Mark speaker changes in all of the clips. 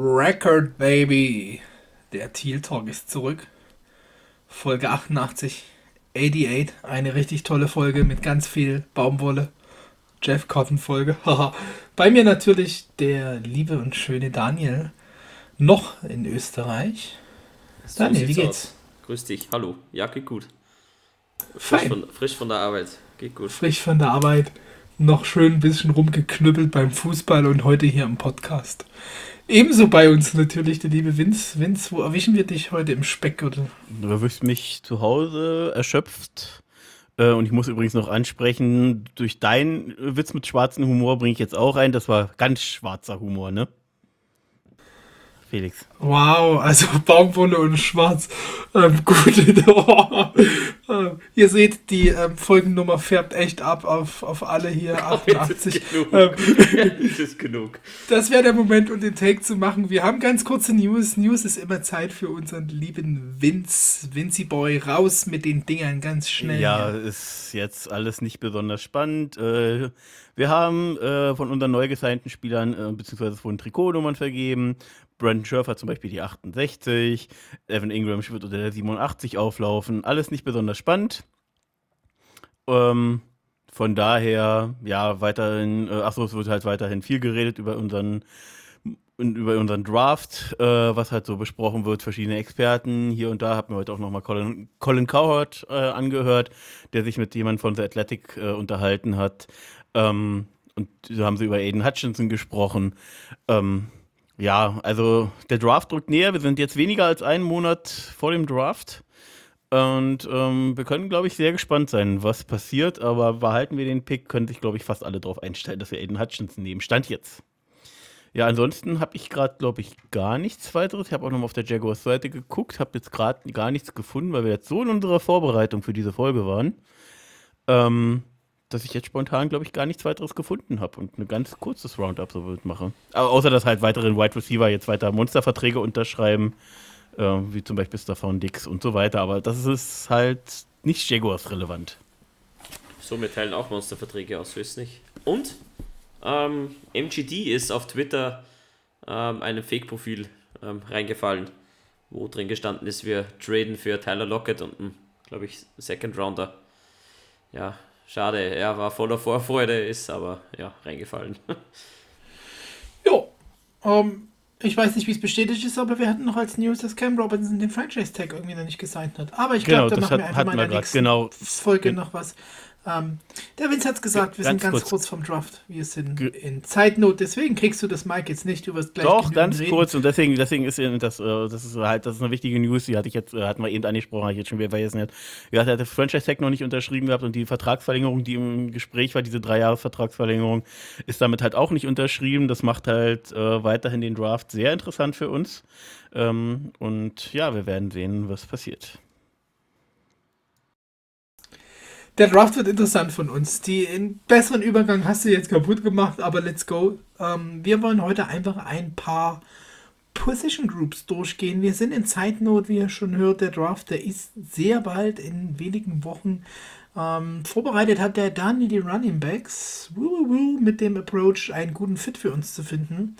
Speaker 1: Record Baby. Der Teal Talk ist zurück. Folge 88, 88. Eine richtig tolle Folge mit ganz viel Baumwolle. Jeff Cotton Folge. Bei mir natürlich der liebe und schöne Daniel. Noch in Österreich.
Speaker 2: So Daniel, wie geht's? Aus. Grüß dich. Hallo. Ja, geht gut. Frisch. Von, frisch von der Arbeit. Geht gut.
Speaker 1: Frisch von der Arbeit. Noch schön ein bisschen rumgeknüppelt beim Fußball und heute hier im Podcast. Ebenso bei uns natürlich der liebe Vince. Vince, wo erwischen wir dich heute im Speckgürtel?
Speaker 3: Du erwischst mich zu Hause erschöpft. Äh, und ich muss übrigens noch ansprechen, durch deinen Witz mit schwarzem Humor bringe ich jetzt auch ein. Das war ganz schwarzer Humor, ne? Felix.
Speaker 1: Wow, also Baumwolle und Schwarz. Ähm, gut. Oh, ihr seht, die ähm, Folgennummer färbt echt ab auf, auf alle hier. 88. Oh, ähm, das ist genug. Das wäre der Moment, um den Take zu machen. Wir haben ganz kurze News. News ist immer Zeit für unseren lieben Vince, Vinci Boy. Raus mit den Dingern ganz schnell.
Speaker 3: Ja, ist jetzt alles nicht besonders spannend. Äh, wir haben äh, von unseren neu gesignten Spielern äh, beziehungsweise von Trikotnummern vergeben. Brandon Scherf hat zum Beispiel die 68, Evan Ingram wird unter der 87 auflaufen. Alles nicht besonders spannend. Ähm, von daher, ja, weiterhin, äh, achso, es wird halt weiterhin viel geredet über unseren über unseren Draft, äh, was halt so besprochen wird, verschiedene Experten. Hier und da haben wir heute auch nochmal Colin, Colin Cowherd äh, angehört, der sich mit jemandem von The Athletic äh, unterhalten hat. Ähm, und so haben sie über Aiden Hutchinson gesprochen. Ähm, ja, also der Draft drückt näher. Wir sind jetzt weniger als einen Monat vor dem Draft. Und ähm, wir können, glaube ich, sehr gespannt sein, was passiert. Aber behalten wir den Pick, können sich, glaube ich, fast alle darauf einstellen, dass wir Aiden Hutchinson nehmen. Stand jetzt. Ja, ansonsten habe ich gerade, glaube ich, gar nichts weiteres. Ich habe auch noch mal auf der Jaguars Seite geguckt, habe jetzt gerade gar nichts gefunden, weil wir jetzt so in unserer Vorbereitung für diese Folge waren. Ähm, dass ich jetzt spontan, glaube ich, gar nichts weiteres gefunden habe und ein ganz kurzes Roundup so mache. Aber außer, dass halt weitere Wide Receiver jetzt weiter Monsterverträge unterschreiben, äh, wie zum Beispiel Stefan Dix und so weiter. Aber das ist halt nicht Jaguars relevant.
Speaker 2: So, wir teilen auch Monsterverträge aus, so ist nicht. Und ähm, MGD ist auf Twitter ähm, einem Fake-Profil ähm, reingefallen, wo drin gestanden ist, wir traden für Tyler Lockett und einen, glaube ich, Second Rounder. Ja, Schade, er war voller Vorfreude, ist aber ja reingefallen.
Speaker 1: jo, ähm, ich weiß nicht, wie es bestätigt ist, aber wir hatten noch als News, dass Cam Robinson den Franchise-Tag irgendwie noch nicht gesigned hat. Aber ich glaube, genau, da machen wir einfach mal in der nächsten genau. Folge noch was. Ähm, der Vince hat es gesagt, wir ganz sind ganz kurz. kurz vom Draft. Wir sind in Zeitnot, deswegen kriegst du das Mike jetzt nicht, du wirst
Speaker 3: gleich Doch, ganz reden. kurz und deswegen, deswegen ist das, äh, das ist halt, das ist eine wichtige News, die hatte ich jetzt, äh, hatten wir eben angesprochen, habe ich jetzt schon wieder vergessen. Ja, hat der Franchise-Tag noch nicht unterschrieben gehabt und die Vertragsverlängerung, die im Gespräch war, diese drei Jahres Vertragsverlängerung, ist damit halt auch nicht unterschrieben. Das macht halt äh, weiterhin den Draft sehr interessant für uns. Ähm, und ja, wir werden sehen, was passiert.
Speaker 1: Der Draft wird interessant von uns. Den besseren Übergang hast du jetzt kaputt gemacht, aber let's go. Ähm, wir wollen heute einfach ein paar Position Groups durchgehen. Wir sind in Zeitnot, wie ihr schon hört. Der Draft, der ist sehr bald in wenigen Wochen. Ähm, vorbereitet hat der Daniel die Running Backs mit dem Approach, einen guten Fit für uns zu finden.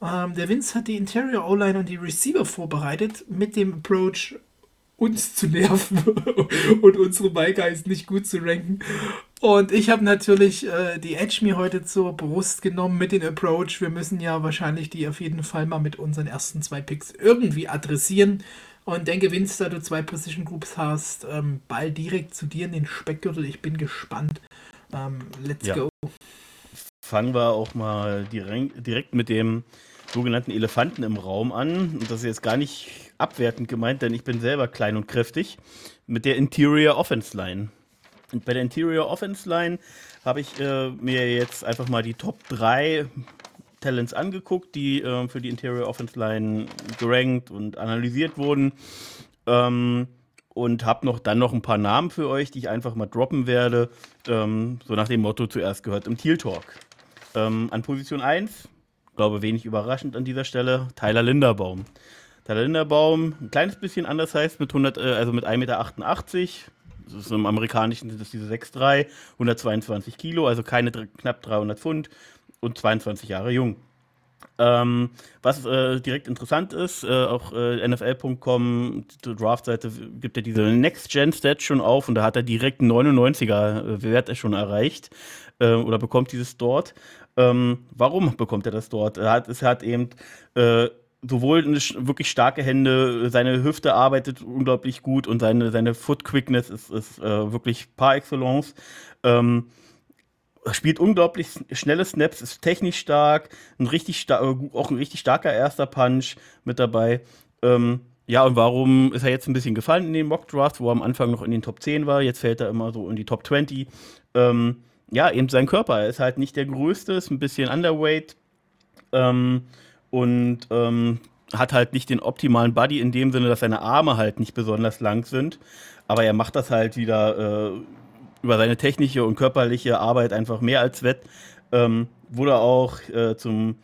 Speaker 1: Ähm, der Vince hat die Interior O-Line und die Receiver vorbereitet mit dem Approach, uns zu nerven und unsere Bike nicht gut zu ranken. Und ich habe natürlich äh, die Edge mir heute zur Brust genommen mit dem Approach. Wir müssen ja wahrscheinlich die auf jeden Fall mal mit unseren ersten zwei Picks irgendwie adressieren. Und denke, Vince, da du zwei Position Groups hast, ähm, Ball direkt zu dir in den Speckgürtel. Ich bin gespannt. Ähm, let's ja. go.
Speaker 3: Fangen wir auch mal direkt mit dem sogenannten Elefanten im Raum an. Und das ist jetzt gar nicht abwertend gemeint, denn ich bin selber klein und kräftig, mit der Interior Offense Line. Und bei der Interior Offense Line habe ich äh, mir jetzt einfach mal die Top 3 Talents angeguckt, die äh, für die Interior Offense Line gerankt und analysiert wurden. Ähm, und habe noch dann noch ein paar Namen für euch, die ich einfach mal droppen werde. Ähm, so nach dem Motto zuerst gehört im Teal Talk. Ähm, an Position 1, glaube wenig überraschend an dieser Stelle, Tyler Linderbaum. Der Linderbaum, ein kleines bisschen anders heißt, mit 100, äh, also mit 1,88 Meter. Das ist im amerikanischen sind das diese 6,3, 122 Kilo, also keine knapp 300 Pfund und 22 Jahre jung. Ähm, was äh, direkt interessant ist, äh, auch äh, NFL.com, die Draft-Seite gibt ja diese Next-Gen-Stats schon auf und da hat er direkt einen 99er-Wert äh, schon erreicht äh, oder bekommt dieses dort. Ähm, warum bekommt er das dort? Er hat, es hat eben äh, sowohl eine wirklich starke Hände, seine Hüfte arbeitet unglaublich gut und seine, seine Foot Quickness ist, ist wirklich par excellence. Ähm, spielt unglaublich schnelle Snaps, ist technisch stark, ein richtig star äh, auch ein richtig starker erster Punch mit dabei. Ähm, ja, und warum ist er jetzt ein bisschen gefallen in den Mock Drafts, wo er am Anfang noch in den Top 10 war? Jetzt fällt er immer so in die Top 20. Ähm, ja, eben sein Körper. Er ist halt nicht der größte, ist ein bisschen underweight ähm, und ähm, hat halt nicht den optimalen Body in dem Sinne, dass seine Arme halt nicht besonders lang sind. Aber er macht das halt wieder äh, über seine technische und körperliche Arbeit einfach mehr als wett. Ähm, wurde auch äh, zum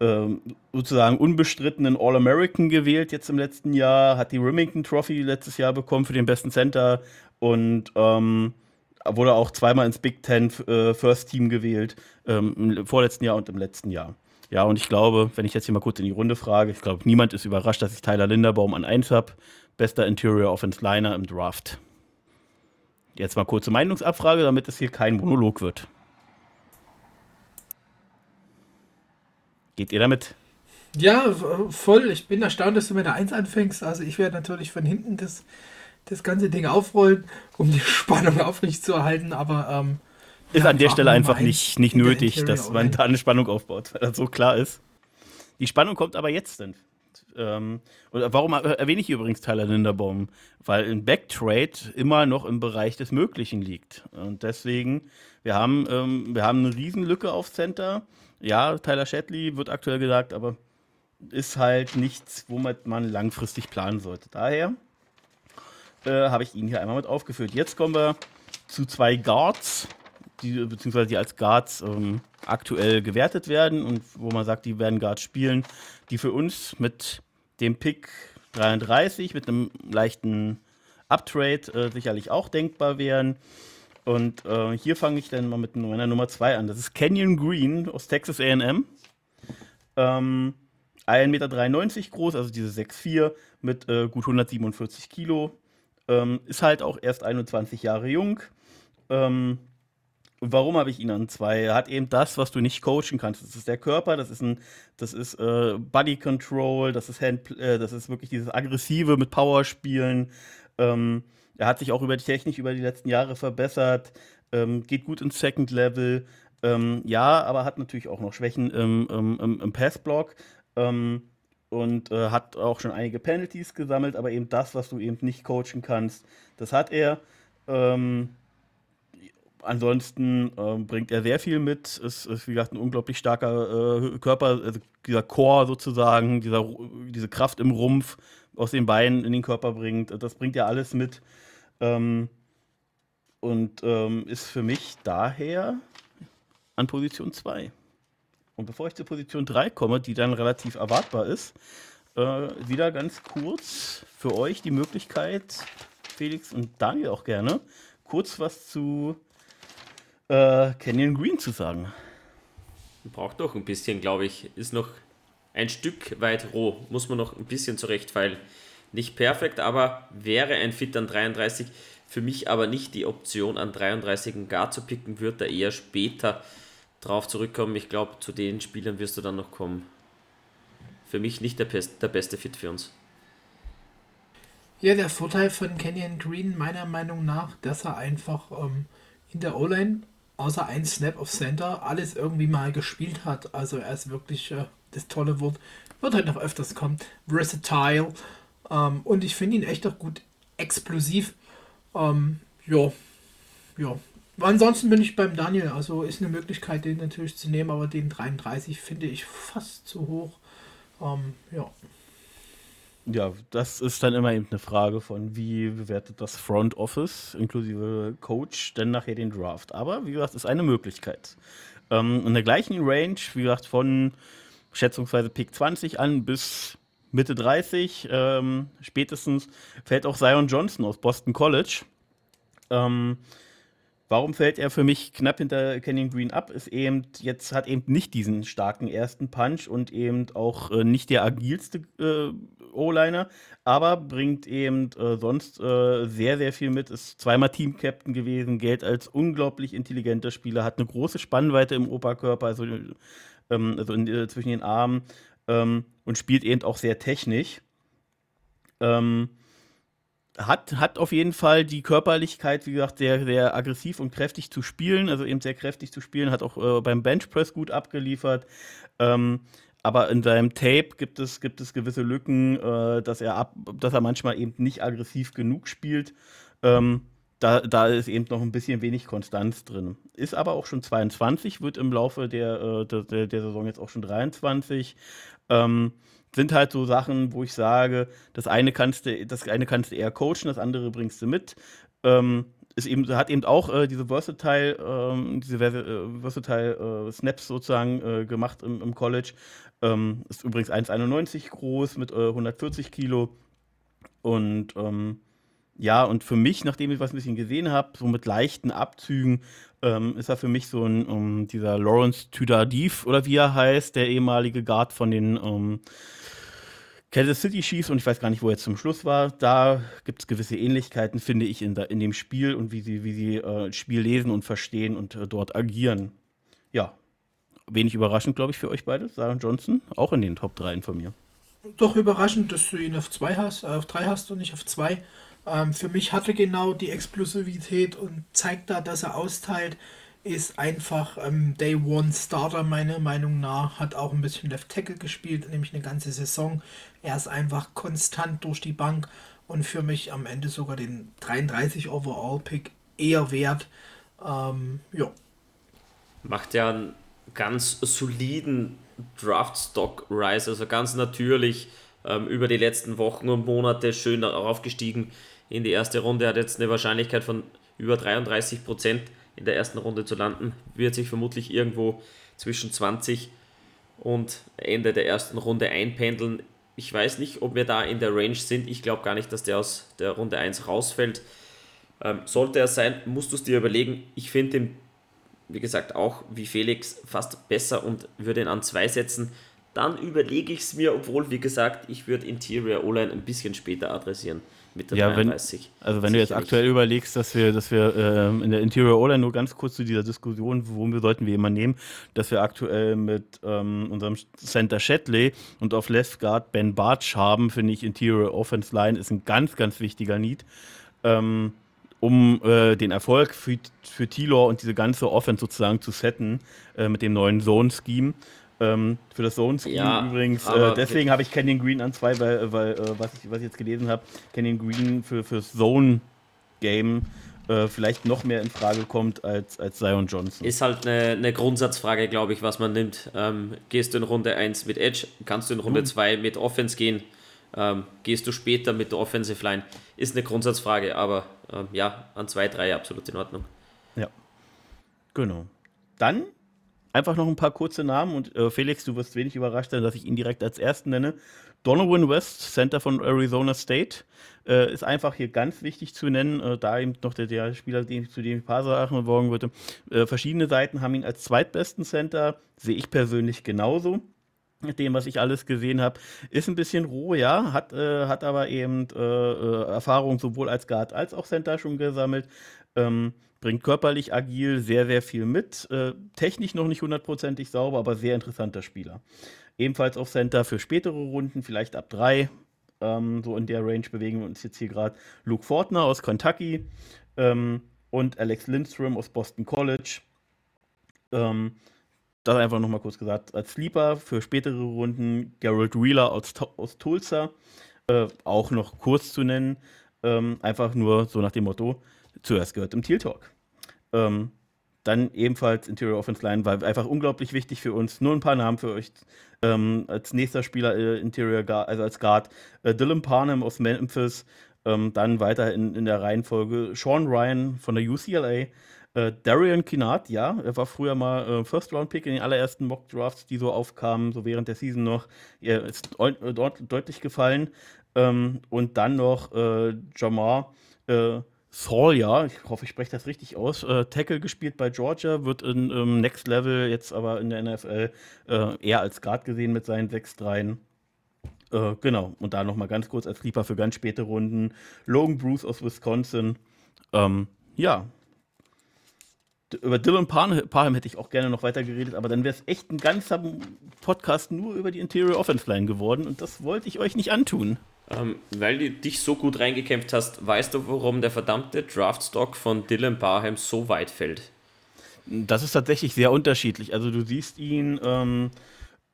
Speaker 3: ähm, sozusagen unbestrittenen All-American gewählt jetzt im letzten Jahr, hat die Remington Trophy letztes Jahr bekommen für den besten Center und ähm, wurde auch zweimal ins Big Ten äh, First Team gewählt, ähm, im vorletzten Jahr und im letzten Jahr. Ja, und ich glaube, wenn ich jetzt hier mal kurz in die Runde frage, ich glaube, niemand ist überrascht, dass ich Tyler Linderbaum an 1 habe. Bester Interior Offense Liner im Draft. Jetzt mal kurze Meinungsabfrage, damit es hier kein Monolog wird. Geht ihr damit?
Speaker 1: Ja, voll. Ich bin erstaunt, dass du mit der 1 anfängst. Also ich werde natürlich von hinten das, das ganze Ding aufrollen, um die Spannung aufrechtzuerhalten, aber ähm,
Speaker 3: ist ja, an der Stelle einfach nicht, nicht nötig, dass man da eine Spannung aufbaut, weil das so klar ist. Die Spannung kommt aber jetzt dann. Ähm, oder warum erwähne ich übrigens Tyler Linderbaum? Weil ein Backtrade immer noch im Bereich des Möglichen liegt. Und deswegen, wir haben, ähm, wir haben eine Riesenlücke auf Center. Ja, Tyler Shatley wird aktuell gesagt, aber ist halt nichts, womit man langfristig planen sollte. Daher äh, habe ich ihn hier einmal mit aufgeführt. Jetzt kommen wir zu zwei Guards, die, beziehungsweise die als Guards ähm, aktuell gewertet werden und wo man sagt, die werden Guards spielen, die für uns mit dem Pick 33 mit einem leichten Uptrade äh, sicherlich auch denkbar wären. Und äh, hier fange ich dann mal mit meiner Nummer 2 an. Das ist Canyon Green aus Texas AM. Ähm, 1,93 Meter groß, also diese 6,4 mit äh, gut 147 Kilo. Ähm, ist halt auch erst 21 Jahre jung. Ähm, warum habe ich ihn an zwei? Er hat eben das, was du nicht coachen kannst. Das ist der Körper, das ist ein, das ist äh, Body Control, das ist Hand, äh, das ist wirklich dieses aggressive mit Power spielen. Ähm, er hat sich auch über die Technik über die letzten Jahre verbessert, ähm, geht gut ins Second Level. Ähm, ja, aber hat natürlich auch noch Schwächen im, im, im Passblock. Ähm, und äh, hat auch schon einige Penalties gesammelt, aber eben das, was du eben nicht coachen kannst, das hat er. Ähm, ansonsten ähm, bringt er sehr viel mit. Ist, ist wie gesagt, ein unglaublich starker äh, Körper, also dieser Core sozusagen, dieser, diese Kraft im Rumpf aus den Beinen in den Körper bringt. Das bringt er alles mit. Ähm, und ähm, ist für mich daher an Position 2. Und bevor ich zur Position 3 komme, die dann relativ erwartbar ist, äh, wieder ganz kurz für euch die Möglichkeit, Felix und Daniel auch gerne, kurz was zu äh, Canyon Green zu sagen.
Speaker 2: Braucht doch ein bisschen, glaube ich. Ist noch ein Stück weit roh. Muss man noch ein bisschen zurechtfeilen. Nicht perfekt, aber wäre ein Fit an 33. Für mich aber nicht die Option, an 33 einen Guard zu picken, wird er eher später drauf zurückkommen. Ich glaube, zu den Spielern wirst du dann noch kommen. Für mich nicht der, der beste Fit für uns.
Speaker 1: Ja, der Vorteil von Canyon Green meiner Meinung nach, dass er einfach ähm, in der O-Line außer ein Snap of Center alles irgendwie mal gespielt hat. Also er ist wirklich äh, das tolle Wort. Wird halt noch öfters kommen. Versatile. Ähm, und ich finde ihn echt auch gut explosiv. Ähm, ja. Ja. Ansonsten bin ich beim Daniel. Also ist eine Möglichkeit, den natürlich zu nehmen, aber den 33 finde ich fast zu hoch. Ähm, ja.
Speaker 3: Ja, das ist dann immer eben eine Frage von, wie bewertet das Front Office inklusive Coach denn nachher den Draft. Aber wie gesagt, ist eine Möglichkeit. Ähm, in der gleichen Range, wie gesagt, von schätzungsweise Pick 20 an bis Mitte 30, ähm, spätestens fällt auch Zion Johnson aus Boston College. Ähm, Warum fällt er für mich knapp hinter Kenyon Green ab? Ist eben, jetzt hat eben nicht diesen starken ersten Punch und eben auch äh, nicht der agilste äh, O-Liner, aber bringt eben äh, sonst äh, sehr, sehr viel mit. Ist zweimal Team-Captain gewesen, gilt als unglaublich intelligenter Spieler, hat eine große Spannweite im Oberkörper, also, ähm, also in, äh, zwischen den Armen ähm, und spielt eben auch sehr technisch. Ähm, hat, hat auf jeden Fall die Körperlichkeit, wie gesagt, sehr, sehr aggressiv und kräftig zu spielen, also eben sehr kräftig zu spielen, hat auch äh, beim Benchpress gut abgeliefert. Ähm, aber in seinem Tape gibt es, gibt es gewisse Lücken, äh, dass, er ab, dass er manchmal eben nicht aggressiv genug spielt. Ähm, da, da ist eben noch ein bisschen wenig Konstanz drin. Ist aber auch schon 22, wird im Laufe der, äh, der, der Saison jetzt auch schon 23. Ähm, sind halt so Sachen, wo ich sage, das eine kannst du, das eine kannst du eher coachen, das andere bringst du mit. Ähm, ist eben, hat eben auch äh, diese Versatile, ähm, diese äh, Versatile äh, Snaps sozusagen äh, gemacht im, im College. Ähm, ist übrigens 1,91 groß mit 140 äh, Kilo. Und ähm, ja, und für mich, nachdem ich was ein bisschen gesehen habe, so mit leichten Abzügen, ähm, ist er für mich so ein, um, dieser Lawrence Tudadiv oder wie er heißt, der ehemalige Guard von den ähm, Kansas City Chiefs und ich weiß gar nicht, wo er zum Schluss war. Da gibt es gewisse Ähnlichkeiten, finde ich, in, in dem Spiel und wie sie, wie sie äh, Spiel lesen und verstehen und äh, dort agieren. Ja, wenig überraschend, glaube ich, für euch beide. Sarah Johnson, auch in den Top 3 von mir.
Speaker 1: Doch überraschend, dass du ihn auf 2 hast, äh, auf 3 hast und nicht auf 2. Ähm, für mich hatte genau die Explosivität und zeigt da, dass er austeilt ist einfach ähm, Day One Starter, meiner Meinung nach. Hat auch ein bisschen Left Tackle gespielt, nämlich eine ganze Saison. Er ist einfach konstant durch die Bank und für mich am Ende sogar den 33 Overall Pick eher wert. Ähm, ja.
Speaker 2: Macht ja einen ganz soliden Draft Stock Rise, also ganz natürlich ähm, über die letzten Wochen und Monate schön aufgestiegen in die erste Runde. Hat jetzt eine Wahrscheinlichkeit von über 33 Prozent in der ersten Runde zu landen, wird sich vermutlich irgendwo zwischen 20 und Ende der ersten Runde einpendeln. Ich weiß nicht, ob wir da in der Range sind. Ich glaube gar nicht, dass der aus der Runde 1 rausfällt. Ähm, sollte er sein, musst du es dir überlegen. Ich finde ihn, wie gesagt, auch wie Felix fast besser und würde ihn an 2 setzen. Dann überlege ich es mir, obwohl, wie gesagt, ich würde Interior O-Line ein bisschen später adressieren
Speaker 3: mit der ja, 33. Wenn, also wenn du jetzt aktuell überlegst, dass wir, dass wir ähm, in der Interior O-Line nur ganz kurz zu dieser Diskussion, wo wir sollten wir immer nehmen, dass wir aktuell mit ähm, unserem Center Shetley und auf Left Guard Ben Bartsch haben, finde ich, Interior Offense Line ist ein ganz, ganz wichtiger Need. Ähm, um äh, den Erfolg für, für Tilor und diese ganze Offense sozusagen zu setten äh, mit dem neuen Zone-Scheme. Ähm, für das Zone Scheme ja, übrigens. Äh, deswegen habe ich Canyon Green an zwei, weil, weil äh, was, ich, was ich jetzt gelesen habe, Canyon Green für, fürs Zone Game äh, vielleicht noch mehr in Frage kommt als, als Zion Johnson.
Speaker 2: Ist halt eine, eine Grundsatzfrage, glaube ich, was man nimmt. Ähm, gehst du in Runde 1 mit Edge, kannst du in Runde 2 mit Offense gehen, ähm, gehst du später mit der Offensive Line, ist eine Grundsatzfrage, aber ähm, ja, an 2, 3 absolut in Ordnung.
Speaker 3: Ja, genau. Dann Einfach noch ein paar kurze Namen und äh, Felix, du wirst wenig überrascht sein, dass ich ihn direkt als ersten nenne. Donovan West, Center von Arizona State, äh, ist einfach hier ganz wichtig zu nennen, äh, da eben noch der, der Spieler, den, zu dem ich ein paar Sachen beworben würde. Äh, verschiedene Seiten haben ihn als zweitbesten Center, sehe ich persönlich genauso dem, was ich alles gesehen habe, ist ein bisschen roh, ja, hat, äh, hat aber eben äh, äh, Erfahrung sowohl als Guard als auch Center schon gesammelt. Ähm, bringt körperlich agil sehr, sehr viel mit. Äh, technisch noch nicht hundertprozentig sauber, aber sehr interessanter Spieler. Ebenfalls auf Center für spätere Runden, vielleicht ab drei. Ähm, so in der Range bewegen wir uns jetzt hier gerade. Luke Fortner aus Kentucky ähm, und Alex Lindstrom aus Boston College. Ähm, das einfach nochmal kurz gesagt. Als Sleeper für spätere Runden Gerald Wheeler aus, aus Tulsa. Äh, auch noch kurz zu nennen. Ähm, einfach nur so nach dem Motto: zuerst gehört im Teal Talk. Ähm, dann ebenfalls Interior Offense Line war einfach unglaublich wichtig für uns. Nur ein paar Namen für euch. Ähm, als nächster Spieler äh, Interior Guard, also als Guard äh, Dylan Parnham aus Memphis. Ähm, dann weiter in, in der Reihenfolge Sean Ryan von der UCLA. Äh, Darian Kinnard, ja, er war früher mal äh, First-Round-Pick in den allerersten Mock-Drafts, die so aufkamen, so während der Season noch. Er ist dort deutlich gefallen. Ähm, und dann noch äh, Jamar äh, ja, ich hoffe, ich spreche das richtig aus. Äh, Tackle gespielt bei Georgia, wird in ähm, Next Level jetzt aber in der NFL äh, eher als Guard gesehen mit seinen 6-3. Äh, genau, und da nochmal ganz kurz als Sleeper für ganz späte Runden. Logan Bruce aus Wisconsin. Ähm, ja. Über Dylan Parham hätte ich auch gerne noch weiter geredet, aber dann wäre es echt ein ganzer Podcast nur über die Interior Offense Line geworden und das wollte ich euch nicht antun.
Speaker 2: Ähm, weil du dich so gut reingekämpft hast, weißt du, warum der verdammte Draftstock von Dylan Barham so weit fällt?
Speaker 3: Das ist tatsächlich sehr unterschiedlich. Also du siehst ihn, ähm,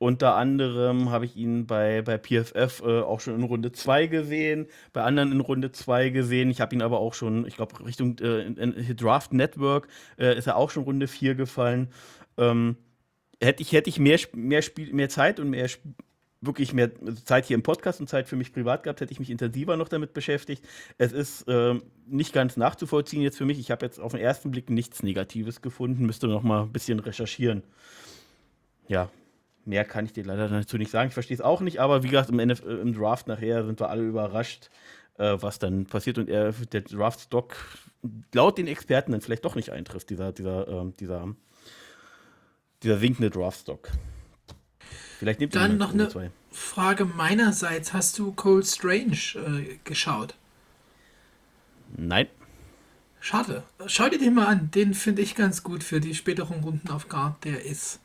Speaker 3: unter anderem habe ich ihn bei, bei PFF äh, auch schon in Runde 2 gesehen, bei anderen in Runde 2 gesehen. Ich habe ihn aber auch schon, ich glaube, Richtung äh, in, in Draft Network äh, ist er auch schon Runde 4 gefallen. Ähm, hätte ich, hätte ich mehr, mehr, Spiel, mehr Zeit und mehr wirklich mehr Zeit hier im Podcast und Zeit für mich privat gehabt, hätte ich mich intensiver noch damit beschäftigt. Es ist äh, nicht ganz nachzuvollziehen jetzt für mich. Ich habe jetzt auf den ersten Blick nichts Negatives gefunden, müsste noch mal ein bisschen recherchieren. Ja, mehr kann ich dir leider dazu nicht sagen. Ich verstehe es auch nicht, aber wie gesagt, im, NF äh, im Draft nachher sind wir alle überrascht, äh, was dann passiert und er, der Draft-Stock laut den Experten dann vielleicht doch nicht eintrifft, dieser, dieser, äh, dieser, dieser sinkende Draft-Stock.
Speaker 1: Vielleicht nimmt Dann noch eine zwei. Frage meinerseits. Hast du Cold Strange äh, geschaut?
Speaker 3: Nein.
Speaker 1: Schade. Schau dir den mal an. Den finde ich ganz gut für die späteren Runden auf Guard. Der ist,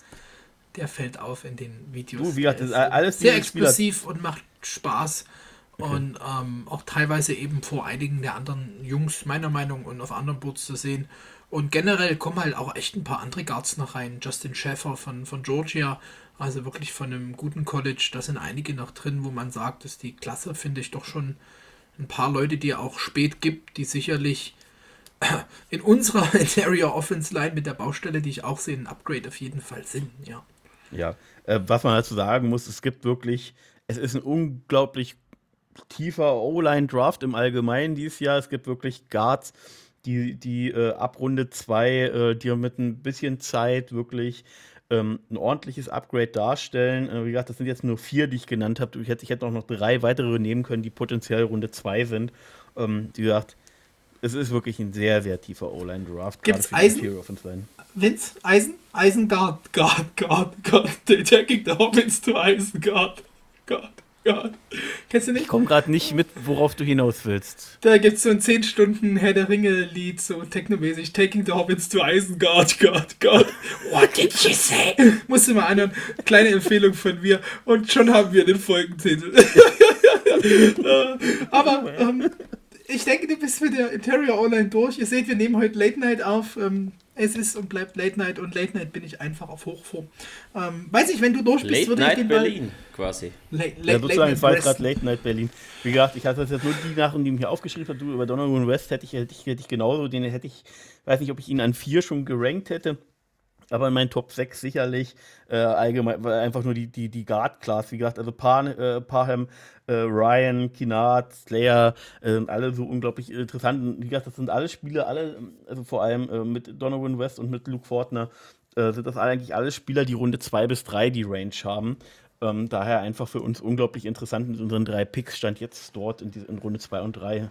Speaker 1: der fällt auf in den Videos.
Speaker 3: Du, wie gesagt, das ist alles
Speaker 1: sehr explosiv Spieler. und macht Spaß. Okay. Und ähm, auch teilweise eben vor einigen der anderen Jungs, meiner Meinung, und auf anderen Boards zu sehen. Und generell kommen halt auch echt ein paar andere Guards noch rein. Justin Schäfer von, von Georgia also wirklich von einem guten College, da sind einige noch drin, wo man sagt, dass die Klasse, finde ich, doch schon ein paar Leute, die auch spät gibt, die sicherlich in unserer Interior Offense Line mit der Baustelle, die ich auch sehe, ein Upgrade auf jeden Fall sind, ja.
Speaker 3: Ja, äh, was man dazu sagen muss, es gibt wirklich, es ist ein unglaublich tiefer O-Line-Draft im Allgemeinen dieses Jahr. Es gibt wirklich Guards, die, die äh, ab Runde 2 äh, dir mit ein bisschen Zeit wirklich ähm, ein ordentliches Upgrade darstellen. Äh, wie gesagt, das sind jetzt nur vier, die ich genannt habe. Ich hätte, ich hätte auch noch drei weitere nehmen können, die potenziell Runde 2 sind. Ähm, wie gesagt, es ist wirklich ein sehr, sehr tiefer O-Line-Draft.
Speaker 1: Gibt's Eisen? Vince? Eisen? Eisen Guard, Guard, Guard, Guard. Taking the Hobbits to Eisen Guard. Guard. Gott.
Speaker 3: Kennst du nicht? Ich komme gerade nicht mit, worauf du hinaus willst.
Speaker 1: Da gibt es so ein 10 Stunden Herr der Ringe-Lied, so technomäßig. Taking the Hobbits to Isengard, God, God. What did you say? Musst du mal anhören. Kleine Empfehlung von mir. Und schon haben wir den Folgentitel. Aber ähm, ich denke, du bist mit der Interior Online durch. Ihr seht, wir nehmen heute Late Night auf. Ähm, es ist und bleibt Late Night und Late Night bin ich einfach auf Hochform. Ähm, weiß ich, wenn du durch bist,
Speaker 2: würde ich den Berlin quasi.
Speaker 3: Late, late, ja, sozusagen, es war gerade Late Night Berlin. Wie gesagt, ich hatte das jetzt nur die Nachen, die mir aufgeschrieben hat, du über Donovan West hätte ich, hätte ich, hätte ich genauso, den hätte ich, weiß nicht, ob ich ihn an vier schon gerankt hätte. Aber in meinen Top 6 sicherlich äh, allgemein, einfach nur die, die, die Guard-Class, wie gesagt, also Par, äh, Parham, äh, Ryan, Kinard, Slayer, äh, alle so unglaublich interessant. Wie gesagt, das sind alle Spiele, alle, also vor allem äh, mit Donovan West und mit Luke Fortner, äh, sind das eigentlich alle Spieler, die Runde 2 bis 3 die Range haben. Ähm, daher einfach für uns unglaublich interessant mit unseren drei Picks, stand jetzt dort in, die, in Runde 2 und 3.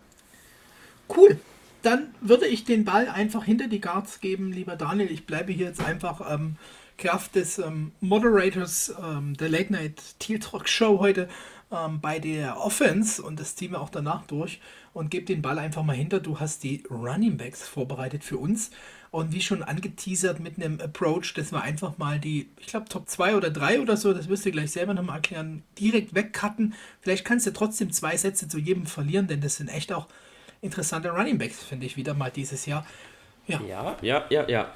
Speaker 1: Cool dann würde ich den Ball einfach hinter die Guards geben, lieber Daniel. Ich bleibe hier jetzt einfach ähm, Kraft des ähm, Moderators ähm, der Late Night Teal Talk Show heute ähm, bei der Offense und das ziehen wir auch danach durch und gebe den Ball einfach mal hinter. Du hast die Running Backs vorbereitet für uns und wie schon angeteasert mit einem Approach, dass wir einfach mal die, ich glaube Top 2 oder 3 oder so, das wirst du gleich selber nochmal erklären, direkt wegcutten. Vielleicht kannst du trotzdem zwei Sätze zu jedem verlieren, denn das sind echt auch interessante Running Backs, finde ich, wieder mal dieses Jahr.
Speaker 2: Ja. ja, ja, ja, ja.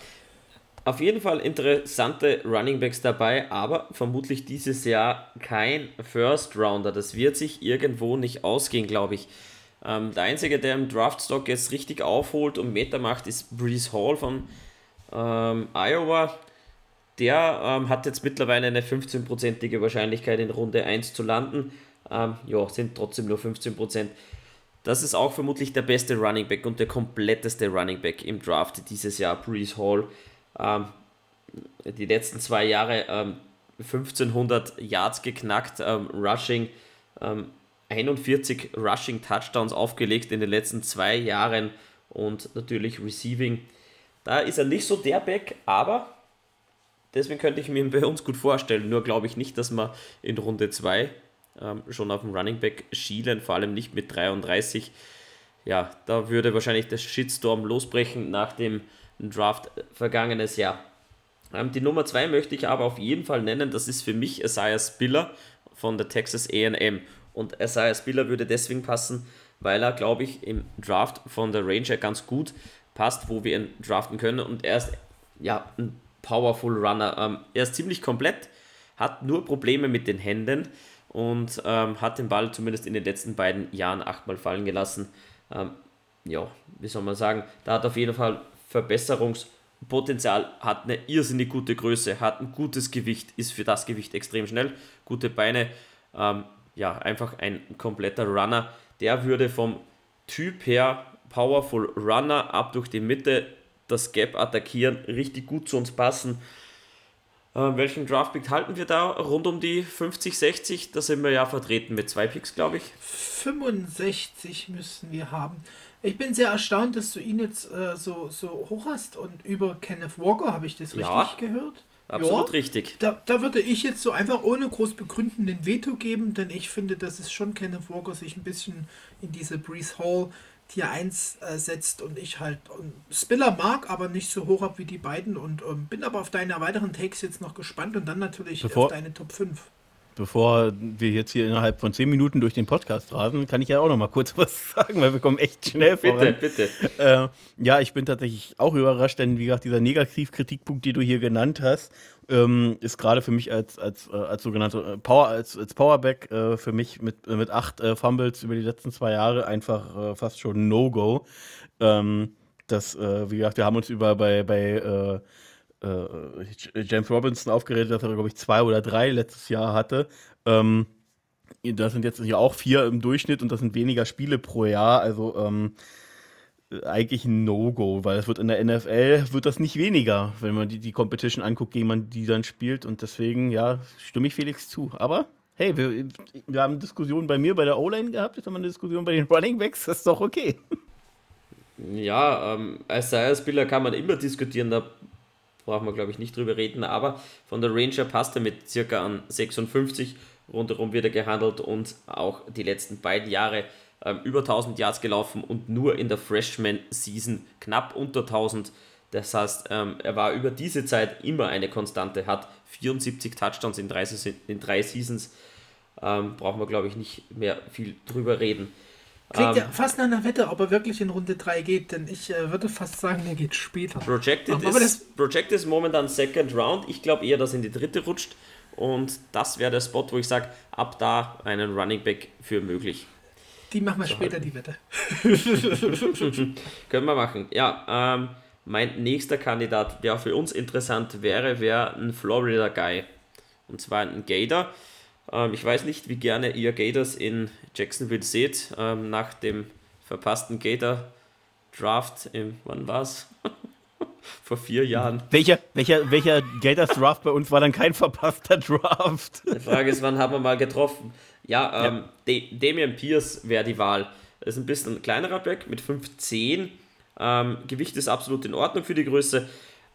Speaker 2: Auf jeden Fall interessante Running Backs dabei, aber vermutlich dieses Jahr kein First Rounder. Das wird sich irgendwo nicht ausgehen, glaube ich. Ähm, der einzige, der im Draftstock jetzt richtig aufholt und Meter macht, ist Breeze Hall von ähm, Iowa. Der ähm, hat jetzt mittlerweile eine 15-prozentige Wahrscheinlichkeit in Runde 1 zu landen. Ähm, ja, sind trotzdem nur 15%. Das ist auch vermutlich der beste Running Back und der kompletteste Running Back im Draft dieses Jahr, Brees Hall. Ähm, die letzten zwei Jahre ähm, 1500 Yards geknackt, ähm, Rushing, 41 ähm, Rushing Touchdowns aufgelegt in den letzten zwei Jahren und natürlich Receiving. Da ist er nicht so der Back, aber deswegen könnte ich mir bei uns gut vorstellen. Nur glaube ich nicht, dass wir in Runde 2 ähm, schon auf dem Running Back schielen, vor allem nicht mit 33. Ja, da würde wahrscheinlich der Shitstorm losbrechen nach dem Draft vergangenes Jahr. Ähm, die Nummer 2 möchte ich aber auf jeden Fall nennen, das ist für mich Isaiah Spiller von der Texas AM. Und Isaiah Spiller würde deswegen passen, weil er, glaube ich, im Draft von der Ranger ganz gut passt, wo wir ihn draften können. Und er ist ja ein Powerful Runner. Ähm, er ist ziemlich komplett, hat nur Probleme mit den Händen und ähm, hat den Ball zumindest in den letzten beiden Jahren achtmal fallen gelassen. Ähm, ja, wie soll man sagen, da hat auf jeden Fall Verbesserungspotenzial, hat eine irrsinnig gute Größe, hat ein gutes Gewicht, ist für das Gewicht extrem schnell, gute Beine, ähm, ja, einfach ein kompletter Runner. Der würde vom Typ her Powerful Runner ab durch die Mitte das Gap attackieren, richtig gut zu uns passen. Äh, welchen Draftpick halten wir da? Rund um die 50, 60? Da sind wir ja vertreten mit zwei Picks, glaube ich.
Speaker 1: 65 müssen wir haben. Ich bin sehr erstaunt, dass du ihn jetzt äh, so, so hoch hast und über Kenneth Walker habe ich das richtig
Speaker 2: Ja,
Speaker 1: gehört.
Speaker 2: Absolut
Speaker 1: Ja.
Speaker 2: richtig.
Speaker 1: Da, da würde ich jetzt so einfach ohne groß begründen den Veto geben, denn ich finde, dass es schon Kenneth Walker sich ein bisschen in diese Breeze Hall Tier 1 äh, setzt und ich halt ähm, Spiller mag, aber nicht so hoch ab wie die beiden und ähm, bin aber auf deine weiteren Takes jetzt noch gespannt und dann natürlich
Speaker 3: Bevor-
Speaker 1: auf deine Top 5.
Speaker 3: Bevor wir jetzt hier innerhalb von 10 Minuten durch den Podcast rasen, kann ich ja auch noch mal kurz was sagen, weil wir kommen echt schnell
Speaker 2: Bitte,
Speaker 3: voran.
Speaker 2: bitte.
Speaker 3: Äh, ja, ich bin tatsächlich auch überrascht, denn wie gesagt, dieser Negativkritikpunkt, den du hier genannt hast, ähm, ist gerade für mich als, als, äh, als sogenannte äh, Power, als, als Powerback äh, für mich mit, mit acht äh, Fumbles über die letzten zwei Jahre einfach äh, fast schon No-Go. Ähm, das, wie gesagt, wir haben uns über bei, bei äh, James Robinson aufgeregt, dass er, glaube ich, zwei oder drei letztes Jahr hatte. Ähm, das sind jetzt hier auch vier im Durchschnitt und das sind weniger Spiele pro Jahr. Also ähm, äh, eigentlich ein No-Go, weil es wird in der NFL wird das nicht weniger, wenn man die, die Competition anguckt, gegen man die dann spielt. Und deswegen, ja, stimme ich Felix zu. Aber hey, wir, wir haben Diskussionen bei mir bei der O-Line gehabt, jetzt haben wir eine Diskussion bei den Running Backs, das ist doch okay.
Speaker 2: Ja, ähm, Isaiah Spiller kann man immer diskutieren, da brauchen wir, glaube ich, nicht drüber reden, aber von der Ranger passt er mit circa an 56, rundherum wird er gehandelt und auch die letzten beiden Jahre ähm, über 1000 Yards gelaufen und nur in der Freshman-Season knapp unter 1000. Das heißt, ähm, er war über diese Zeit immer eine Konstante, hat 74 Touchdowns in drei, in drei Seasons. Ähm, brauchen wir, glaube ich, nicht mehr viel drüber reden.
Speaker 1: Klingt
Speaker 2: Ähm,
Speaker 1: ja fast nach einer Wette, ob er wirklich in Runde 3 geht, denn ich äh, würde fast sagen, er geht später.
Speaker 2: Projected,
Speaker 1: das-
Speaker 2: ist, Projected ist momentan Second Round. Ich glaube eher, dass in die dritte rutscht. Und das wäre der Spot, wo ich sage, ab da einen Running Back für möglich.
Speaker 1: Die machen wir später, die Wette.
Speaker 2: Können wir machen. Ja, ähm, mein nächster Kandidat, der für uns interessant wäre, wäre ein Florida Guy. Und zwar ein Gator. Ähm, ich weiß nicht, wie gerne ihr Gators in Jacksonville seht. Ähm, nach dem verpassten Gator Draft im, wann war's? Vor vier Jahren.
Speaker 3: Welcher, welcher, welcher Gators Draft bei uns war dann kein verpasster Draft?
Speaker 2: Die Frage ist, wann haben wir mal getroffen? Ja, ähm, De Damian Pierce wäre die Wahl. Das ist ein bisschen ein kleinerer Back mit 5'10. Ähm, Gewicht ist absolut in Ordnung für die Größe.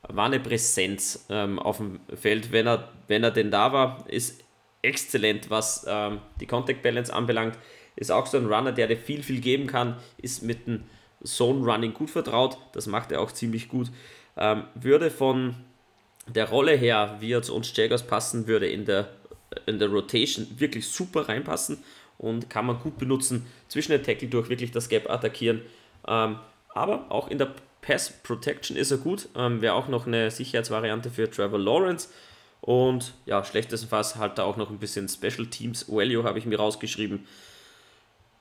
Speaker 2: War eine Präsenz ähm, auf dem Feld, wenn er, wenn er denn da war. Ist exzellent, was ähm, die Contact Balance anbelangt. Ist auch so ein Runner, der dir viel, viel geben kann. Ist mit dem Zone Running gut vertraut. Das macht er auch ziemlich gut. Ähm, würde von der Rolle her, wie er zu uns Jaguars passen würde, in der, in der Rotation wirklich super reinpassen und kann man gut benutzen, zwischen den Tackle durch wirklich das Gap attackieren. Ähm, aber auch in der Pass Protection ist er gut. Ähm, Wäre auch noch eine Sicherheitsvariante für Trevor Lawrence. Und ja, schlechtestenfalls halt da auch noch ein bisschen Special Teams Value habe ich mir rausgeschrieben.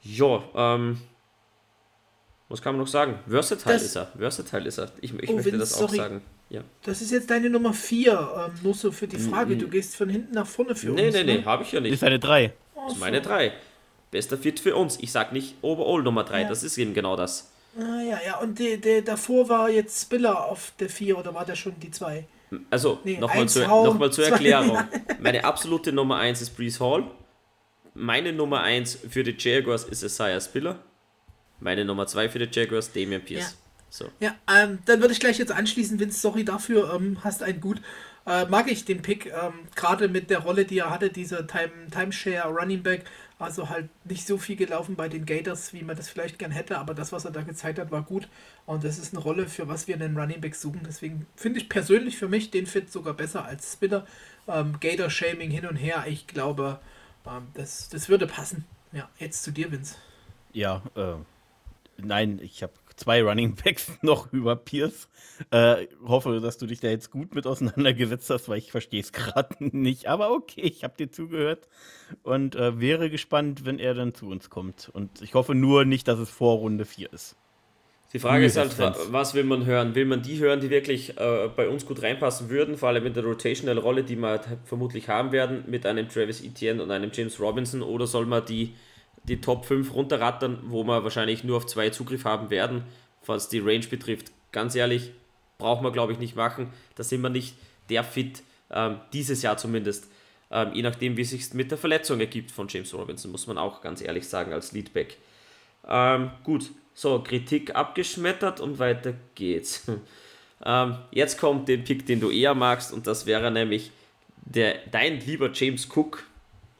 Speaker 2: Ja, ähm, was kann man noch sagen? Versatile
Speaker 1: Das-
Speaker 2: ist er. Versatile ist er. Ich, ich
Speaker 1: Oh,
Speaker 2: möchte
Speaker 1: Vince,
Speaker 2: das auch
Speaker 1: sorry.
Speaker 2: sagen. Ja.
Speaker 1: Das ist jetzt deine Nummer 4. Ähm, nur so für die Frage. Du gehst von hinten nach vorne für
Speaker 2: Nee,
Speaker 1: uns.
Speaker 2: nee, nee,
Speaker 1: ne?
Speaker 2: habe ich ja nicht.
Speaker 3: Ist eine 3.
Speaker 2: Das ist meine 3. Bester Fit für uns. Ich sag nicht Overall Nummer 3,
Speaker 1: Ja.
Speaker 2: das ist eben genau das.
Speaker 1: Ah, ja, ja. Und der, der davor war jetzt Spiller auf der 4 oder war der schon die 2?
Speaker 2: Also,
Speaker 1: Nee,
Speaker 2: nochmal zur, noch mal zur Erklärung. Meine absolute Nummer 1 ist Breeze Hall. Meine Nummer 1 für die Jaguars ist Isaiah Spiller. Meine Nummer 2 für die Jaguars, Damian
Speaker 1: Ja.
Speaker 2: Pierce. So.
Speaker 1: Ja, ähm, dann würde ich gleich jetzt anschließen, Vince, sorry dafür, ähm, hast einen gut. Äh, mag ich den Pick, ähm, gerade mit der Rolle, die er hatte, dieser Time, Timeshare Running Back, also halt nicht so viel gelaufen bei den Gators, wie man das vielleicht gern hätte, aber das, was er da gezeigt hat, war gut. Und das ist eine Rolle, für was wir einen Running Back suchen. Deswegen finde ich persönlich für mich den Fit sogar besser als Spinner. Ähm, Gator-Shaming hin und her, ich glaube, ähm, das, das würde passen. Ja, jetzt zu dir, Vince.
Speaker 3: Ja, äh, nein, ich habe zwei Running Backs noch über Pierce. Äh, hoffe, dass du dich da jetzt gut mit auseinandergesetzt hast, weil ich verstehe es gerade nicht. Aber okay, ich habe dir zugehört und äh, wäre gespannt, wenn er dann zu uns kommt. Und ich hoffe nur nicht, dass es vor Runde 4 ist.
Speaker 2: Die Frage ist halt, was will man hören? Will man die hören, die wirklich äh, bei uns gut reinpassen würden, vor allem in der Rotational-Rolle, die wir halt vermutlich haben werden, mit einem Travis Etienne und einem James Robinson, oder soll man die die Top 5 runterrattern, wo wir wahrscheinlich nur auf zwei Zugriff haben werden, was die Range betrifft. Ganz ehrlich, brauchen wir glaube ich nicht machen. Da sind wir nicht der Fit, ähm, dieses Jahr zumindest. Ähm, je nachdem, wie es sich mit der Verletzung ergibt von James Robinson, muss man auch ganz ehrlich sagen, als Leadback. Ähm, gut, so, Kritik abgeschmettert und weiter geht's. ähm, jetzt kommt der Pick, den du eher magst, und das wäre nämlich der, dein lieber James Cook,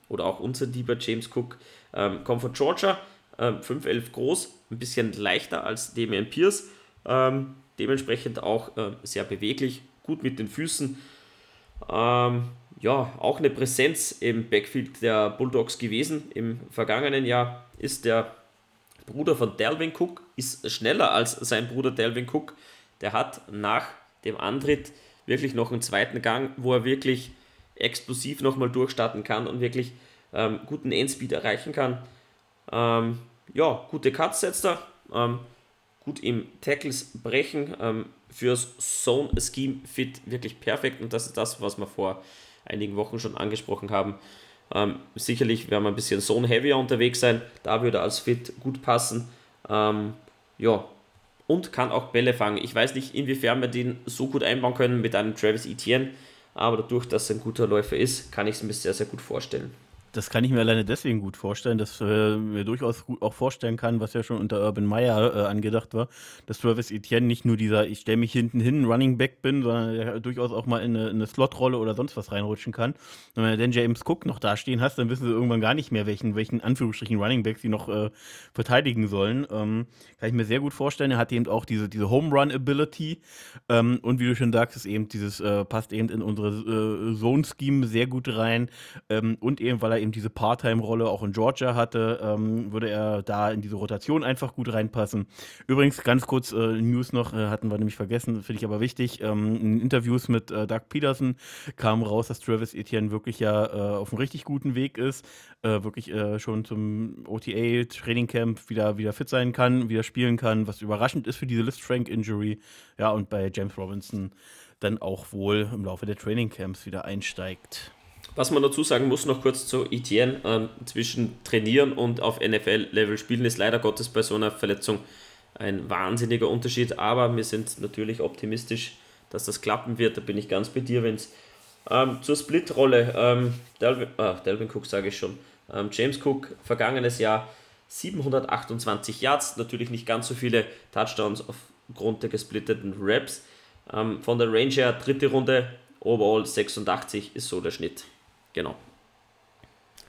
Speaker 2: oder auch unser lieber James Cook, ähm, kommt von Georgia, ähm, 5'11 groß, ein bisschen leichter als Damian Pierce, ähm, dementsprechend auch äh, sehr beweglich, gut mit den Füßen. Ähm, ja, auch eine Präsenz im Backfield der Bulldogs gewesen. Im vergangenen Jahr ist der Bruder von Delvin Cook, ist schneller als sein Bruder Delvin Cook. Der hat nach dem Antritt wirklich noch einen zweiten Gang, wo er wirklich explosiv nochmal durchstarten kann und wirklich ähm, guten Endspeed erreichen kann. Ähm, ja, gute Cuts setzt er, ähm, gut im Tackles brechen, ähm, fürs Zone Scheme Fit wirklich perfekt und das ist das, was wir vor einigen Wochen schon angesprochen haben. Ähm, sicherlich werden wir ein bisschen Zone Heavier unterwegs sein, da würde er als Fit gut passen. Ähm, ja, und kann auch Bälle fangen. Ich weiß nicht, inwiefern wir den so gut einbauen können mit einem Travis Etienne, aber dadurch, dass er ein guter Läufer ist, kann ich es mir sehr, sehr gut vorstellen.
Speaker 3: Das kann ich mir alleine deswegen gut vorstellen, dass äh, mir durchaus gut auch vorstellen kann, was ja schon unter Urban Meyer äh, angedacht war, dass Travis Etienne nicht nur dieser ich stelle mich hinten hin Running Back bin, sondern der durchaus auch mal in eine, eine Slot-Rolle oder sonst was reinrutschen kann. Und wenn du dann James Cook noch dastehen hast, dann wissen sie irgendwann gar nicht mehr, welchen, welchen Anführungsstrichen Running Back sie noch äh, verteidigen sollen. Ähm, kann ich mir sehr gut vorstellen. Er hat eben auch diese, diese Home Run Ability ähm, und wie du schon sagst, eben dieses äh, passt eben in unsere äh, Zone Scheme sehr gut rein ähm, und eben weil er eben diese Part-Time-Rolle auch in Georgia hatte, ähm, würde er da in diese Rotation einfach gut reinpassen. Übrigens, ganz kurz äh, News noch, äh, hatten wir nämlich vergessen, finde ich aber wichtig. Ähm, in Interviews mit äh, Doug Peterson kam raus, dass Travis Etienne wirklich ja äh, auf einem richtig guten Weg ist, äh, wirklich äh, schon zum OTA-Training-Camp wieder, wieder fit sein kann, wieder spielen kann, was überraschend ist für diese List-Frank-Injury. Ja, und bei James Robinson dann auch wohl im Laufe der Training Camps wieder einsteigt.
Speaker 2: Was man dazu sagen muss, noch kurz zu Etienne, ähm, zwischen Trainieren und auf NFL-Level spielen ist leider Gottes bei so einer Verletzung ein wahnsinniger Unterschied, aber wir sind natürlich optimistisch, dass das klappen wird, da bin ich ganz bei dir, Vince. Ähm, zur Split-Rolle, ähm, Delvin, ah, Delvin Cook sage ich schon, ähm, James Cook, vergangenes Jahr 728 Yards, natürlich nicht ganz so viele Touchdowns aufgrund der gesplitteten Raps. Ähm, von der Range her, dritte Runde, overall 86 ist so der Schnitt. Genau.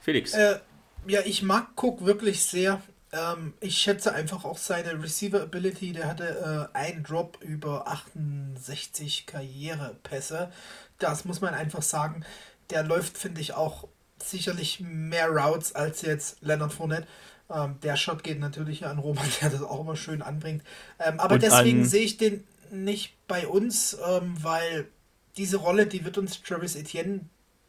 Speaker 1: Felix. Äh, ja, ich mag Cook wirklich sehr. Ähm, ich schätze einfach auch seine Receiver-Ability. Der hatte äh, einen Drop über 68 Karrierepässe. Das muss man einfach sagen. Der läuft, finde ich, auch sicherlich mehr Routes als jetzt Leonard Fournette. Ähm, der Shot geht natürlich an Roman, der das auch immer schön anbringt. Ähm, aber Und deswegen sehe ich den nicht bei uns, ähm, weil diese Rolle, die wird uns Travis Etienne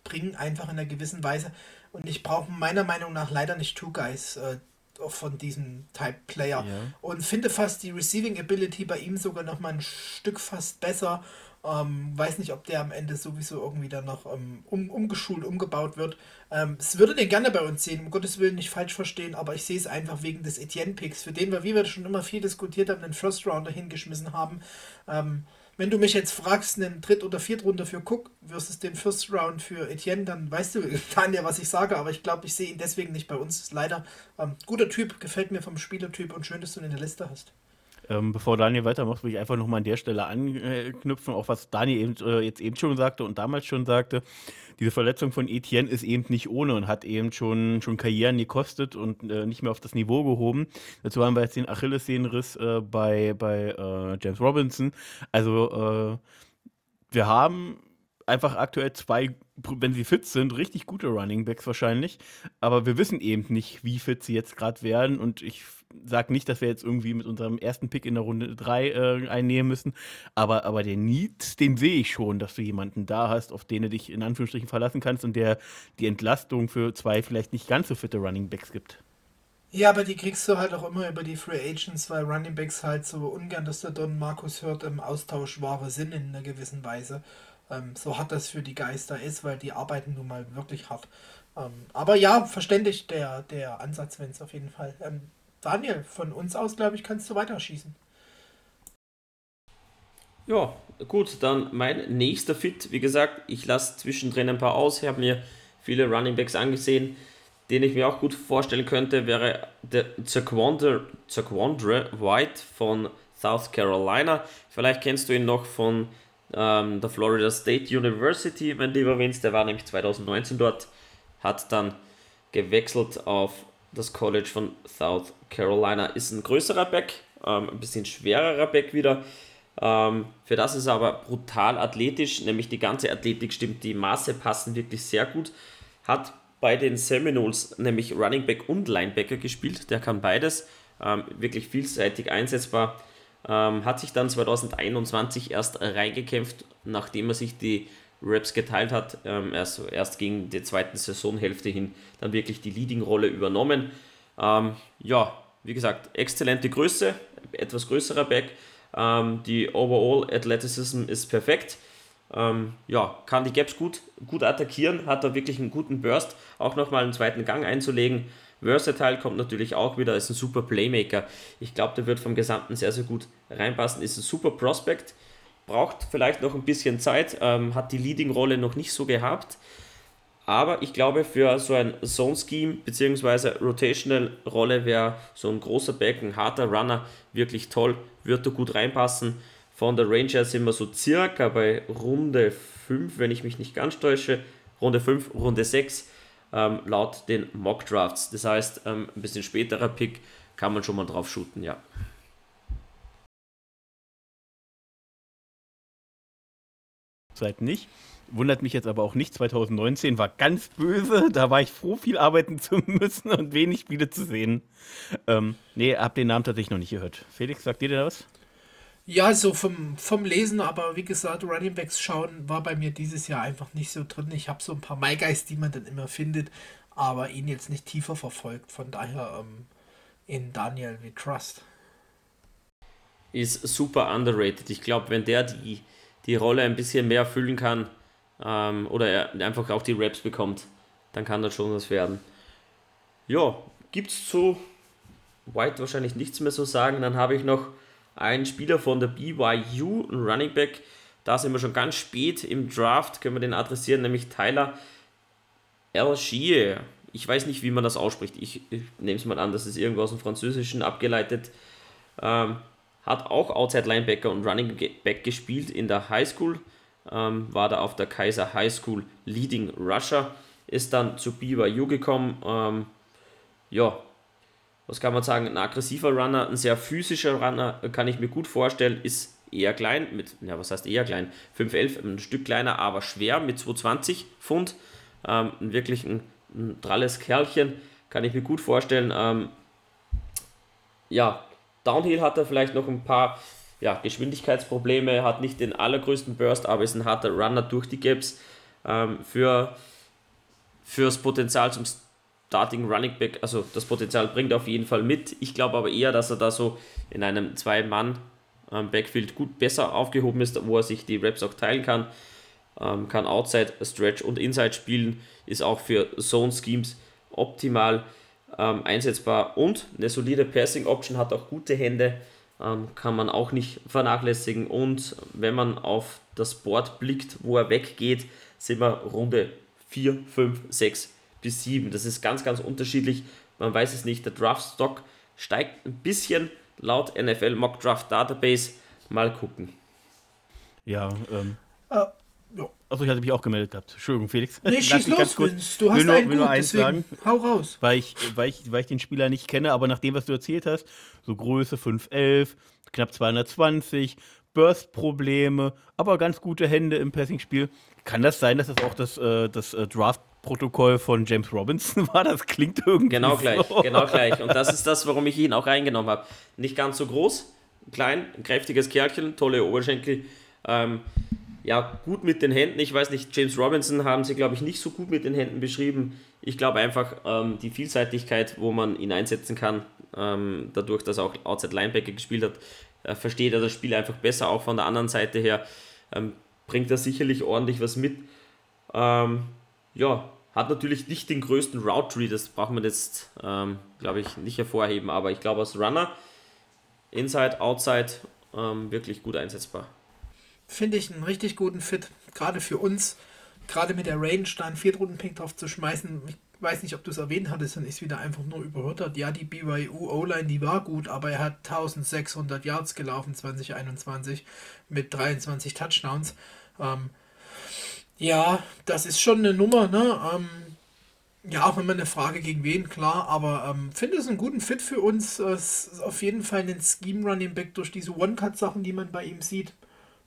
Speaker 1: bringen, einfach in einer gewissen Weise. Und ich brauche meiner Meinung nach leider nicht Two Guys äh, von diesem Type Player. Ja. Und finde fast die Receiving Ability bei ihm sogar noch mal ein Stück fast besser. Ähm, weiß nicht, ob der am Ende sowieso irgendwie dann noch ähm, um, umgeschult, umgebaut wird. Ähm, es würde den gerne bei uns sehen, um Gottes Willen nicht falsch verstehen, aber ich sehe es einfach wegen des Etienne-Picks, für den wir, wie wir schon immer viel diskutiert haben, den First Rounder hingeschmissen haben. Ähm, wenn du mich jetzt fragst, einen Dritt- oder Viertrunde für Cook versus den First Round für Etienne, dann weißt du, Tanja, was ich sage, aber ich glaube, ich sehe ihn deswegen nicht bei uns. Ist leider ähm, guter Typ, gefällt mir vom Spielertyp und schön, dass du ihn in der Liste hast.
Speaker 3: Ähm, bevor Daniel weitermacht, will ich einfach nochmal an der Stelle anknüpfen, auch was Daniel eben, äh, jetzt eben schon sagte und damals schon sagte. Diese Verletzung von Etienne ist eben nicht ohne und hat eben schon, schon Karrieren gekostet und äh, nicht mehr auf das Niveau gehoben. Dazu haben wir jetzt den Achillessehnenriss äh, bei, bei äh, James Robinson. Also äh, wir haben einfach aktuell zwei, wenn sie fit sind, richtig gute Running Backs wahrscheinlich. Aber wir wissen eben nicht, wie fit sie jetzt gerade werden. Und ich sage nicht, dass wir jetzt irgendwie mit unserem ersten Pick in der Runde 3 äh, einnehmen müssen. Aber, aber den Need, den sehe ich schon, dass du jemanden da hast, auf den du dich in Anführungsstrichen verlassen kannst und der die Entlastung für zwei vielleicht nicht ganz so fitte Running Backs gibt.
Speaker 1: Ja, aber die kriegst du halt auch immer über die Free Agents, weil Running Backs halt so ungern, dass der Don Markus hört, im Austausch wahre Sinn in einer gewissen Weise. Ähm, so hart das für die Geister ist, weil die arbeiten nun mal wirklich hart. Ähm, aber ja, verständlich der, der Ansatz, wenn es auf jeden Fall. Ähm, Daniel, von uns aus, glaube ich, kannst du weiterschießen.
Speaker 2: Ja, gut, dann mein nächster Fit. Wie gesagt, ich lasse zwischendrin ein paar aus. Ich habe mir viele Running Backs angesehen. Den ich mir auch gut vorstellen könnte, wäre der Zaquandre White von South Carolina. Vielleicht kennst du ihn noch von ähm, der Florida State University, mein lieber Vince, der war nämlich 2019 dort, hat dann gewechselt auf das College von South Carolina. Ist ein größerer Back, ähm, ein bisschen schwererer Back wieder. Ähm, für das ist er aber brutal athletisch, nämlich die ganze Athletik stimmt, die Maße passen wirklich sehr gut. Hat bei den Seminoles nämlich Running Back und Linebacker gespielt, der kann beides, ähm, wirklich vielseitig einsetzbar. Ähm, hat sich dann 2021 erst reingekämpft, nachdem er sich die Raps geteilt hat. Ähm, erst, erst gegen die zweite Saisonhälfte hin dann wirklich die Leading-Rolle übernommen. Ähm, ja, wie gesagt, exzellente Größe, etwas größerer Back. Ähm, die Overall Athleticism ist perfekt. Ähm, ja, kann die Gaps gut, gut attackieren, hat da wirklich einen guten Burst, auch nochmal einen zweiten Gang einzulegen. Versatile kommt natürlich auch wieder, ist ein super Playmaker. Ich glaube, der wird vom Gesamten sehr, sehr gut reinpassen. Ist ein super Prospect, braucht vielleicht noch ein bisschen Zeit, ähm, hat die Leading-Rolle noch nicht so gehabt. Aber ich glaube, für so ein Zone-Scheme bzw. Rotational-Rolle wäre so ein großer Back, ein harter Runner wirklich toll, wird da gut reinpassen. Von der Ranger sind wir so circa bei Runde 5, wenn ich mich nicht ganz täusche. Runde 5, Runde 6 ähm, laut den Mock Drafts. Das heißt, ähm, ein bisschen späterer Pick kann man schon mal drauf shooten, ja.
Speaker 3: Zeit nicht. Wundert mich jetzt aber auch nicht. 2019 war ganz böse. Da war ich froh, viel arbeiten zu müssen und wenig Spiele zu sehen. Ähm, nee, hab den Namen tatsächlich noch nicht gehört. Felix, sagt ihr da was?
Speaker 1: Ja, so vom, vom Lesen, aber wie gesagt, Running Backs schauen war bei mir dieses Jahr einfach nicht so drin. Ich habe so ein paar MyGuys, die man dann immer findet, aber ihn jetzt nicht tiefer verfolgt. Von daher ähm, in Daniel wie Trust.
Speaker 2: Ist super underrated. Ich glaube, wenn der die, die Rolle ein bisschen mehr füllen kann ähm, oder er einfach auch die Raps bekommt, dann kann das schon was werden. Ja, gibt es zu White wahrscheinlich nichts mehr so sagen. Dann habe ich noch ein Spieler von der BYU, ein Running Back. Da sind wir schon ganz spät im Draft, können wir den adressieren, nämlich Tyler Algier. Ich weiß nicht, wie man das ausspricht. Ich, ich nehme es mal an, das ist irgendwo aus dem Französischen abgeleitet. Ähm, hat auch Outside Linebacker und Running Back gespielt in der High School. Ähm, war da auf der Kaiser High School Leading Rusher. Ist dann zu BYU gekommen. Ähm, ja, was kann man sagen, ein aggressiver Runner, ein sehr physischer Runner, kann ich mir gut vorstellen, ist eher klein, mit, ja, was heißt eher klein, 5'11, ein Stück kleiner, aber schwer mit 220 Pfund, ähm, wirklich ein, ein dralles Kerlchen, kann ich mir gut vorstellen. Ähm, ja, Downhill hat er vielleicht noch ein paar ja, Geschwindigkeitsprobleme, hat nicht den allergrößten Burst, aber ist ein harter Runner durch die Gaps. Ähm, für, fürs Potenzial zum Starting Running Back, also das Potenzial bringt er auf jeden Fall mit. Ich glaube aber eher, dass er da so in einem Zwei-Mann ähm, gut besser aufgehoben ist, wo er sich die Raps auch teilen kann. Ähm, kann Outside, Stretch und Inside spielen, ist auch für Zone Schemes optimal ähm, einsetzbar und eine solide Passing Option hat auch gute Hände, ähm, kann man auch nicht vernachlässigen. Und wenn man auf das Board blickt, wo er weggeht, sind wir Runde 4, 5, 6 bis 7. Das ist ganz, ganz unterschiedlich. Man weiß es nicht. Der Draftstock steigt ein bisschen laut NFL Mock Draft Database. Mal gucken.
Speaker 3: Ja, ähm.
Speaker 1: Äh, ja.
Speaker 3: Achso, ich hatte mich auch gemeldet gehabt. Entschuldigung, Felix.
Speaker 1: Nee, schieß los,
Speaker 3: kurz-
Speaker 1: Vince. Du hast
Speaker 3: will nur,
Speaker 1: einen
Speaker 3: will nur
Speaker 1: gut,
Speaker 3: eins
Speaker 1: deswegen
Speaker 3: sagen,
Speaker 1: hau raus.
Speaker 3: weil ich, weil, ich, weil ich den Spieler nicht kenne, aber nach dem, was du erzählt hast, so Größe 5'11, knapp 220, Burst-Probleme, aber ganz gute Hände im Passing-Spiel. Kann das sein, dass das auch das, äh, das äh, Draft-Protokoll von James Robinson war? Das klingt irgendwie
Speaker 2: Genau gleich,
Speaker 3: so.
Speaker 2: genau gleich. Und das ist das, warum ich ihn auch reingenommen habe. Nicht ganz so groß, klein, ein kräftiges Kerlchen, tolle Oberschenkel. Ähm, ja, gut mit den Händen. Ich weiß nicht, James Robinson haben sie, glaube ich, nicht so gut mit den Händen beschrieben. Ich glaube einfach, ähm, die Vielseitigkeit, wo man ihn einsetzen kann, ähm, dadurch, dass er auch Outside Linebacker gespielt hat, äh, versteht er das Spiel einfach besser. Auch von der anderen Seite her ähm, bringt er sicherlich ordentlich was mit. Ähm, ja, hat natürlich nicht den größten Route Tree, das braucht man jetzt, ähm, glaube ich, nicht hervorheben, aber ich glaube, als Runner, Inside, Outside, ähm, wirklich gut einsetzbar.
Speaker 1: Finde ich einen richtig guten Fit, gerade für uns. Gerade mit der Range da einen Viertrunden-Pick drauf zu schmeißen. Ich weiß nicht, ob du es erwähnt hattest ich es wieder einfach nur überhört hat. Ja, die BYU O-Line, die war gut, aber er hat 1600 Yards gelaufen 2021 mit 23 Touchdowns. Ähm, ja, das ist schon eine Nummer, ne? Ähm, ja, auch man eine Frage gegen wen, klar, aber ähm, finde es einen guten Fit für uns. Es ist auf jeden Fall ein Scheme-Running-Back durch diese One-Cut-Sachen, die man bei ihm sieht.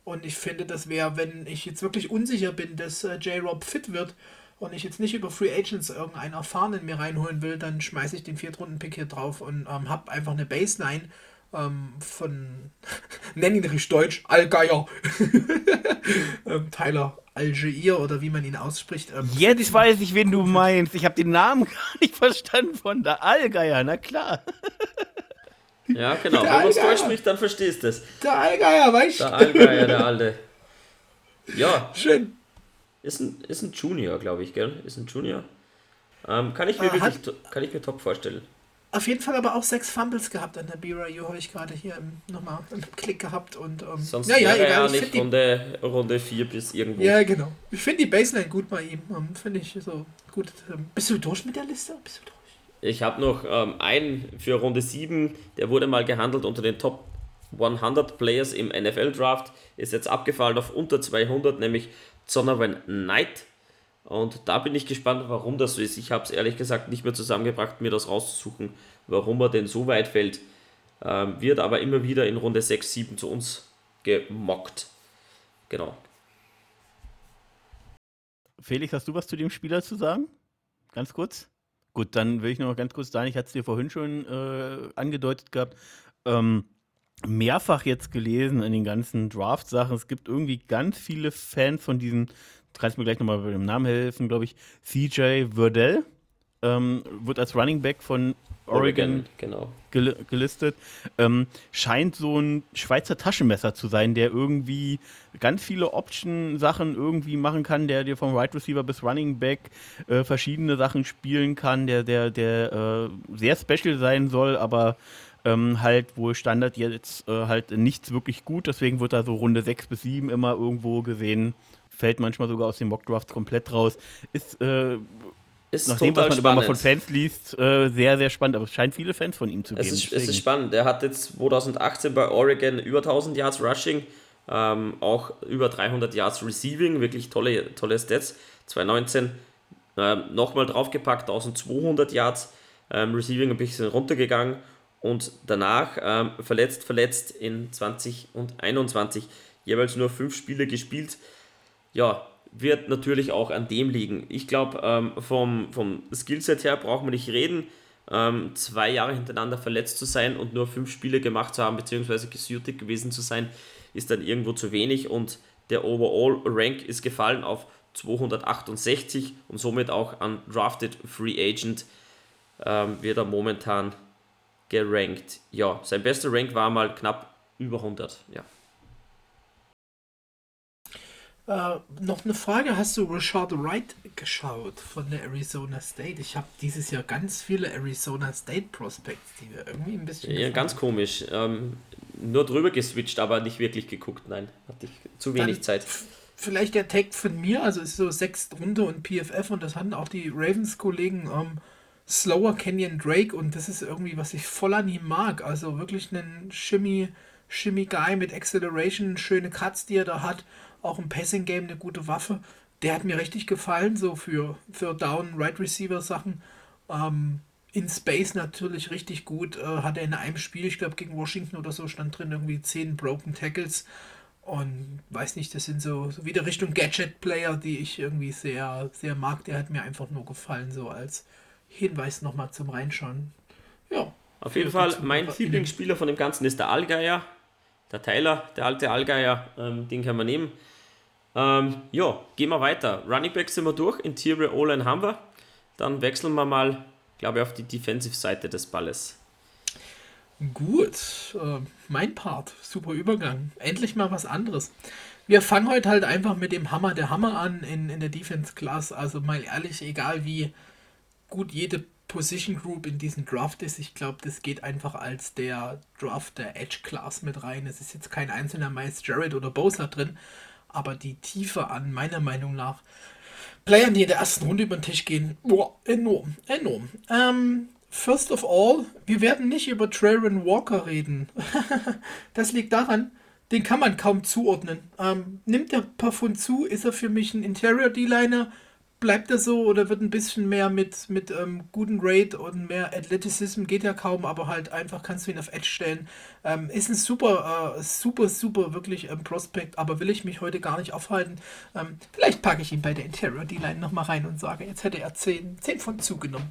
Speaker 1: Und ich finde, das wäre, wenn ich jetzt wirklich unsicher bin, dass äh, J-Rob fit wird und ich jetzt nicht über Free Agents irgendeinen Erfahrenen mir reinholen will, dann schmeiße ich den Viertrunden-Pick hier drauf und ähm, habe einfach eine Baseline ähm, von, nenn ihn richtig deutsch, Allgeier, ähm, Tyler Algier oder wie man ihn ausspricht. Ähm,
Speaker 3: Jetzt weiß ich, wen du meinst. Ich habe den Namen gar nicht verstanden von der Allgeier, na klar.
Speaker 2: Ja, genau.
Speaker 1: Der
Speaker 2: Wenn man es. Deutsch spricht, dann verstehst du es.
Speaker 1: der Allgeier, weißt
Speaker 2: Der
Speaker 1: du?
Speaker 2: Allgeier, der Alte. Ja,
Speaker 1: Schön.
Speaker 2: ist ein, ist ein Junior, glaube ich, gell? Ist ein Junior. Ähm, kann, ich mir
Speaker 1: Äh,
Speaker 2: wirklich, kann ich mir top vorstellen.
Speaker 1: Auf jeden Fall aber auch sechs Fumbles gehabt an der BYU, habe ich gerade hier nochmal im Klick gehabt. Und, ähm,
Speaker 2: Sonst
Speaker 1: ja, ja,
Speaker 2: wäre
Speaker 1: egal.
Speaker 2: ja
Speaker 1: Ich
Speaker 2: nicht
Speaker 1: finde die,
Speaker 2: Runde, Runde 4 bis irgendwo.
Speaker 1: ja, genau. Ich finde die Baseline gut bei ihm. Ähm, finde ich so gut. Ähm, bist du durch mit der Liste? Bist du durch?
Speaker 2: Ich habe noch ähm, einen für Runde 7, der wurde mal gehandelt unter den Top 100 Players im NFL Draft, ist jetzt abgefallen auf unter 200, nämlich Zonovan Knight. Und da bin ich gespannt, warum das so ist. Ich habe es ehrlich gesagt nicht mehr zusammengebracht, mir das rauszusuchen, warum er denn so weit fällt. Ähm, wird aber immer wieder in Runde 6, 7 zu uns gemockt. Genau.
Speaker 3: Felix, hast du was zu dem Spieler zu sagen? Ganz kurz? Gut, dann will ich noch ganz kurz sagen, ich hatte es dir vorhin schon äh, angedeutet gehabt. Ähm, mehrfach jetzt gelesen in den ganzen Draft-Sachen. Es gibt irgendwie ganz viele Fans von diesem, du kannst mir gleich nochmal bei dem Namen helfen, glaube ich, CJ Verdell. Ähm, wird als Running Back von Oregon
Speaker 2: genau.
Speaker 3: gel gelistet. Ähm, scheint so ein Schweizer Taschenmesser zu sein, der irgendwie ganz viele Option-Sachen irgendwie machen kann, der dir vom Right Receiver bis Running Back äh, verschiedene Sachen spielen kann, der, der, der äh, sehr special sein soll, aber ähm, halt wohl Standard jetzt äh, halt nichts wirklich gut, deswegen wird da so Runde 6 bis 7 immer irgendwo gesehen. Fällt manchmal sogar aus den Mockdrafts komplett raus. Ist äh,
Speaker 2: Ist
Speaker 3: nach dem, was man immer mal von
Speaker 2: spannend.
Speaker 3: Fans liest, äh, sehr, sehr spannend. Aber es scheint viele Fans von ihm zu
Speaker 2: Es
Speaker 3: geben.
Speaker 2: ist, es ist spannend. Er hat jetzt 2018 bei Oregon über 1000 Yards Rushing, ähm, auch über 300 Yards Receiving, wirklich tolle, tolle Stats. 2019 ähm, nochmal draufgepackt, 1200 Yards ähm, Receiving, ein bisschen runtergegangen und danach ähm, verletzt, verletzt in 20 und 21 jeweils nur fünf Spiele gespielt. Ja, wird natürlich auch an dem liegen. Ich glaube, ähm, vom, vom Skillset her braucht man nicht reden. Ähm, zwei Jahre hintereinander verletzt zu sein und nur fünf Spiele gemacht zu haben, beziehungsweise gesuited gewesen zu sein, ist dann irgendwo zu wenig und der Overall Rank ist gefallen auf 268 und somit auch an Drafted Free Agent ähm, wird er momentan gerankt. Ja, sein bester Rank war mal knapp über 100. Ja.
Speaker 1: Äh, noch eine Frage, hast du Rashad Wright geschaut von der Arizona State? Ich habe dieses Jahr ganz viele Arizona State Prospects, die mir irgendwie ein bisschen...
Speaker 2: Ja, ganz komisch. Ähm, nur drüber geswitcht, aber nicht wirklich geguckt. Nein, hatte ich zu wenig
Speaker 1: Dann
Speaker 2: Zeit.
Speaker 1: Vielleicht der Tag von mir, also ist so sechste Runde und PFF und das hatten auch die Ravens-Kollegen. Ähm, slower Kenyon Drake und das ist irgendwie, was ich voll an ihm mag. Also wirklich einen Shimmy, Shimmy Guy mit Acceleration, schöne Cuts, die er da hat. Auch im Passing Game eine gute Waffe. Der hat mir richtig gefallen, so für, für Down, Right Receiver Sachen. Ähm, in Space natürlich richtig gut. Äh, hat er in einem Spiel, ich glaube gegen Washington oder so, stand drin irgendwie 10 Broken Tackles. Und weiß nicht, das sind so, so wieder Richtung Gadget-Player, die ich irgendwie sehr, sehr mag. Der hat mir einfach nur gefallen, so als Hinweis nochmal zum Reinschauen. Ja.
Speaker 2: Auf jeden Fall, mein Lieblingsspieler von dem Ganzen ist der Allgeier. Der Tyler, der alte Allgeier, ähm, den kann man nehmen. Ähm, ja, gehen wir weiter. Running Back sind wir durch, Interior O-Line haben wir. Dann wechseln wir mal, glaube ich, auf die Defensive-Seite des Balles.
Speaker 1: Gut, äh, mein Part, super Übergang. Endlich mal was anderes. Wir fangen heute halt einfach mit dem Hammer der Hammer an in, in der Defense Class. Also mal ehrlich, egal wie gut jede Position Group in diesem Draft ist, ich glaube, das geht einfach als der Draft der Edge Class mit rein. Es ist jetzt kein einzelner Miles Jared oder Bowser drin, aber die Tiefe an meiner Meinung nach Playern, die in der ersten Runde über den Tisch gehen, boah, enorm, enorm. Ähm, First of all, wir werden nicht über Trayvon Walker reden. das liegt daran, den kann man kaum zuordnen. Ähm, nimmt der Parfum zu, ist er für mich ein Interior D-Liner? Bleibt er so oder wird ein bisschen mehr mit, mit ähm, guten Raid und mehr Athleticism? Geht ja kaum, aber halt einfach kannst du ihn auf Edge stellen. Ähm, ist ein super, äh, super, super wirklich ähm, Prospect, aber will ich mich heute gar nicht aufhalten. Ähm, vielleicht packe ich ihn bei der Interior D-Line nochmal rein und sage, jetzt hätte er 10, 10 von zugenommen.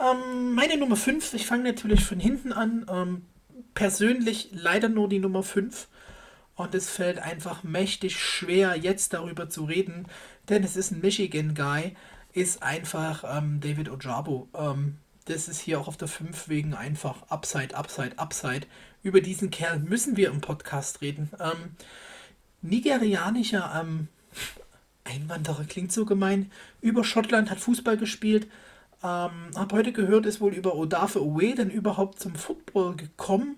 Speaker 1: Ähm, meine Nummer 5, ich fange natürlich von hinten an. Ähm, persönlich leider nur die Nummer 5. Und es fällt einfach mächtig schwer, jetzt darüber zu reden, denn es ist ein Michigan-Guy, ist einfach ähm, David Ojabo. Ähm, das ist hier auch auf der 5 wegen einfach Upside, Upside, Upside. Über diesen Kerl müssen wir im Podcast reden. Ähm, nigerianischer ähm, Einwanderer klingt so gemein. Über Schottland hat Fußball gespielt, ähm, habe heute gehört, ist wohl über Odafe Owe dann überhaupt zum Football gekommen.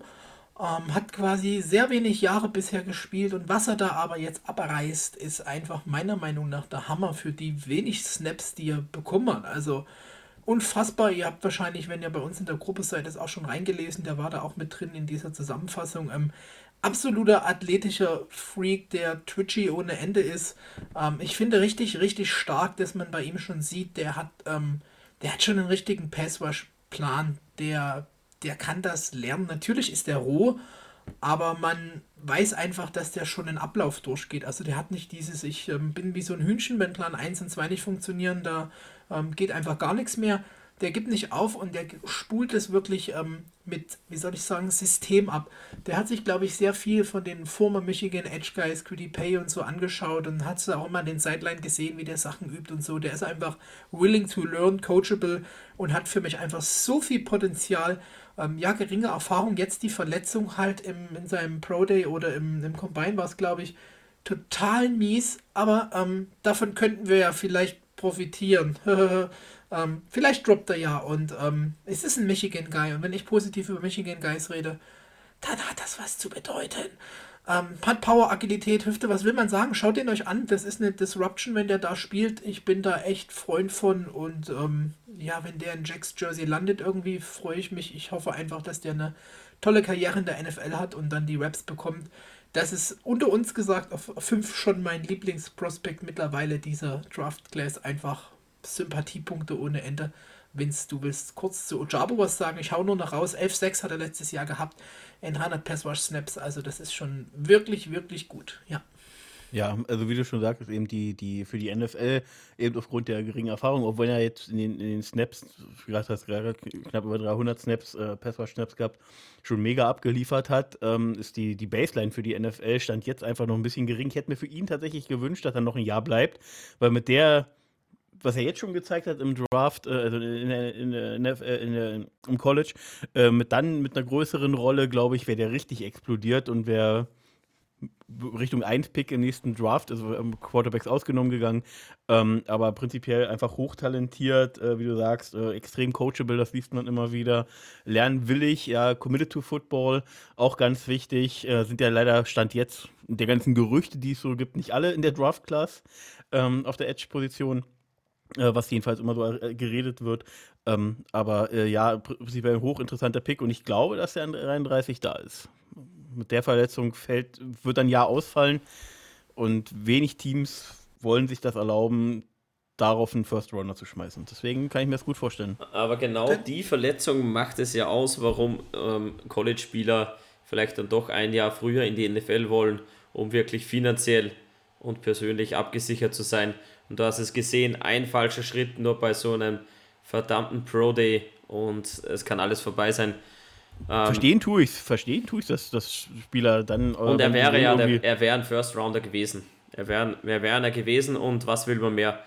Speaker 1: Ähm, hat quasi sehr wenig Jahre bisher gespielt und was er da aber jetzt abreißt, ist einfach meiner Meinung nach der Hammer für die wenig Snaps, die er bekommen. Also unfassbar. Ihr habt wahrscheinlich, wenn ihr bei uns in der Gruppe seid, das auch schon reingelesen. Der war da auch mit drin in dieser Zusammenfassung. Ähm, absoluter athletischer Freak, der twitchy ohne Ende ist. Ähm, ich finde richtig, richtig stark, dass man bei ihm schon sieht, der hat ähm, der hat schon einen richtigen Passwash-Plan. Der, der kann das lernen. Natürlich ist der roh, aber man weiß einfach, dass der schon einen Ablauf durchgeht. Also der hat nicht dieses, ich ähm, bin wie so ein Hühnchen, wenn Plan 1 und 2 nicht funktionieren, da ähm, geht einfach gar nichts mehr der gibt nicht auf und der spult es wirklich ähm, mit, wie soll ich sagen, System ab. Der hat sich, glaube ich, sehr viel von den former Michigan Edge Guys, QD Pay und so angeschaut und hat auch mal den Sideline gesehen, wie der Sachen übt und so. Der ist einfach willing to learn, coachable und hat für mich einfach so viel Potenzial. Ähm, ja, geringe Erfahrung, jetzt die Verletzung halt im, in seinem Pro Day oder im, im Combine war es, glaube ich, total mies, aber ähm, davon könnten wir ja vielleicht profitieren. Ähm, vielleicht droppt er ja und ähm, es ist ein Michigan Guy und wenn ich positiv über Michigan Guys rede, dann hat das was zu bedeuten. Ähm, hat Power, Agilität, Hüfte, was will man sagen? Schaut ihn euch an, das ist eine Disruption, wenn der da spielt. Ich bin da echt Freund von und ähm, ja, wenn der in Jacks Jersey landet, irgendwie freue ich mich. Ich hoffe einfach, dass der eine tolle Karriere in der NFL hat und dann die Raps bekommt. Das ist unter uns gesagt auf 5 schon mein Lieblingsprospekt mittlerweile, dieser Draft Class einfach Sympathiepunkte ohne Ende. Vince, du willst kurz zu Ojabo was sagen? Ich hau nur noch raus. 11-6 hat er letztes Jahr gehabt in 100 Passwash-Snaps. Also das ist schon wirklich, wirklich gut. Ja.
Speaker 3: Ja, also wie du schon sagtest, eben die, die für die NFL eben aufgrund der geringen Erfahrung, obwohl er jetzt in den, in den Snaps, gerade hast gerade knapp über 300 Snaps, äh, Passwash-Snaps gehabt, schon mega abgeliefert hat, ähm, ist die, die Baseline für die NFL stand jetzt einfach noch ein bisschen gering. Ich hätte mir für ihn tatsächlich gewünscht, dass er noch ein Jahr bleibt, weil mit der was er jetzt schon gezeigt hat im Draft, äh, also in, in, in, in, im College, äh, dann mit einer größeren Rolle, glaube ich, wäre der richtig explodiert und wäre Richtung 1-Pick im nächsten Draft, also Quarterbacks ausgenommen gegangen, ähm, aber prinzipiell einfach hochtalentiert, äh, wie du sagst, äh, extrem coachable, das liest man immer wieder, lernwillig, ja, committed to Football, auch ganz wichtig, äh, sind ja leider Stand jetzt der ganzen Gerüchte, die es so gibt, nicht alle in der Draft-Class ähm, auf der Edge-Position. Äh, was jedenfalls immer so äh, geredet wird. Ähm, aber äh, ja, prinzipiell ein hochinteressanter Pick und ich glaube, dass er an 33 da ist. Mit der Verletzung fällt, wird dann ja ausfallen und wenig Teams wollen sich das erlauben, darauf einen First Runner zu schmeißen. Deswegen kann ich mir das gut vorstellen.
Speaker 2: Aber genau die Verletzung macht es ja aus, warum ähm, College-Spieler vielleicht dann doch ein Jahr früher in die NFL wollen, um wirklich finanziell und persönlich abgesichert zu sein. Und du hast es gesehen, ein falscher Schritt nur bei so einem verdammten Pro Day und es kann alles vorbei sein.
Speaker 3: Ähm, verstehen tue ich verstehen tue ich, dass das Spieler dann.
Speaker 2: Und er wäre ja, der, er wäre ein First Rounder gewesen. Er wäre er wär einer gewesen und was will man mehr?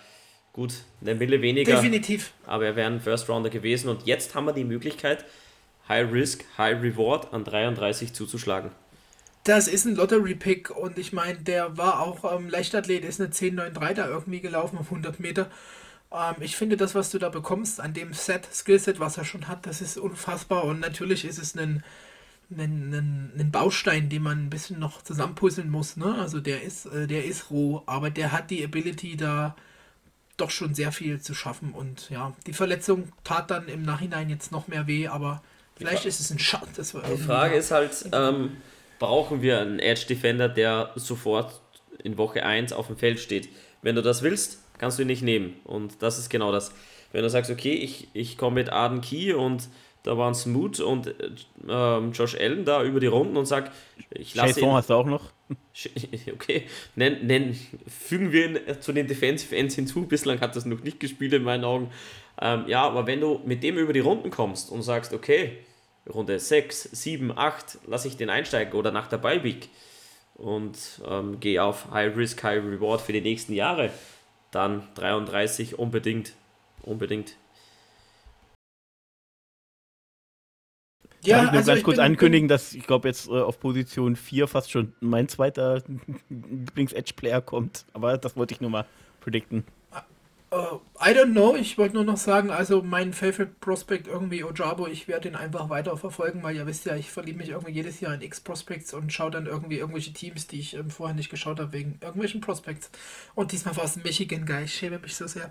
Speaker 2: Gut, eine Mille weniger.
Speaker 1: Definitiv.
Speaker 2: Aber er wäre ein First Rounder gewesen und jetzt haben wir die Möglichkeit, High Risk, High Reward an 33 zuzuschlagen.
Speaker 1: Das ist ein Lottery-Pick und ich meine, der war auch ähm, Leichtathlet, ist eine 10,93 da irgendwie gelaufen auf 100 Meter. Ähm, ich finde, das, was du da bekommst an dem Set, Skillset, was er schon hat, das ist unfassbar und natürlich ist es ein, ein, ein, ein Baustein, den man ein bisschen noch zusammenpuzzeln muss. Ne? Also der ist, äh, der ist roh, aber der hat die Ability da doch schon sehr viel zu schaffen und ja, die Verletzung tat dann im Nachhinein jetzt noch mehr weh, aber vielleicht ist es ein Schatten.
Speaker 2: Die Frage ist halt, ähm, brauchen wir einen Edge Defender, der sofort in Woche 1 auf dem Feld steht. Wenn du das willst, kannst du ihn nicht nehmen. Und das ist genau das. Wenn du sagst, okay, ich, ich komme mit Arden Key und da waren Smoot und äh, Josh Allen da über die Runden und sag, ich lasse
Speaker 3: ihn. hast du auch noch?
Speaker 2: Okay, nenn, nenn, fügen wir ihn zu den Defensive Ends hinzu. Bislang hat das noch nicht gespielt in meinen Augen. Ähm, ja, aber wenn du mit dem über die Runden kommst und sagst, okay, Runde 6, 7, 8 lasse ich den einsteigen oder nach der Bye und ähm, gehe auf High Risk, High Reward für die nächsten Jahre, dann 33 unbedingt. Unbedingt.
Speaker 3: Ja, Kann ich nur also ganz kurz bin, ankündigen, dass ich glaube jetzt äh, auf Position 4 fast schon mein zweiter Lieblings-Edge-Player kommt. Aber das wollte ich nur mal predikten.
Speaker 1: Uh, I don't know. Ich wollte nur noch sagen, also mein Favorite Prospect irgendwie Ojabo, ich werde ihn einfach weiter verfolgen, weil ihr wisst ja, ich verliebe mich irgendwie jedes Jahr in X-Prospects und schaue dann irgendwie irgendwelche Teams, die ich ähm, vorher nicht geschaut habe, wegen irgendwelchen Prospects. Und diesmal war es Michigan Guy. Ich schäme mich so sehr.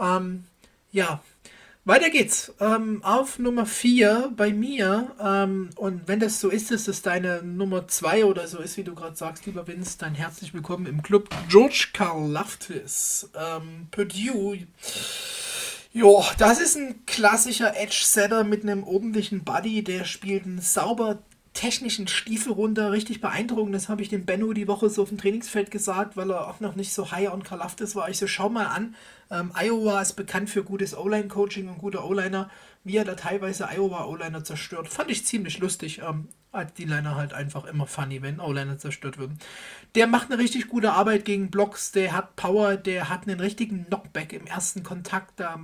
Speaker 1: Ähm, ja, weiter geht's. Ähm, auf Nummer 4 bei mir. Ähm, und wenn das so ist, dass das deine Nummer 2 oder so ist, wie du gerade sagst, lieber Vince, dann herzlich willkommen im Club. George Carl Laftis. Ähm, Purdue. Jo, das ist ein klassischer Edge-Setter mit einem ordentlichen Buddy. Der spielt einen sauber technischen Stiefel runter. Richtig beeindruckend. Das habe ich dem Benno die Woche so auf dem Trainingsfeld gesagt, weil er auch noch nicht so high on Kalaftis war. Ich so, schau mal an. Ähm, Iowa ist bekannt für gutes O-Line-Coaching und gute O-Liner. Wie er da teilweise Iowa O-Liner zerstört, fand ich ziemlich lustig. Ähm, die Liner halt einfach immer funny, wenn O-Liner zerstört werden. Der macht eine richtig gute Arbeit gegen Blocks, der hat Power, der hat einen richtigen Knockback im ersten Kontakt. Da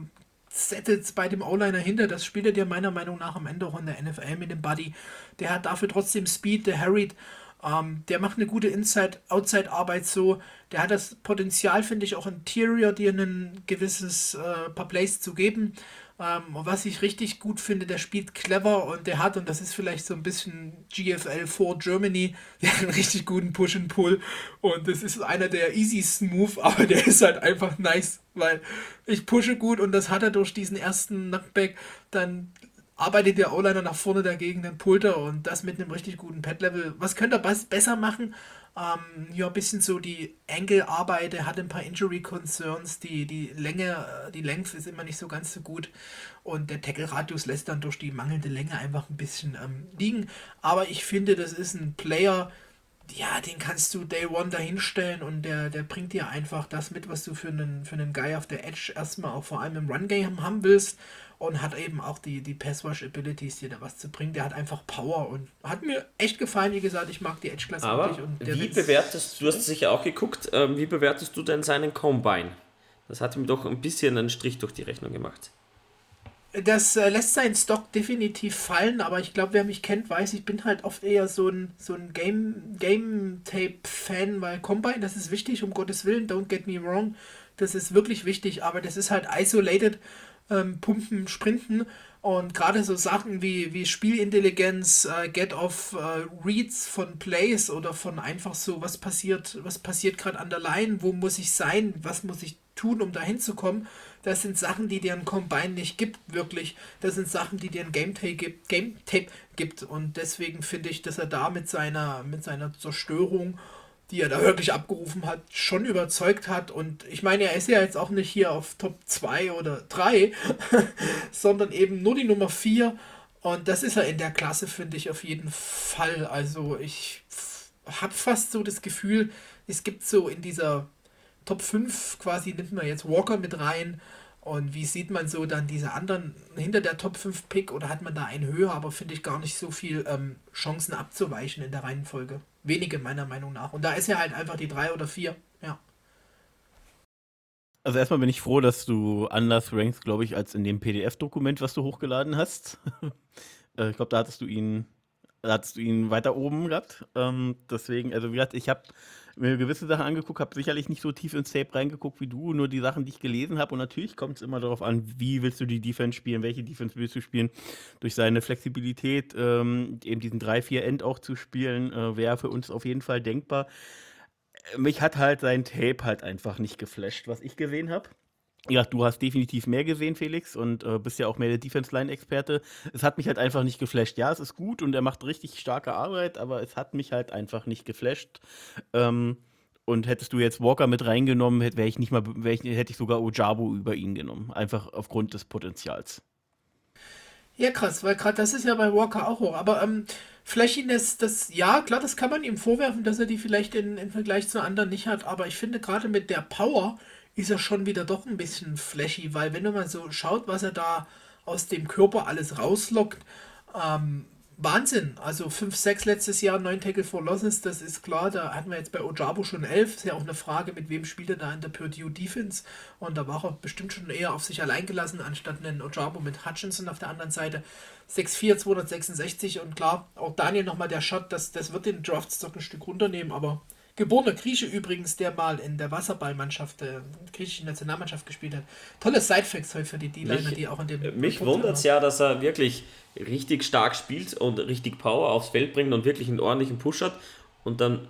Speaker 1: settelt bei dem O-Liner hinter. Das spielt er dir meiner Meinung nach am Ende auch in der NFL mit dem Buddy. Der hat dafür trotzdem Speed, der harried. Ähm, der macht eine gute Inside-Outside-Arbeit so. Der hat das Potenzial, finde ich, auch Interior dir ein gewisses äh, paar Plays zu geben. Ähm, was ich richtig gut finde, der spielt clever und der hat, und das ist vielleicht so ein bisschen GFL 4 Germany, der hat einen richtig guten Push and Pull. Und das ist einer der easy smooth, aber der ist halt einfach nice, weil ich pushe gut und das hat er durch diesen ersten Knockback. Dann arbeitet der O-Liner nach vorne dagegen, den Pulter und das mit einem richtig guten Pad-Level. Was könnte er besser machen? Ähm, ja, ein bisschen so die Angle-Arbeit, er hat ein paar Injury-Concerns, die, die Länge, äh, die Length ist immer nicht so ganz so gut und der Tackle-Radius lässt dann durch die mangelnde Länge einfach ein bisschen ähm, liegen. Aber ich finde, das ist ein Player, ja, den kannst du Day One dahinstellen und der, der bringt dir einfach das mit, was du für einen, für einen Guy auf der Edge erstmal auch vor allem im Run-Game haben willst und hat eben auch die, die Pass-Rush-Abilities, dir da was zu bringen. Der hat einfach Power und hat mir echt gefallen. Wie gesagt, ich mag die Edge-Klasse
Speaker 2: wirklich. Und wie bewertest, du hast sicher auch geguckt, äh, wie bewertest du denn seinen Combine? Das hat ihm doch ein bisschen einen Strich durch die Rechnung gemacht.
Speaker 1: Das äh, lässt seinen Stock definitiv fallen, aber ich glaube, wer mich kennt, weiß, ich bin halt oft eher so ein, so ein Game, Game Tape-Fan, weil Combine, das ist wichtig, um Gottes Willen, don't get me wrong, das ist wirklich wichtig, aber das ist halt isolated ähm, Pumpen, Sprinten und gerade so Sachen wie, wie Spielintelligenz, äh, Get-off äh, Reads von Plays oder von einfach so, was passiert, was passiert gerade an der Line, wo muss ich sein, was muss ich tun, um da hinzukommen, Das sind Sachen, die dir ein Combine nicht gibt, wirklich. Das sind Sachen, die dir ein Game Tape gibt, Game Tape gibt. Und deswegen finde ich, dass er da mit seiner, mit seiner Zerstörung, die er da wirklich abgerufen hat, schon überzeugt hat. Und ich meine, er ist ja jetzt auch nicht hier auf Top 2 oder 3, sondern eben nur die Nummer 4. Und das ist er in der Klasse, finde ich auf jeden Fall. Also ich habe fast so das Gefühl, es gibt so in dieser Top 5 quasi, nimmt man jetzt Walker mit rein. Und wie sieht man so dann diese anderen hinter der Top 5 Pick oder hat man da einen höher, aber finde ich gar nicht so viel ähm, Chancen abzuweichen in der Reihenfolge. Wenige meiner Meinung nach. Und da ist ja halt einfach die 3 oder 4. Ja.
Speaker 3: Also erstmal bin ich froh, dass du anders rankst, glaube ich, als in dem PDF-Dokument, was du hochgeladen hast. Äh, ich glaube, da hattest du ihn, da hattest du ihn weiter oben gehabt. Ähm, deswegen, also wie gesagt, ich habe mir gewisse Sachen angeguckt, habe sicherlich nicht so tief ins Tape reingeguckt wie du, nur die Sachen, die ich gelesen habe. Und natürlich kommt es immer darauf an, wie willst du die Defense spielen, welche Defense willst du spielen. Durch seine Flexibilität, ähm, eben diesen 3-4-End auch zu spielen, äh, wäre für uns auf jeden Fall denkbar mich hat halt sein Tape halt einfach nicht geflasht, was ich gesehen habe. Ja, du hast definitiv mehr gesehen, Felix, und äh, bist ja auch mehr der Defense-Line-Experte. Es hat mich halt einfach nicht geflasht. Ja, es ist gut und er macht richtig starke Arbeit, aber es hat mich halt einfach nicht geflasht. Ähm, und hättest du jetzt Walker mit reingenommen, hätte ich nicht mal, ich, hätte ich sogar Ojabo über ihn genommen. Einfach aufgrund des Potenzials.
Speaker 1: Ja, krass, weil gerade das ist ja bei Walker auch hoch. Aber ähm, Flashiness, das, ja, klar, das kann man ihm vorwerfen, dass er die vielleicht in, im Vergleich zu anderen nicht hat. Aber ich finde gerade mit der Power ist er schon wieder doch ein bisschen flashy, weil wenn mal so schaut, was er da aus dem Körper alles rauslockt, ähm, Wahnsinn. Also 5, 6 letztes Jahr, 9 Tackle for Losses, das ist klar. Da hatten wir jetzt bei Ojabo schon 11. Ist ja auch eine Frage, mit wem spielt er da in der Purdue Defense. Und da war er bestimmt schon eher auf sich allein gelassen, anstatt einen Ojabo mit Hutchinson auf der anderen Seite. 6'4, 266 und klar, auch Daniel nochmal der Shot, das, das wird den Draftstock ein Stück runternehmen, aber Geborener Grieche übrigens, der mal in der Wasserballmannschaft, der griechischen Nationalmannschaft gespielt hat. Tolles Sidefacts heute für die D-Liner, die auch in dem.
Speaker 2: Mich wundert es ja, dass er wirklich richtig stark spielt und richtig Power aufs Feld bringt und wirklich einen ordentlichen Push hat und dann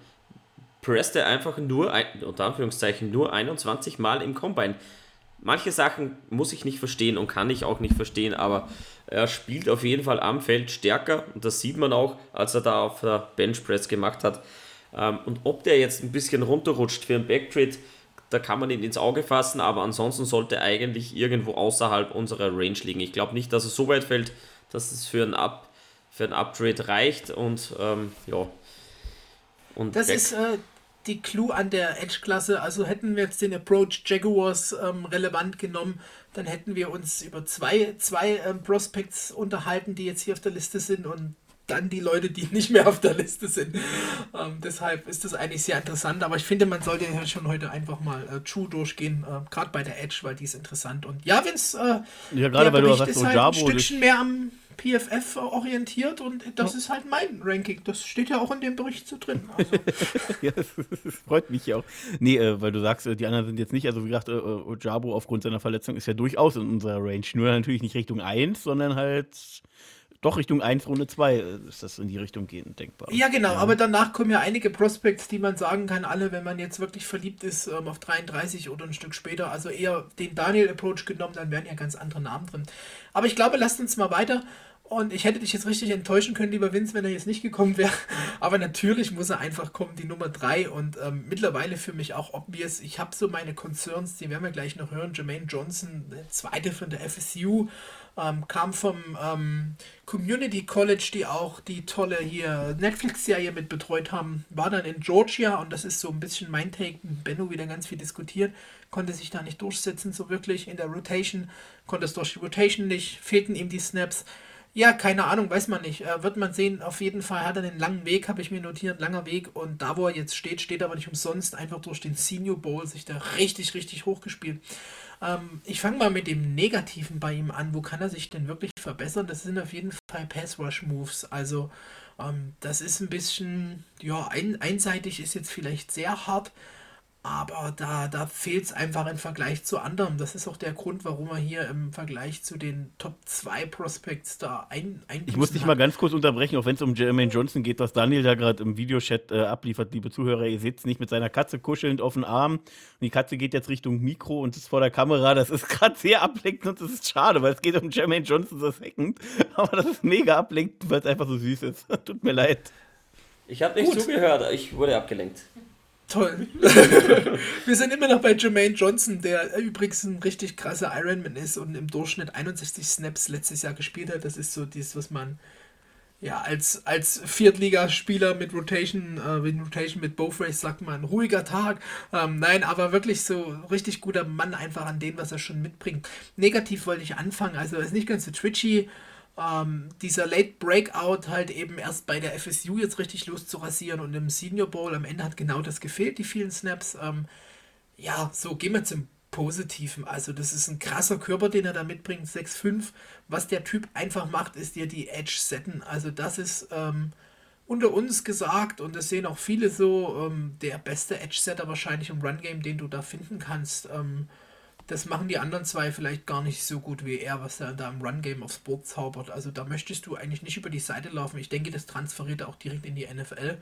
Speaker 2: presst er einfach nur, unter Anführungszeichen, nur 21 Mal im Combine. Manche Sachen muss ich nicht verstehen und kann ich auch nicht verstehen, aber er spielt auf jeden Fall am Feld stärker und das sieht man auch, als er da auf der Benchpress gemacht hat. Ähm, und ob der jetzt ein bisschen runterrutscht für einen Backtrade, da kann man ihn ins Auge fassen, aber ansonsten sollte er eigentlich irgendwo außerhalb unserer Range liegen. Ich glaube nicht, dass er so weit fällt, dass es für ein, Up, für ein Uptrade reicht und ähm, ja.
Speaker 1: Und das ist äh, die Clue an der Edge-Klasse. Also hätten wir jetzt den Approach Jaguars ähm, relevant genommen, dann hätten wir uns über zwei, zwei ähm, Prospects unterhalten, die jetzt hier auf der Liste sind und dann die Leute, die nicht mehr auf der Liste sind. Ähm, deshalb ist das eigentlich sehr interessant. Aber ich finde, man sollte ja schon heute einfach mal äh, True durchgehen, äh, gerade bei der Edge, weil die ist interessant. Und ja, wenn es äh,
Speaker 3: ja, gerade weil du sagst,
Speaker 1: ist halt ein Stückchen mehr am PFF orientiert und das ja. ist halt mein Ranking. Das steht ja auch in dem Bericht so drin. Also.
Speaker 3: ja, das, das, freut mich auch. Nee, äh, weil du sagst, äh, die anderen sind jetzt nicht, also wie gesagt, äh, Ojabo aufgrund seiner Verletzung ist ja durchaus in unserer Range. Nur natürlich nicht Richtung 1, sondern halt doch Richtung 1, Runde 2 äh, ist das in die Richtung gehen, denkbar.
Speaker 1: Ja, genau, ja. aber danach kommen ja einige Prospects, die man sagen kann, alle, wenn man jetzt wirklich verliebt ist, ähm, auf 33 oder ein Stück später, also eher den Daniel-Approach genommen, dann wären ja ganz andere Namen drin. Aber ich glaube, lasst uns mal weiter. Und ich hätte dich jetzt richtig enttäuschen können, lieber Vince, wenn er jetzt nicht gekommen wäre. Aber natürlich muss er einfach kommen, die Nummer 3. Und ähm, mittlerweile für mich auch obvious. Ich habe so meine Concerns, die werden wir gleich noch hören. Jermaine Johnson, der zweite von der FSU, ähm, kam vom ähm, Community College, die auch die tolle hier Netflix-Serie mit betreut haben, war dann in Georgia und das ist so ein bisschen mein Take. Benno wieder ganz viel diskutiert, konnte sich da nicht durchsetzen, so wirklich in der Rotation, konnte es durch die Rotation nicht, fehlten ihm die Snaps. Ja, keine Ahnung, weiß man nicht. Äh, wird man sehen. Auf jeden Fall hat er einen langen Weg, habe ich mir notiert, langer Weg. Und da, wo er jetzt steht, steht er aber nicht umsonst. Einfach durch den Senior Bowl sich da richtig, richtig hochgespielt. Ähm, ich fange mal mit dem Negativen bei ihm an. Wo kann er sich denn wirklich verbessern? Das sind auf jeden Fall Pass-Rush-Moves. Also, ähm, das ist ein bisschen, ja, ein, einseitig ist jetzt vielleicht sehr hart. Aber da, da fehlt es einfach im Vergleich zu anderen. Das ist auch der Grund, warum er hier im Vergleich zu den Top 2 Prospects da ein, ein
Speaker 3: Ich muss dich hat. mal ganz kurz unterbrechen, auch wenn es um Jermaine Johnson geht, was Daniel da gerade im Videochat äh, abliefert, liebe Zuhörer. Ihr sitzt nicht mit seiner Katze kuschelnd auf dem Arm. Und die Katze geht jetzt Richtung Mikro und ist vor der Kamera. Das ist gerade sehr ablenkend und das ist schade, weil es geht um Jermaine Johnson the Second. Aber das ist mega ablenkend, weil es einfach so süß ist. Tut mir leid.
Speaker 2: Ich habe nicht Gut. zugehört, ich wurde abgelenkt.
Speaker 1: Toll. wir sind immer noch bei Jermaine Johnson, der übrigens ein richtig krasser Ironman ist und im Durchschnitt 61 Snaps letztes Jahr gespielt hat. Das ist so das, was man ja als, als Viertligaspieler mit Rotation, äh, mit Rotation mit Both Race sagt man, ruhiger Tag. Ähm, nein, aber wirklich so richtig guter Mann einfach an dem, was er schon mitbringt. Negativ wollte ich anfangen, also er ist nicht ganz so twitchy ähm, dieser Late Breakout halt eben erst bei der FSU jetzt richtig loszurasieren und im Senior Bowl am Ende hat genau das gefehlt, die vielen Snaps. Ähm, ja, so gehen wir zum Positiven. Also, das ist ein krasser Körper, den er da mitbringt, 6'5. Was der Typ einfach macht, ist dir die Edge setten. Also, das ist ähm, unter uns gesagt und das sehen auch viele so, ähm, der beste Edge-Setter wahrscheinlich im Run-Game, den du da finden kannst. Ähm, das machen die anderen zwei vielleicht gar nicht so gut wie er, was er da im Run-Game aufs Board zaubert. Also da möchtest du eigentlich nicht über die Seite laufen. Ich denke, das transferiert er auch direkt in die NFL.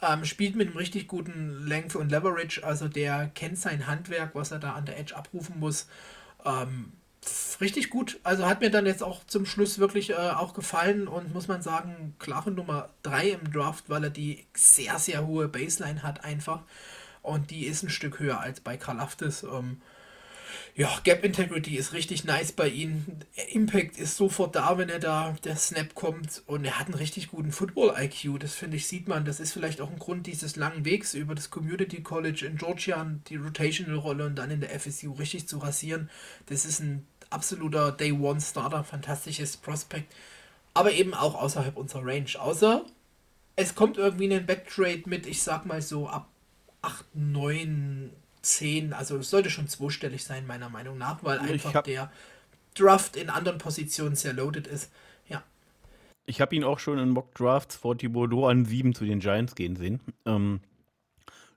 Speaker 1: Ähm, spielt mit einem richtig guten Length und Leverage, also der kennt sein Handwerk, was er da an der Edge abrufen muss. Ähm, richtig gut. Also hat mir dann jetzt auch zum Schluss wirklich äh, auch gefallen und muss man sagen, klare Nummer 3 im Draft, weil er die sehr, sehr hohe Baseline hat einfach. Und die ist ein Stück höher als bei Karlaftis. Ähm, ja, Gap Integrity ist richtig nice bei ihm. Impact ist sofort da, wenn er da der Snap kommt. Und er hat einen richtig guten Football-IQ. Das finde ich, sieht man. Das ist vielleicht auch ein Grund dieses langen Wegs über das Community College in Georgia, die Rotational-Rolle und dann in der FSU richtig zu rasieren. Das ist ein absoluter Day-One-Starter, fantastisches Prospect. Aber eben auch außerhalb unserer Range. Außer es kommt irgendwie ein Backtrade mit, ich sag mal so, ab 8, 9 10, also es sollte schon zweistellig sein, meiner Meinung nach, weil einfach der Draft in anderen Positionen sehr loaded ist. Ja.
Speaker 3: Ich habe ihn auch schon in Mock Drafts vor Thibodeau an 7 zu den Giants gehen sehen. Ähm,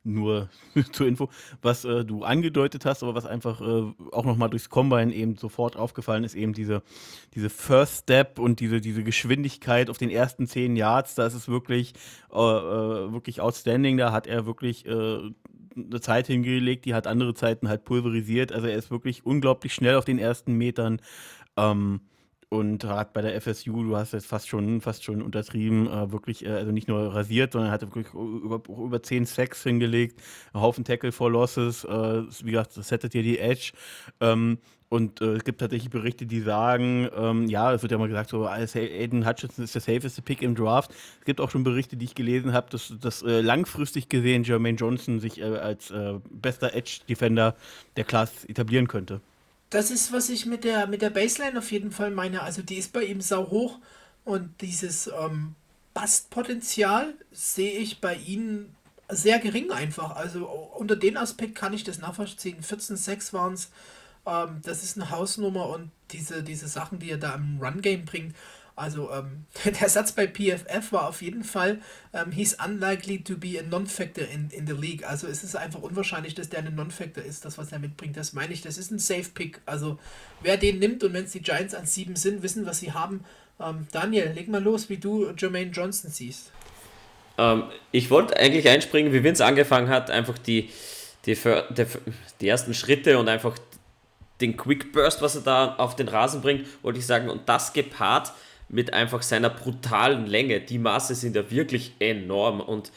Speaker 3: nur zur Info, was äh, du angedeutet hast, aber was einfach äh, auch nochmal durchs Combine eben sofort aufgefallen ist, eben diese, diese First Step und diese, diese Geschwindigkeit auf den ersten 10 Yards, da ist es wirklich, äh, äh wirklich outstanding. Da hat er wirklich äh, eine Zeit hingelegt, die hat andere Zeiten halt pulverisiert. Also er ist wirklich unglaublich schnell auf den ersten Metern. Ähm, und hat bei der FSU, du hast jetzt fast schon, fast schon untertrieben, äh, wirklich, äh, also nicht nur rasiert, sondern hat wirklich über, über 10 Sacks hingelegt, einen Haufen Tackle for Losses, äh, wie gesagt, das settet dir die Edge. Ähm, und äh, es gibt tatsächlich Berichte, die sagen, ähm, ja, es wird ja mal gesagt, so Aiden Hutchinson ist der safeste Pick im Draft. Es gibt auch schon Berichte, die ich gelesen habe, dass, dass äh, langfristig gesehen Jermaine Johnson sich äh, als äh, bester Edge-Defender der Class etablieren könnte.
Speaker 1: Das ist, was ich mit der, mit der Baseline auf jeden Fall meine. Also die ist bei ihm sau hoch und dieses ähm, Bastpotenzial sehe ich bei ihm sehr gering einfach. Also unter den Aspekt kann ich das nachvollziehen. 14,6 waren es ähm, das ist eine Hausnummer und diese, diese Sachen, die er da im Run-Game bringt. Also ähm, der Satz bei PFF war auf jeden Fall, ähm, he's unlikely to be a non-factor in, in the league. Also es ist einfach unwahrscheinlich, dass der ein Non-Factor ist, das was er mitbringt. Das meine ich, das ist ein Safe-Pick. Also wer den nimmt und wenn es die Giants an sieben sind, wissen, was sie haben. Ähm, Daniel, leg mal los, wie du Jermaine Johnson siehst.
Speaker 2: Ähm, ich wollte eigentlich einspringen, wie Vince angefangen hat, einfach die, die, die, die ersten Schritte und einfach den Quick Burst, was er da auf den Rasen bringt, wollte ich sagen, und das gepaart mit einfach seiner brutalen Länge. Die Maße sind ja wirklich enorm und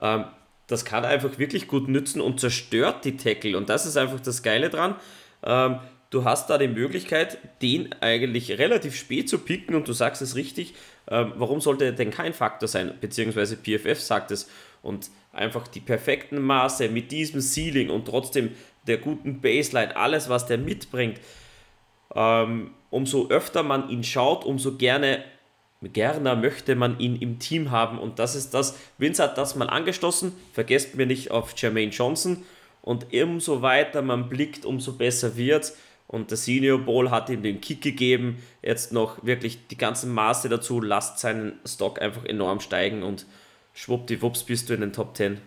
Speaker 2: ähm, das kann er einfach wirklich gut nützen und zerstört die Tackle. Und das ist einfach das Geile dran. Ähm, du hast da die Möglichkeit, den eigentlich relativ spät zu picken und du sagst es richtig. Ähm, warum sollte er denn kein Faktor sein? Beziehungsweise PFF sagt es. Und einfach die perfekten Maße mit diesem Ceiling und trotzdem der guten Baseline, alles, was der mitbringt, ähm, umso öfter man ihn schaut, umso gerne, gerne möchte man ihn im Team haben. Und das ist das, Vince hat das mal angestoßen, vergesst mir nicht auf Jermaine Johnson. Und umso weiter man blickt, umso besser wird Und der Senior Bowl hat ihm den Kick gegeben. Jetzt noch wirklich die ganzen Maße dazu, lasst seinen Stock einfach enorm steigen und schwuppdiwupps bist du in den Top 10.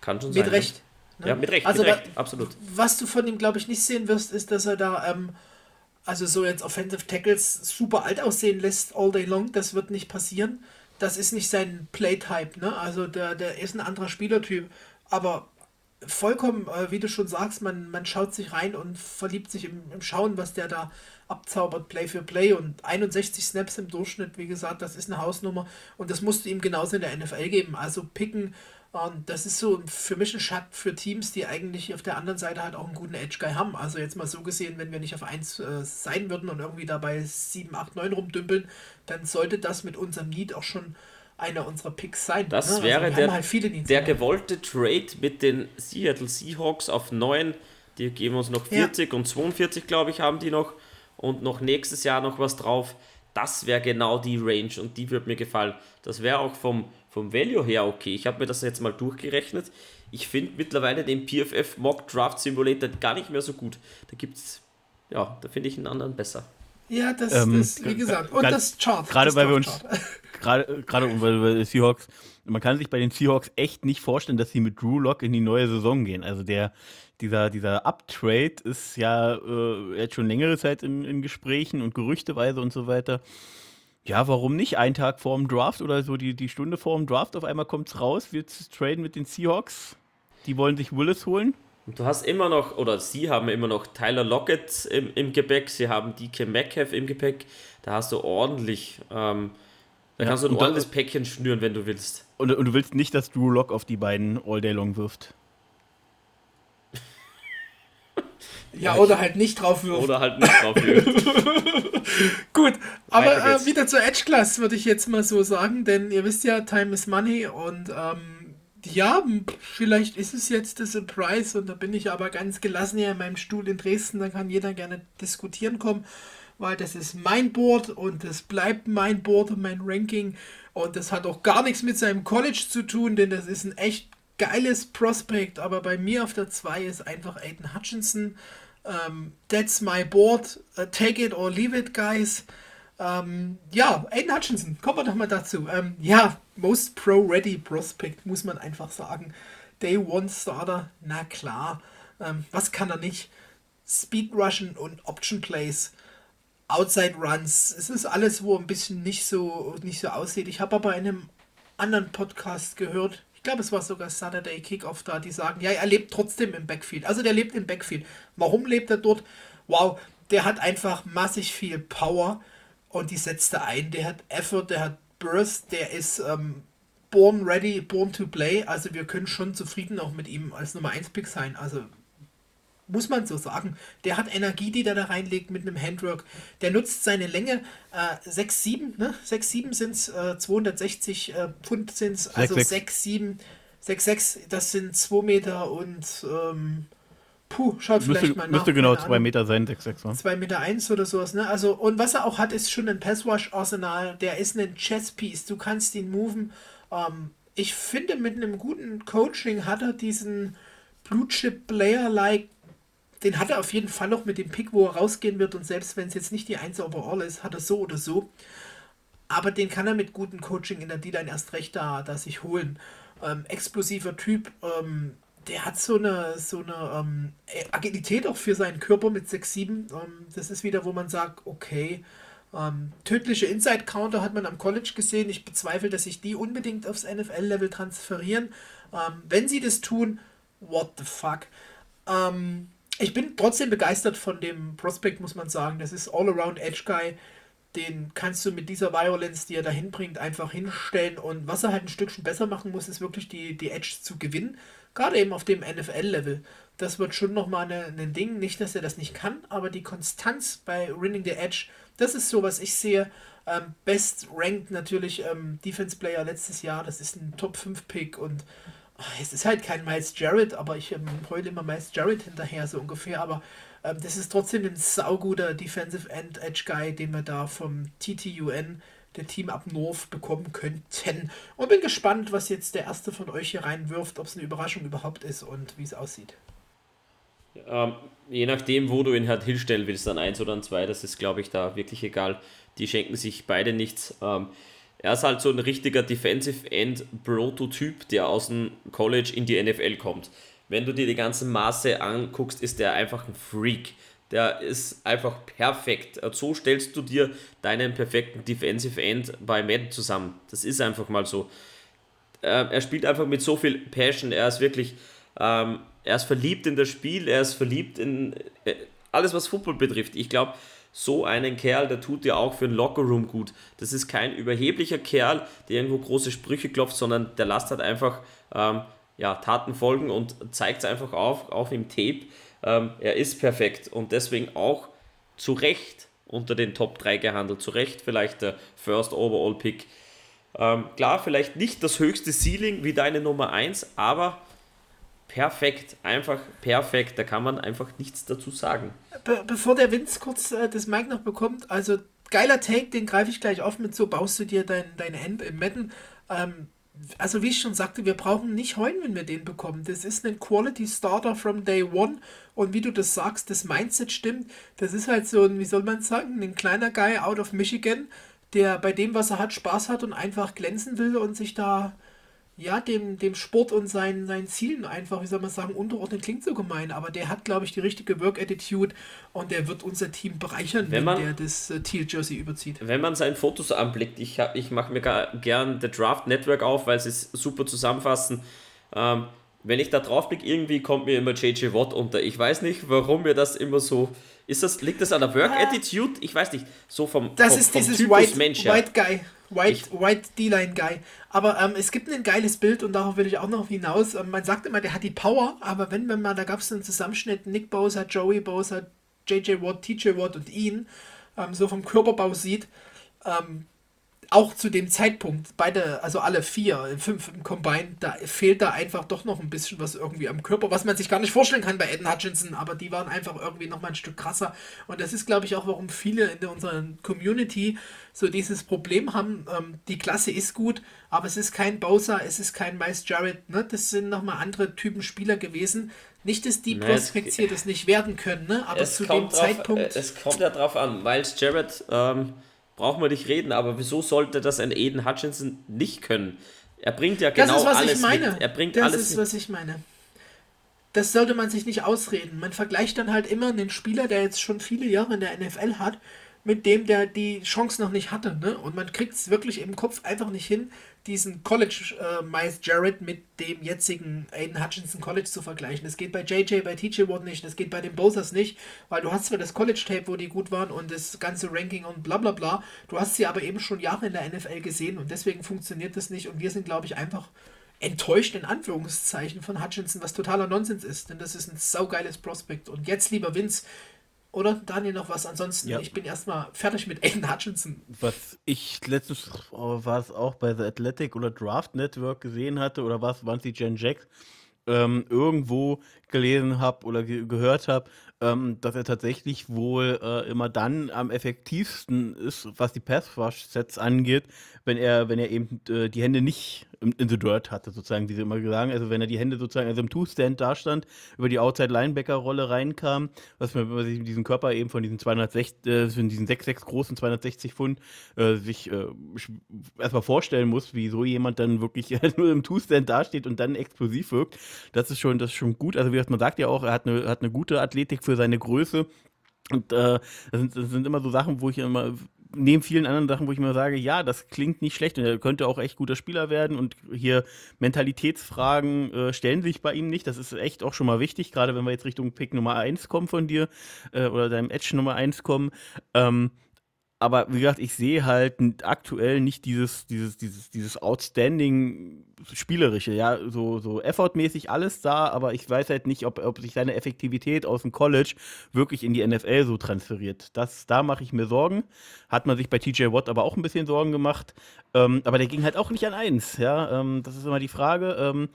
Speaker 1: Kann schon Mit sein. Mit ne? Recht. Ne?
Speaker 2: Ja, mit Recht,
Speaker 1: also,
Speaker 2: mit Recht, absolut.
Speaker 1: Was du von ihm, glaube ich, nicht sehen wirst, ist, dass er da, ähm, also so jetzt Offensive Tackles super alt aussehen lässt all day long. Das wird nicht passieren. Das ist nicht sein Playtype, ne? Also der, der ist ein anderer Spielertyp. Aber vollkommen, äh, wie du schon sagst, man, man schaut sich rein und verliebt sich im, im Schauen, was der da abzaubert, Play für Play und 61 Snaps im Durchschnitt, wie gesagt, das ist eine Hausnummer und das musst du ihm genauso in der NFL geben. Also picken, ähm, das ist so für mich ein Schatten für Teams, die eigentlich auf der anderen Seite halt auch einen guten Edge-Guy haben. Also jetzt mal so gesehen, wenn wir nicht auf 1 äh, sein würden und irgendwie dabei 7, 8, 9 rumdümpeln, dann sollte das mit unserem Need auch schon einer unserer Picks sein.
Speaker 2: Das
Speaker 1: ne?
Speaker 2: wäre
Speaker 1: also
Speaker 2: der,
Speaker 1: halt
Speaker 2: der gewollte Trade mit den Seattle Seahawks auf 9. Die geben uns noch 40 ja. und 42, glaube ich, haben die noch. Und noch nächstes Jahr noch was drauf. Das wäre genau die Range und die würde mir gefallen. Das wäre auch vom, vom Value her okay. Ich habe mir das jetzt mal durchgerechnet. Ich finde mittlerweile den PFF Mock Draft Simulator gar nicht mehr so gut. Da gibt es, ja, da finde ich einen anderen besser.
Speaker 1: Ja, das, ähm, das wie gesagt, und das Chart.
Speaker 3: Gerade weil wir uns, gerade, gerade bei den Seahawks, man kann sich bei den Seahawks echt nicht vorstellen, dass sie mit Drew Lock in die neue Saison gehen. Also der, dieser, dieser Uptrade ist ja äh, jetzt schon längere Zeit in, in Gesprächen und gerüchteweise und so weiter. Ja, warum nicht? Ein Tag vor dem Draft oder so die, die Stunde vor dem Draft, auf einmal kommt es raus, wird es traden mit den Seahawks. Die wollen sich Willis holen.
Speaker 2: Und du hast immer noch, oder sie haben immer noch Tyler Lockett im, im Gepäck, sie haben DK Metcalf im Gepäck. Da hast du ordentlich, ähm, da ja, kannst du ein ordentliches Päckchen schnüren, wenn du willst.
Speaker 3: Und, und, du willst nicht, dass Drew Lock auf die beiden All Day Long wirft.
Speaker 1: Ja, oder halt nicht drauf wirft.
Speaker 2: Oder halt nicht drauf wirft.
Speaker 1: Gut, aber äh, wieder zur Edge Class würde ich jetzt mal so sagen, denn ihr wisst ja, Time is Money und ähm, ja, vielleicht ist es jetzt der Surprise und da bin ich aber ganz gelassen hier in meinem Stuhl in Dresden, da kann jeder gerne diskutieren kommen, weil das ist mein Board und das bleibt mein Board und mein Ranking und das hat auch gar nichts mit seinem College zu tun, denn das ist ein echt geiles Prospect, aber bei mir auf der 2 ist einfach Aiden Hutchinson. Um, ähm, that's my board. Uh, take it or leave it, guys. Ähm, ja, Aiden Hutchinson, kommen wir doch mal dazu. Ähm, ja, Most Pro-Ready Prospect, muss man einfach sagen. Day One Starter, na klar. Was kann er nicht? Speed Rushen und Option Plays. Outside Runs. Es ist alles, wo ein bisschen nicht so, nicht so aussieht. Ich habe aber in einem anderen Podcast gehört, ich glaube, es war sogar Saturday Kickoff da, die sagen, ja, er lebt trotzdem im Backfield. Also der lebt im Backfield. Warum lebt er dort? Wow, der hat einfach massig viel Power und die setzt er ein. Der hat Effort, der hat Burst, der ist ähm, born ready, born to play. Also wir können schon zufrieden auch mit ihm als Nummer 1 Pick sein. Also muss man so sagen. Der hat Energie, die der da reinlegt mit einem Handwork. Der nutzt seine Länge. Äh, 6-7, ne? 6-7 sind es, äh, 260 äh, Pfund sind es, also 6-7, 6-6, das sind 2 Meter und ähm, Puh, schaut
Speaker 3: müsste,
Speaker 1: vielleicht mal nach.
Speaker 3: Müsste genau 2 Meter sein, 6,6.
Speaker 1: 2 Meter 1 oder sowas, ne? Also, und was er auch hat, ist schon ein Passwash-Arsenal. Der ist ein Chess-Piece. Du kannst ihn moven. Ähm, ich finde, mit einem guten Coaching hat er diesen Blue-Chip-Player-like. Den hat er auf jeden Fall noch mit dem Pick, wo er rausgehen wird. Und selbst wenn es jetzt nicht die 1 overall ist, hat er so oder so. Aber den kann er mit gutem Coaching in der D-Line erst recht da, da sich holen. Ähm, explosiver Typ. Ähm, der hat so eine, so eine ähm, Agilität auch für seinen Körper mit 6-7. Ähm, das ist wieder, wo man sagt, okay, ähm, tödliche Inside-Counter hat man am College gesehen. Ich bezweifle, dass sich die unbedingt aufs NFL-Level transferieren. Ähm, wenn sie das tun, what the fuck. Ähm, ich bin trotzdem begeistert von dem Prospect, muss man sagen. Das ist All-Around Edge Guy. Den kannst du mit dieser Violence, die er dahin bringt, einfach hinstellen. Und was er halt ein Stückchen besser machen muss, ist wirklich die, die Edge zu gewinnen. Gerade eben auf dem NFL-Level. Das wird schon nochmal ein Ding. Nicht, dass er das nicht kann, aber die Konstanz bei Winning the Edge, das ist so, was ich sehe. Ähm, Best Ranked natürlich ähm, Defense Player letztes Jahr. Das ist ein Top 5 Pick und ach, es ist halt kein Miles Jarrett, aber ich ähm, heule immer Miles Jarrett hinterher, so ungefähr. Aber ähm, das ist trotzdem ein sauguter Defensive End Edge Guy, den wir da vom TTUN der Team ab North bekommen könnten. Und bin gespannt, was jetzt der erste von euch hier reinwirft, ob es eine Überraschung überhaupt ist und wie es aussieht.
Speaker 2: Ähm, je nachdem, wo du ihn halt hinstellen willst, dann eins oder ein zwei, das ist, glaube ich, da wirklich egal. Die schenken sich beide nichts. Ähm, er ist halt so ein richtiger Defensive End Prototyp, der aus dem College in die NFL kommt. wenn du dir die ganzen Maße anguckst, ist der einfach ein Freak. Der ist einfach perfekt. So stellst du dir deinen perfekten Defensive End bei Madden zusammen. Das ist einfach mal so. Ähm, er spielt einfach mit so viel Passion. Er ist wirklich, ähm, er ist verliebt in das Spiel. Er ist verliebt in äh, alles, was Football betrifft. Ich glaube, so einen Kerl, der tut dir auch für den Lockerroom gut. Das ist kein überheblicher Kerl, der irgendwo große Sprüche klopft, sondern der lasst halt einfach ähm, ja, Taten folgen und zeigt es einfach auf, auch im Tape. Ähm, er ist perfekt und deswegen auch zu Recht unter den Top 3 gehandelt. Zu Recht vielleicht der First Overall Pick. Ähm, klar, vielleicht nicht das höchste Ceiling wie deine Nummer 1, aber perfekt, einfach perfekt. Da kann man einfach nichts dazu sagen.
Speaker 1: Be bevor der Vince kurz äh, das Mic noch bekommt, also geiler Take, den greife ich gleich auf mit so baust du dir dein, dein End im Madden. Ähm, also wie ich schon sagte, wir brauchen nicht heulen, wenn wir den bekommen. Das ist ein Quality Starter from Day One. Und wie du das sagst, das Mindset stimmt. Das ist halt so ein, wie soll man sagen, ein kleiner Guy out of Michigan, der bei dem, was er hat, Spaß hat und einfach glänzen will und sich da ja, dem, dem Sport und seinen, seinen Zielen einfach, wie soll man sagen, unterordnen klingt so gemein, aber der hat, glaube ich, die richtige Work-Attitude und der wird unser Team bereichern,
Speaker 2: wenn, man,
Speaker 1: der das äh, Teal-Jersey überzieht.
Speaker 2: Wenn man seine Fotos anblickt, ich, ich mache mir gar, gern The Draft Network auf, weil sie es super zusammenfassen. Ähm, wenn ich da drauf blicke, irgendwie kommt mir immer JJ Watt unter. Ich weiß nicht, warum mir das immer so. Ist das, liegt das an der Work-Attitude? Ich weiß nicht. So vom,
Speaker 1: das
Speaker 2: vom,
Speaker 1: ist vom dieses Typus White, Mensch, ja. White Guy. White, White D-Line-Guy. Aber ähm, es gibt ein geiles Bild und darauf will ich auch noch hinaus. Ähm, man sagt immer, der hat die Power, aber wenn, man, da gab es einen Zusammenschnitt, Nick Bosa, Joey Bosa, JJ Watt, TJ Watt und ihn, ähm, so vom Körperbau sieht, ähm, auch zu dem Zeitpunkt, beide, also alle vier, fünf im Combine, da fehlt da einfach doch noch ein bisschen was irgendwie am Körper, was man sich gar nicht vorstellen kann bei Eden Hutchinson, aber die waren einfach irgendwie noch mal ein Stück krasser. Und das ist, glaube ich, auch, warum viele in unserer Community so dieses Problem haben, ähm, die Klasse ist gut, aber es ist kein Bowser, es ist kein Miles Jarrett, ne? das sind nochmal andere Typen Spieler gewesen. Nicht, dass die Prospects hier das nicht werden können, ne? aber zu dem
Speaker 2: drauf,
Speaker 1: Zeitpunkt...
Speaker 2: Äh, es kommt ja drauf an, Miles Jarrett... Ähm brauchen wir nicht reden, aber wieso sollte das ein Eden Hutchinson nicht können? Er bringt ja genau
Speaker 1: das ist, was
Speaker 2: alles
Speaker 1: ich meine.
Speaker 2: mit. Er bringt
Speaker 1: das
Speaker 2: alles
Speaker 1: ist, was ich meine. Das sollte man sich nicht ausreden. Man vergleicht dann halt immer einen Spieler, der jetzt schon viele Jahre in der NFL hat, mit dem, der die Chance noch nicht hatte. Ne? Und man kriegt es wirklich im Kopf einfach nicht hin, diesen College äh, Miles Jarrett mit dem jetzigen Aiden Hutchinson College zu vergleichen. Das geht bei JJ, bei TJ Watt nicht, das geht bei den Bosers nicht, weil du hast zwar das College-Tape, wo die gut waren und das ganze Ranking und bla bla bla, du hast sie aber eben schon Jahre in der NFL gesehen und deswegen funktioniert das nicht und wir sind, glaube ich, einfach enttäuscht in Anführungszeichen von Hutchinson, was totaler Nonsens ist, denn das ist ein saugeiles Prospekt. Und jetzt, lieber Vince, oder Daniel noch was? Ansonsten, ja. ich bin erstmal fertig mit Aiden Hutchinson.
Speaker 3: Was ich letztens war es auch bei The Athletic oder Draft Network gesehen hatte, oder was waren die Jen Jack, ähm, irgendwo gelesen habe oder ge gehört habe, ähm, dass er tatsächlich wohl äh, immer dann am effektivsten ist, was die Pass-Rush-Sets angeht, wenn er, wenn er eben äh, die Hände nicht in, in the dirt hatte, sozusagen, wie sie immer sagen. Also wenn er die Hände sozusagen, also im Two-Stand dastand, über die Outside-Linebacker-Rolle reinkam, was man, wenn man sich diesen Körper eben von diesen 260, äh, von diesen 6,6 großen 260 Pfund äh, sich äh, erstmal vorstellen muss, wie so jemand dann wirklich nur im Two-Stand dasteht und dann explosiv wirkt. Das ist schon, das ist schon gut. Also wie gesagt, man sagt ja auch, er hat eine, hat eine gute Athletik für seine Größe. Und äh, das, sind, das sind immer so Sachen, wo ich immer neben vielen anderen Sachen, wo ich immer sage, ja, das klingt nicht schlecht und er könnte auch echt guter Spieler werden und hier Mentalitätsfragen äh, stellen sich bei ihm nicht. Das ist echt auch schon mal wichtig, gerade wenn wir jetzt Richtung Pick Nummer 1 kommen von dir äh, oder deinem Edge Nummer 1 kommen. Ähm, aber wie gesagt, ich sehe halt aktuell nicht dieses, dieses, dieses, dieses outstanding spielerische, ja, so, so effortmäßig alles da, aber ich weiß halt nicht, ob, ob sich seine Effektivität aus dem College wirklich in die NFL so transferiert. Das, da mache ich mir Sorgen. Hat man sich bei TJ Watt aber auch ein bisschen Sorgen gemacht. Ähm, aber der ging halt auch nicht an eins, ja. Ähm, das ist immer die Frage. Ähm,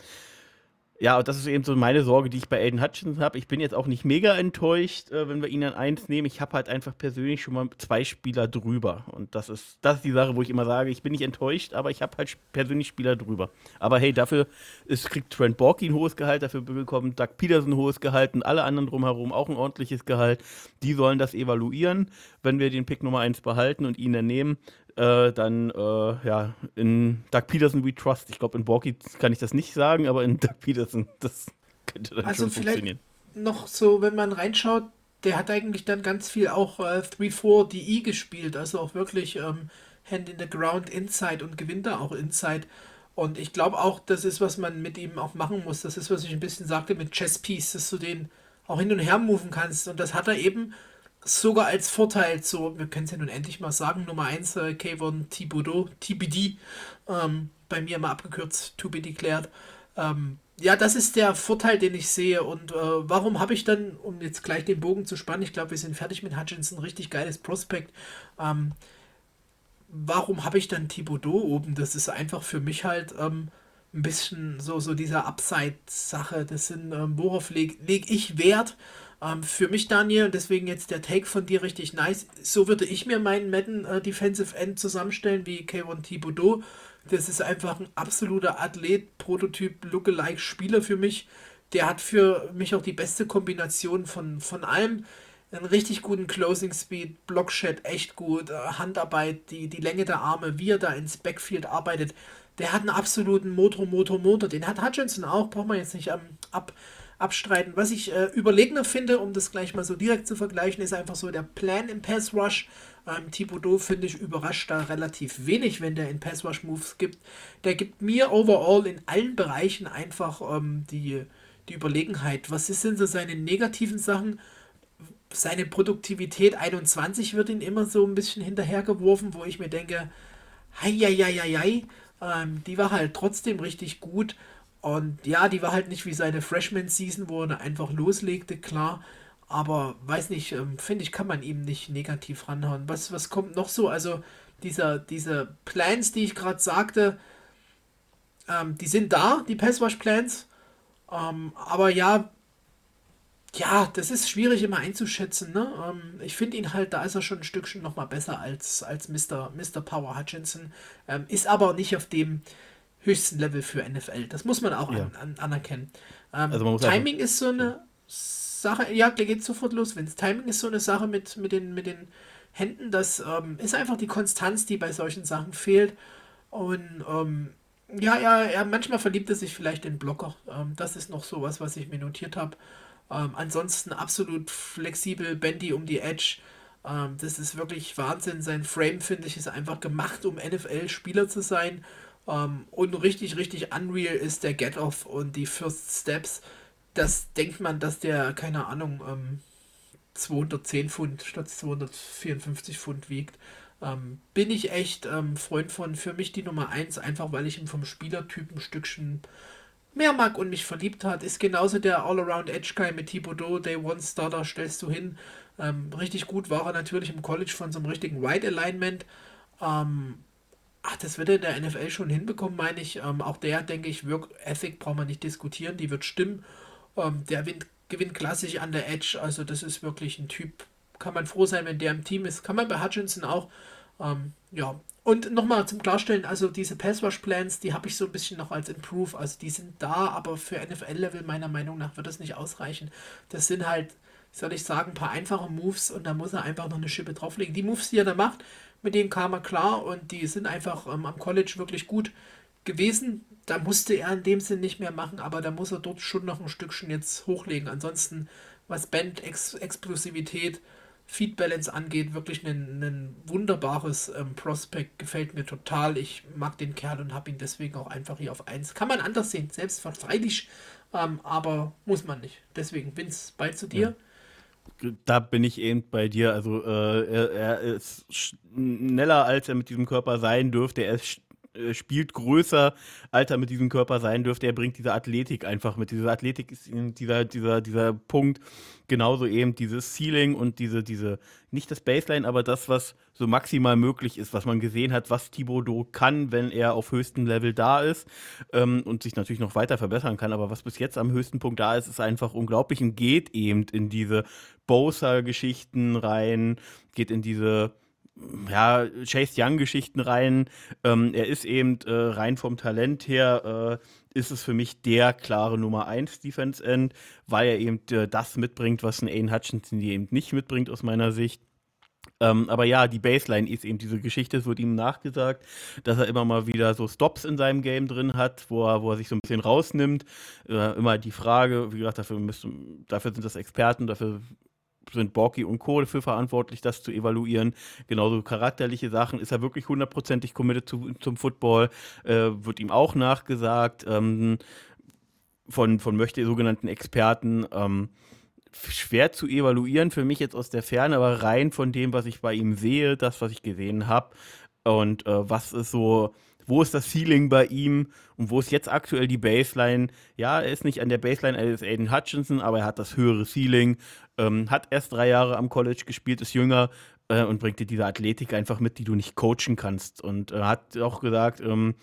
Speaker 3: ja, und das ist eben so meine Sorge, die ich bei Aiden Hutchinson habe. Ich bin jetzt auch nicht mega enttäuscht, äh, wenn wir ihn an eins nehmen. Ich habe halt einfach persönlich schon mal zwei Spieler drüber. Und das ist, das ist die Sache, wo ich immer sage, ich bin nicht enttäuscht, aber ich habe halt persönlich Spieler drüber. Aber hey, dafür ist, kriegt Trent Borky ein hohes Gehalt, dafür bekommt Doug Peterson ein hohes Gehalt und alle anderen drumherum auch ein ordentliches Gehalt. Die sollen das evaluieren, wenn wir den Pick Nummer eins behalten und ihn dann nehmen äh, dann äh, ja, in Doug Peterson We Trust. Ich glaube, in Borky kann ich das nicht sagen, aber in Doug Peterson, das
Speaker 1: könnte dann also schon funktionieren. Noch so, wenn man reinschaut, der hat eigentlich dann ganz viel auch äh, 3-4 DE gespielt, also auch wirklich ähm, Hand in the Ground Inside und gewinnt da auch Inside. Und ich glaube auch, das ist, was man mit ihm auch machen muss. Das ist, was ich ein bisschen sagte mit Chess Piece, dass du den auch hin und her moven kannst. Und das hat er eben sogar als Vorteil so, wir können es ja nun endlich mal sagen, Nummer 1, äh, Kayvon Thibodeau, TBD, ähm, bei mir mal abgekürzt, to be declared. Ähm, ja, das ist der Vorteil, den ich sehe. Und äh, warum habe ich dann, um jetzt gleich den Bogen zu spannen, ich glaube, wir sind fertig mit Hutchinson, richtig geiles Prospekt. Ähm, warum habe ich dann Thibodeau oben? Das ist einfach für mich halt ähm, ein bisschen so, so dieser Upside-Sache. Das sind, ähm, worauf lege leg ich Wert? Ähm, für mich, Daniel, und deswegen jetzt der Take von dir richtig nice. So würde ich mir meinen Madden äh, Defensive End zusammenstellen wie K1 Thibodeau. Das ist einfach ein absoluter Athlet, Prototyp, Lookalike Spieler für mich. Der hat für mich auch die beste Kombination von, von allem einen richtig guten Closing Speed, Blockshot echt gut, äh, Handarbeit, die, die Länge der Arme, wie er da ins Backfield arbeitet. Der hat einen absoluten Motor, Motor, Motor. Den hat Hutchinson auch, braucht man jetzt nicht ähm, ab, abstreiten. Was ich äh, überlegener finde, um das gleich mal so direkt zu vergleichen, ist einfach so der Plan im Pass Rush. Ähm, Thibodeau, finde ich, überrascht da relativ wenig, wenn der in Pass Rush Moves gibt. Der gibt mir overall in allen Bereichen einfach ähm, die, die Überlegenheit. Was sind so seine negativen Sachen? seine Produktivität 21 wird ihn immer so ein bisschen hinterhergeworfen, wo ich mir denke, hei, ähm, die war halt trotzdem richtig gut. Und ja, die war halt nicht wie seine Freshman-Season, wo er einfach loslegte, klar. Aber weiß nicht, ähm, finde ich, kann man ihm nicht negativ ranhauen. Was, was kommt noch so? Also, dieser, diese Plans, die ich gerade sagte, ähm, die sind da, die Passwash-Plans. Ähm, aber ja, ja, das ist schwierig immer einzuschätzen. Ne? Ähm, ich finde ihn halt, da ist er schon ein Stückchen noch mal besser als, als Mr. Mr. Power Hutchinson. Ähm, ist aber nicht auf dem höchsten Level für NFL. Das muss man auch ja. an, an, anerkennen. Ähm, also Timing ist so eine Sache, ja, der geht sofort los, wenn Timing ist so eine Sache mit, mit, den, mit den Händen. Das ähm, ist einfach die Konstanz, die bei solchen Sachen fehlt. Und ähm, ja, ja, ja, manchmal verliebt er sich vielleicht in Blocker. Ähm, das ist noch sowas, was ich mir notiert habe. Ähm, ansonsten absolut flexibel, Bendy um die Edge. Ähm, das ist wirklich Wahnsinn. Sein Frame, finde ich, ist einfach gemacht, um NFL-Spieler zu sein. Ähm, und richtig, richtig unreal ist der Get-Off und die First Steps. Das denkt man, dass der, keine Ahnung, 210 ähm, Pfund statt 254 Pfund wiegt. Ähm, bin ich echt ähm, Freund von. Für mich die Nummer 1, einfach weil ich ihn vom Spielertyp ein Stückchen mehr mag und mich verliebt hat, ist genauso der All-Around Edge Guy mit Thibodeau, Day One Starter, stellst du hin. Ähm, richtig gut war er natürlich im College von so einem richtigen Right Alignment. Ähm, ach, das wird er in der NFL schon hinbekommen, meine ich. Ähm, auch der, denke ich, Work Ethic braucht man nicht diskutieren, die wird stimmen. Ähm, der gewinnt, gewinnt klassisch an der Edge, also das ist wirklich ein Typ. Kann man froh sein, wenn der im Team ist. Kann man bei Hutchinson auch. Ähm, ja, und nochmal zum Klarstellen, also diese Passwash-Plans, die habe ich so ein bisschen noch als Improve. Also die sind da, aber für NFL-Level meiner Meinung nach wird das nicht ausreichen. Das sind halt, soll ich sagen, ein paar einfache Moves und da muss er einfach noch eine Schippe drauflegen. Die Moves, die er da macht, mit denen kam er klar und die sind einfach ähm, am College wirklich gut gewesen. Da musste er in dem Sinn nicht mehr machen, aber da muss er dort schon noch ein Stückchen jetzt hochlegen. Ansonsten, was Band, Ex Explosivität, Feed Balance angeht, wirklich ein, ein wunderbares ähm, Prospect. Gefällt mir total. Ich mag den Kerl und habe ihn deswegen auch einfach hier auf 1. Kann man anders sehen, selbstverständlich, ähm, aber muss man nicht. Deswegen, Vince, bald zu dir.
Speaker 3: Ja. Da bin ich eben bei dir. Also äh, er, er, ist schneller, als er mit diesem Körper sein dürfte. Er ist äh, spielt größer, als er mit diesem Körper sein dürfte. Er bringt diese Athletik einfach mit. Diese Athletik ist dieser, dieser, dieser Punkt. Genauso eben dieses Ceiling und diese, diese, nicht das Baseline, aber das, was so maximal möglich ist, was man gesehen hat, was Thibodeau kann, wenn er auf höchstem Level da ist ähm, und sich natürlich noch weiter verbessern kann. Aber was bis jetzt am höchsten Punkt da ist, ist einfach unglaublich und geht eben in diese Bowser-Geschichten rein, geht in diese ja, Chase Young-Geschichten rein. Ähm, er ist eben äh, rein vom Talent her, äh, ist es für mich der klare Nummer 1 Defense End, weil er eben äh, das mitbringt, was ein Aiden Hutchinson eben nicht mitbringt aus meiner Sicht. Ähm, aber ja, die Baseline ist eben diese Geschichte, es wird ihm nachgesagt, dass er immer mal wieder so Stops in seinem Game drin hat, wo er, wo er sich so ein bisschen rausnimmt. Äh, immer die Frage, wie gesagt, dafür, müssen, dafür sind das Experten, dafür sind Borky und Kohl für verantwortlich, das zu evaluieren. Genauso charakterliche Sachen. Ist er wirklich hundertprozentig committed zu, zum Football? Äh, wird ihm auch nachgesagt ähm, von, von möchte sogenannten Experten. Ähm, schwer zu evaluieren für mich jetzt aus der Ferne, aber rein von dem, was ich bei ihm sehe, das, was ich gesehen habe und äh, was ist so, wo ist das Ceiling bei ihm und wo ist jetzt aktuell die Baseline? Ja, er ist nicht an der Baseline als Aiden Hutchinson, aber er hat das höhere Ceiling, ähm, hat erst drei Jahre am College gespielt, ist jünger äh, und bringt dir diese Athletik einfach mit, die du nicht coachen kannst. Und äh, hat auch gesagt, ähm,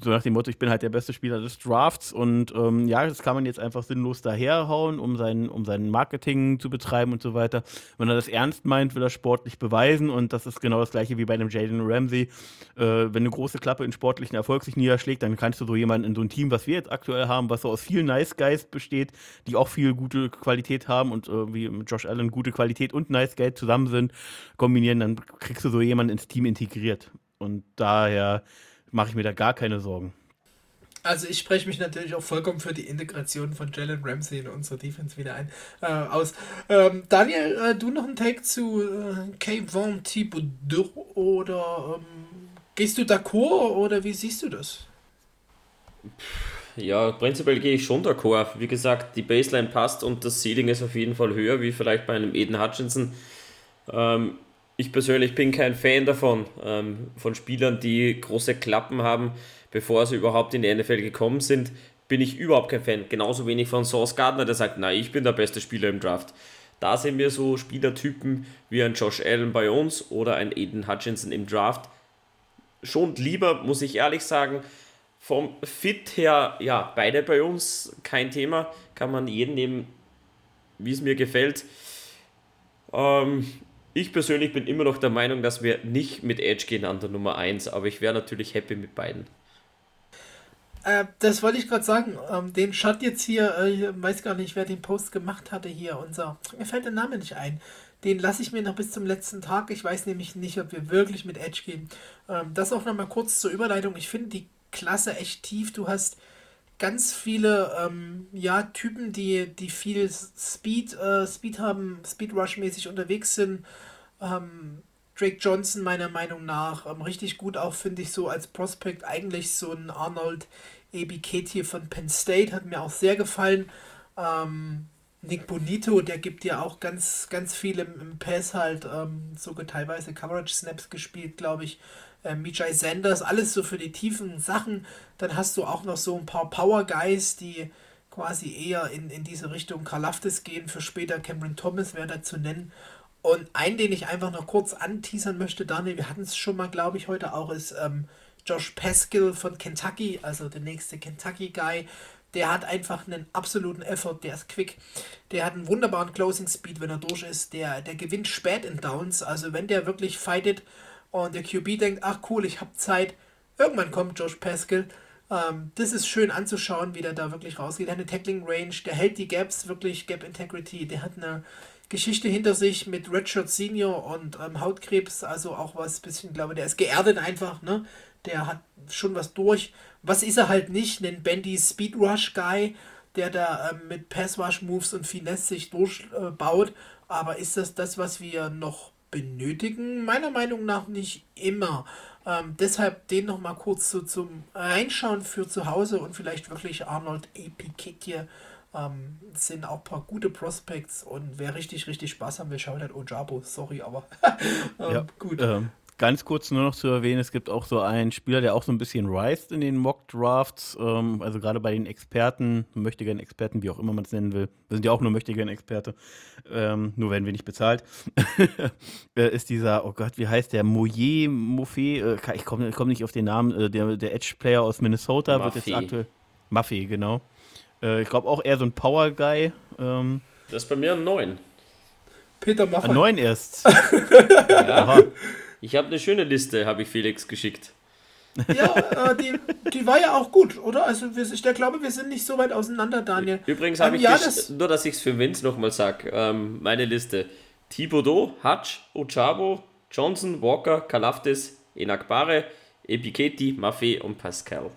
Speaker 3: so nach dem Motto, ich bin halt der beste Spieler des Drafts und ähm, ja, das kann man jetzt einfach sinnlos daherhauen, um sein, um sein Marketing zu betreiben und so weiter. Wenn er das ernst meint, will er sportlich beweisen und das ist genau das gleiche wie bei einem Jaden Ramsey. Äh, wenn eine große Klappe in sportlichen Erfolg sich niederschlägt, dann kannst du so jemanden in so ein Team, was wir jetzt aktuell haben, was so aus vielen Nice Guys besteht, die auch viel gute Qualität haben und äh, wie Josh Allen gute Qualität und Nice Guy zusammen sind, kombinieren, dann kriegst du so jemanden ins Team integriert. Und daher mache ich mir da gar keine Sorgen.
Speaker 1: Also ich spreche mich natürlich auch vollkommen für die Integration von Jalen Ramsey in unsere Defense wieder ein, äh, aus. Ähm, Daniel, äh, du noch ein Take zu äh, Kayvon Thibodeau oder ähm, gehst du d'accord oder wie siehst du das?
Speaker 2: Ja, prinzipiell gehe ich schon d'accord. Wie gesagt, die Baseline passt und das Ceiling ist auf jeden Fall höher wie vielleicht bei einem Eden Hutchinson. Ähm, ich persönlich bin kein Fan davon, ähm, von Spielern, die große Klappen haben, bevor sie überhaupt in die NFL gekommen sind. Bin ich überhaupt kein Fan. Genauso wenig von Source Gardner, der sagt, na, ich bin der beste Spieler im Draft. Da sehen wir so Spielertypen wie ein Josh Allen bei uns oder ein Aiden Hutchinson im Draft. Schon lieber, muss ich ehrlich sagen. Vom Fit her, ja, beide bei uns, kein Thema. Kann man jeden nehmen, wie es mir gefällt. Ähm, ich persönlich bin immer noch der Meinung, dass wir nicht mit Edge gehen an der Nummer 1, aber ich wäre natürlich happy mit beiden.
Speaker 1: Äh, das wollte ich gerade sagen. Ähm, den Shot jetzt hier, äh, weiß gar nicht, wer den Post gemacht hatte hier. Unser, mir fällt der Name nicht ein. Den lasse ich mir noch bis zum letzten Tag. Ich weiß nämlich nicht, ob wir wirklich mit Edge gehen. Ähm, das auch nochmal kurz zur Überleitung. Ich finde die Klasse echt tief. Du hast ganz viele ähm, ja, Typen, die, die viel Speed, äh, Speed haben, Speed Rush-mäßig unterwegs sind. Ähm, Drake Johnson meiner Meinung nach ähm, richtig gut auch, finde ich, so als Prospect. Eigentlich so ein Arnold Ebiketje von Penn State hat mir auch sehr gefallen. Ähm, Nick Bonito, der gibt ja auch ganz, ganz viel im, im Pass halt, ähm, sogar teilweise Coverage Snaps gespielt, glaube ich. Äh, Mijay Sanders, alles so für die tiefen Sachen. Dann hast du auch noch so ein paar Power Guys, die quasi eher in, in diese Richtung Karlaftis gehen. Für später Cameron Thomas wäre da zu nennen. Und einen, den ich einfach noch kurz anteasern möchte, Daniel, wir hatten es schon mal, glaube ich, heute auch, ist ähm, Josh Pascal von Kentucky, also der nächste Kentucky-Guy. Der hat einfach einen absoluten Effort, der ist quick. Der hat einen wunderbaren Closing Speed, wenn er durch ist. Der, der gewinnt spät in Downs. Also wenn der wirklich fightet und der QB denkt, ach cool, ich habe Zeit, irgendwann kommt Josh Pascal. Ähm, das ist schön anzuschauen, wie der da wirklich rausgeht. Der hat eine Tackling Range, der hält die Gaps, wirklich Gap Integrity. Der hat eine Geschichte hinter sich mit Redshirt Senior und ähm, Hautkrebs, also auch was bisschen, glaube der ist geerdet einfach, ne? Der hat schon was durch. Was ist er halt nicht? Ein Bendy Speed Rush Guy, der da ähm, mit Pass Rush Moves und Finesse sich durchbaut. Äh, Aber ist das das, was wir noch benötigen? Meiner Meinung nach nicht immer. Ähm, deshalb den noch mal kurz so zum Reinschauen für zu Hause und vielleicht wirklich Arnold Epiketje ähm, sind auch ein paar gute Prospects und wer richtig, richtig Spaß haben will, schaut halt Ojabo. Sorry, aber
Speaker 3: ähm, ja, gut. Ähm, ganz kurz nur noch zu erwähnen, es gibt auch so einen Spieler, der auch so ein bisschen reist in den Mock-Drafts, ähm, also gerade bei den Experten, möchte gerne Experten, wie auch immer man es nennen will, wir sind ja auch nur möchte gerne Experte, ähm, nur werden wir nicht bezahlt, äh, ist dieser, oh Gott, wie heißt der, Moyer, Moffé, äh, ich komme komm nicht auf den Namen, äh, der, der Edge-Player aus Minnesota, Maffei. wird jetzt aktuell, Maffei, genau, äh, ich glaube auch eher so ein Power Guy. Ähm,
Speaker 2: das ist bei mir ein 9.
Speaker 1: Peter Maffei.
Speaker 3: Ein 9 erst.
Speaker 2: ja. Ich habe eine schöne Liste, habe ich Felix geschickt.
Speaker 1: Ja, äh, die, die war ja auch gut, oder? Also wir, ich glaube, wir sind nicht so weit auseinander, Daniel.
Speaker 2: Übrigens habe ähm, ich, ja, das nur dass ich es für Vince nochmal sage, ähm, meine Liste. Thibodeau, Hutch, Ochabo, Johnson, Walker, Kalaftis, Enakbare, Epiketi, Maffei und Pascal.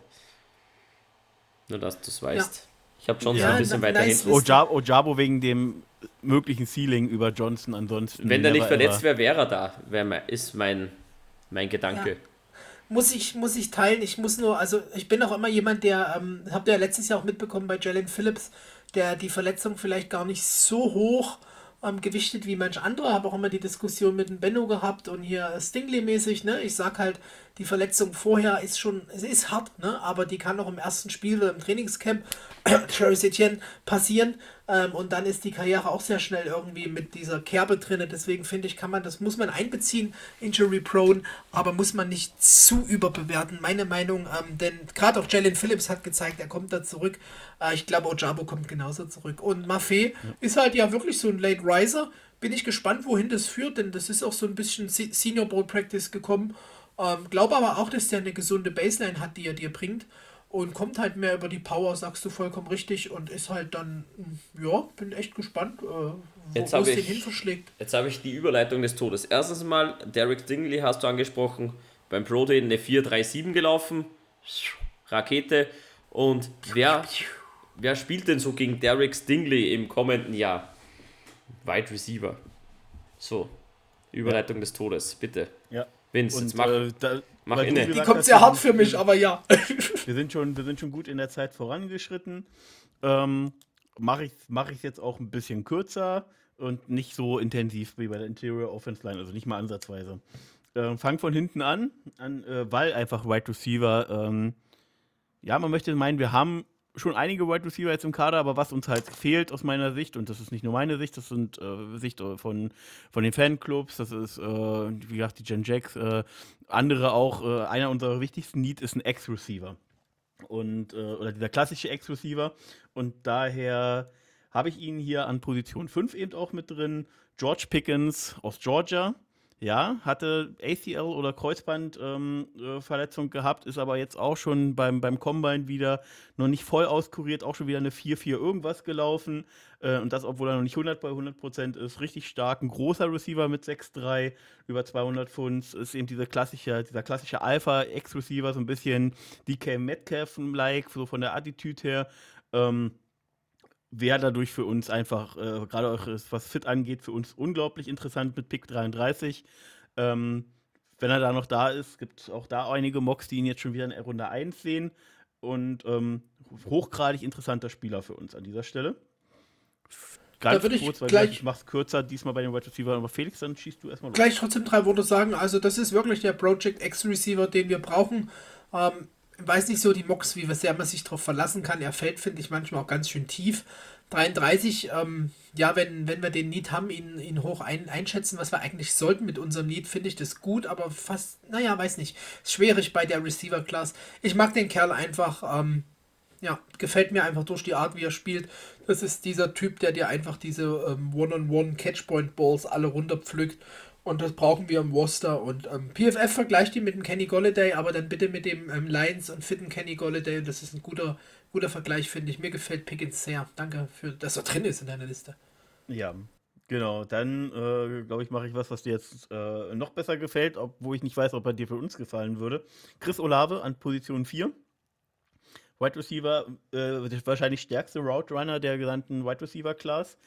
Speaker 2: Nur, dass du es weißt. Ja. Ich habe Johnson ja, ein bisschen weiter nice hinten.
Speaker 3: Ojabo, Ojabo wegen dem möglichen Ceiling über Johnson ansonsten.
Speaker 2: Wenn der nicht verletzt wäre, wäre er da, wär, ist mein, mein Gedanke. Ja.
Speaker 1: Muss ich, muss ich teilen. Ich muss nur, also ich bin auch immer jemand, der, ähm, habt ihr ja letztes Jahr auch mitbekommen bei Jalen Phillips, der die Verletzung vielleicht gar nicht so hoch ähm, gewichtet wie manch andere. Habe auch immer die Diskussion mit dem Benno gehabt und hier Stingley-mäßig. Ne? Ich sag halt, die Verletzung vorher ist schon, es ist hart, ne? aber die kann auch im ersten Spiel oder im Trainingscamp Travis Etienne passieren. Ähm, und dann ist die Karriere auch sehr schnell irgendwie mit dieser Kerbe drin. Deswegen finde ich, kann man, das muss man einbeziehen, Injury Prone, aber muss man nicht zu überbewerten, meine Meinung. Ähm, denn gerade auch Jalen Phillips hat gezeigt, er kommt da zurück. Äh, ich glaube, Ojabo kommt genauso zurück. Und Maffei ja. ist halt ja wirklich so ein Late Riser. Bin ich gespannt, wohin das führt, denn das ist auch so ein bisschen Senior Bowl Practice gekommen. Ähm, glaube aber auch, dass der eine gesunde Baseline hat, die er dir bringt und kommt halt mehr über die Power, sagst du vollkommen richtig und ist halt dann, ja, bin echt gespannt, äh, wo
Speaker 2: jetzt es den hin verschlägt. Jetzt habe ich die Überleitung des Todes. Erstens mal, Derek Dingley hast du angesprochen, beim Pro Day eine 4-3-7 gelaufen, Rakete und wer, wer spielt denn so gegen Derek Stingley im kommenden Jahr? Wide Receiver. So, Überleitung ja. des Todes, bitte.
Speaker 3: Ja. Vince, und, mach, äh, da,
Speaker 1: mach inne. Die kommt sehr hart für mich, aber ja.
Speaker 3: wir, sind schon, wir sind schon gut in der Zeit vorangeschritten. Ähm, Mache ich es mach jetzt auch ein bisschen kürzer und nicht so intensiv wie bei der Interior Offense Line, also nicht mal ansatzweise. Ähm, fang von hinten an, an äh, weil einfach Wide Receiver, ähm, ja, man möchte meinen, wir haben schon einige Wide Receiver jetzt im Kader, aber was uns halt fehlt aus meiner Sicht, und das ist nicht nur meine Sicht, das sind äh, Sicht äh, von, von den Fanclubs, das ist, äh, wie gesagt, die Gen Jacks, äh, andere auch, äh, einer unserer wichtigsten Needs ist ein Ex-Receiver. Und, äh, oder dieser klassische Ex-Receiver. Und daher habe ich ihn hier an Position 5 eben auch mit drin. George Pickens aus Georgia ja, hatte ACL oder Kreuzbandverletzung ähm, äh, gehabt, ist aber jetzt auch schon beim, beim Combine wieder noch nicht voll auskuriert, auch schon wieder eine 4-4 irgendwas gelaufen. Äh, und das, obwohl er noch nicht 100 bei 100 Prozent ist. Richtig stark. Ein großer Receiver mit 6-3, über 200 Pfund. Ist eben dieser klassische, dieser klassische Alpha-Ex-Receiver, so ein bisschen DK Metcalf-like, so von der Attitüde her. Ähm, wäre dadurch für uns einfach, äh, gerade auch was Fit angeht, für uns unglaublich interessant mit Pick 33. Ähm, wenn er da noch da ist, gibt es auch da einige Mocks, die ihn jetzt schon wieder in Runde 1 sehen. Und ähm, hochgradig interessanter Spieler für uns an dieser Stelle.
Speaker 1: Ganz da kurz, weil gleich,
Speaker 3: ich mach's kürzer diesmal bei den Wide Receiver, aber Felix, dann schießt du erstmal
Speaker 1: los. Gleich trotzdem drei Worte sagen. Also, das ist wirklich der Project X Receiver, den wir brauchen. Ähm, weiß nicht so die Mocks, wie sehr man sich darauf verlassen kann. Er fällt, finde ich, manchmal auch ganz schön tief. 33, ähm, ja, wenn, wenn wir den Need haben, ihn, ihn hoch ein, einschätzen, was wir eigentlich sollten mit unserem Need, finde ich das gut, aber fast, naja, weiß nicht. Ist schwierig bei der Receiver-Class. Ich mag den Kerl einfach, ähm, ja, gefällt mir einfach durch die Art, wie er spielt. Das ist dieser Typ, der dir einfach diese ähm, One-on-One-Catchpoint-Balls alle runterpflückt und das brauchen wir im Worcester. Und ähm, PFF vergleicht ihn mit dem Kenny Golladay, aber dann bitte mit dem ähm, Lions und fitten Kenny Golladay. Das ist ein guter, guter Vergleich, finde ich. Mir gefällt Pickens sehr. Danke, für, dass er drin ist in deiner Liste.
Speaker 3: Ja, genau. Dann, äh, glaube ich, mache ich was, was dir jetzt äh, noch besser gefällt, obwohl ich nicht weiß, ob er dir für uns gefallen würde. Chris Olave an Position 4. Wide Receiver, äh, wahrscheinlich stärkste Route Runner der gesamten Wide Receiver Class.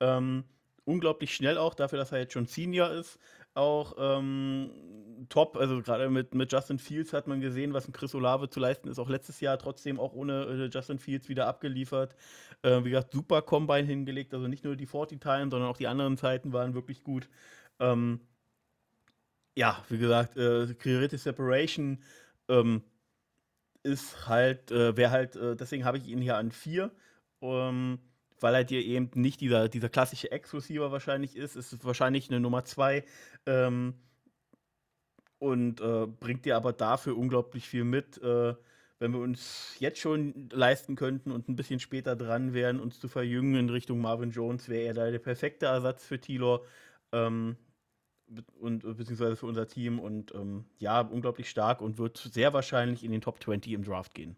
Speaker 3: Ähm, unglaublich schnell auch, dafür, dass er jetzt schon Senior ist. Auch ähm, top, also gerade mit, mit Justin Fields hat man gesehen, was ein Chris Olave zu leisten ist. Auch letztes Jahr trotzdem auch ohne äh, Justin Fields wieder abgeliefert. Äh, wie gesagt, super Combine hingelegt, also nicht nur die 40-Time, sondern auch die anderen Zeiten waren wirklich gut. Ähm, ja, wie gesagt, äh, Creative Separation ähm, ist halt, äh, wäre halt, äh, deswegen habe ich ihn hier an 4. Ähm, weil er dir eben nicht dieser, dieser klassische Ex-Receiver wahrscheinlich ist. Es ist wahrscheinlich eine Nummer 2 ähm, und äh, bringt dir aber dafür unglaublich viel mit. Äh, wenn wir uns jetzt schon leisten könnten und ein bisschen später dran wären, uns zu verjüngen in Richtung Marvin Jones, wäre er da der perfekte Ersatz für Tilor ähm, und beziehungsweise für unser Team und ähm, ja, unglaublich stark und wird sehr wahrscheinlich in den Top 20 im Draft gehen.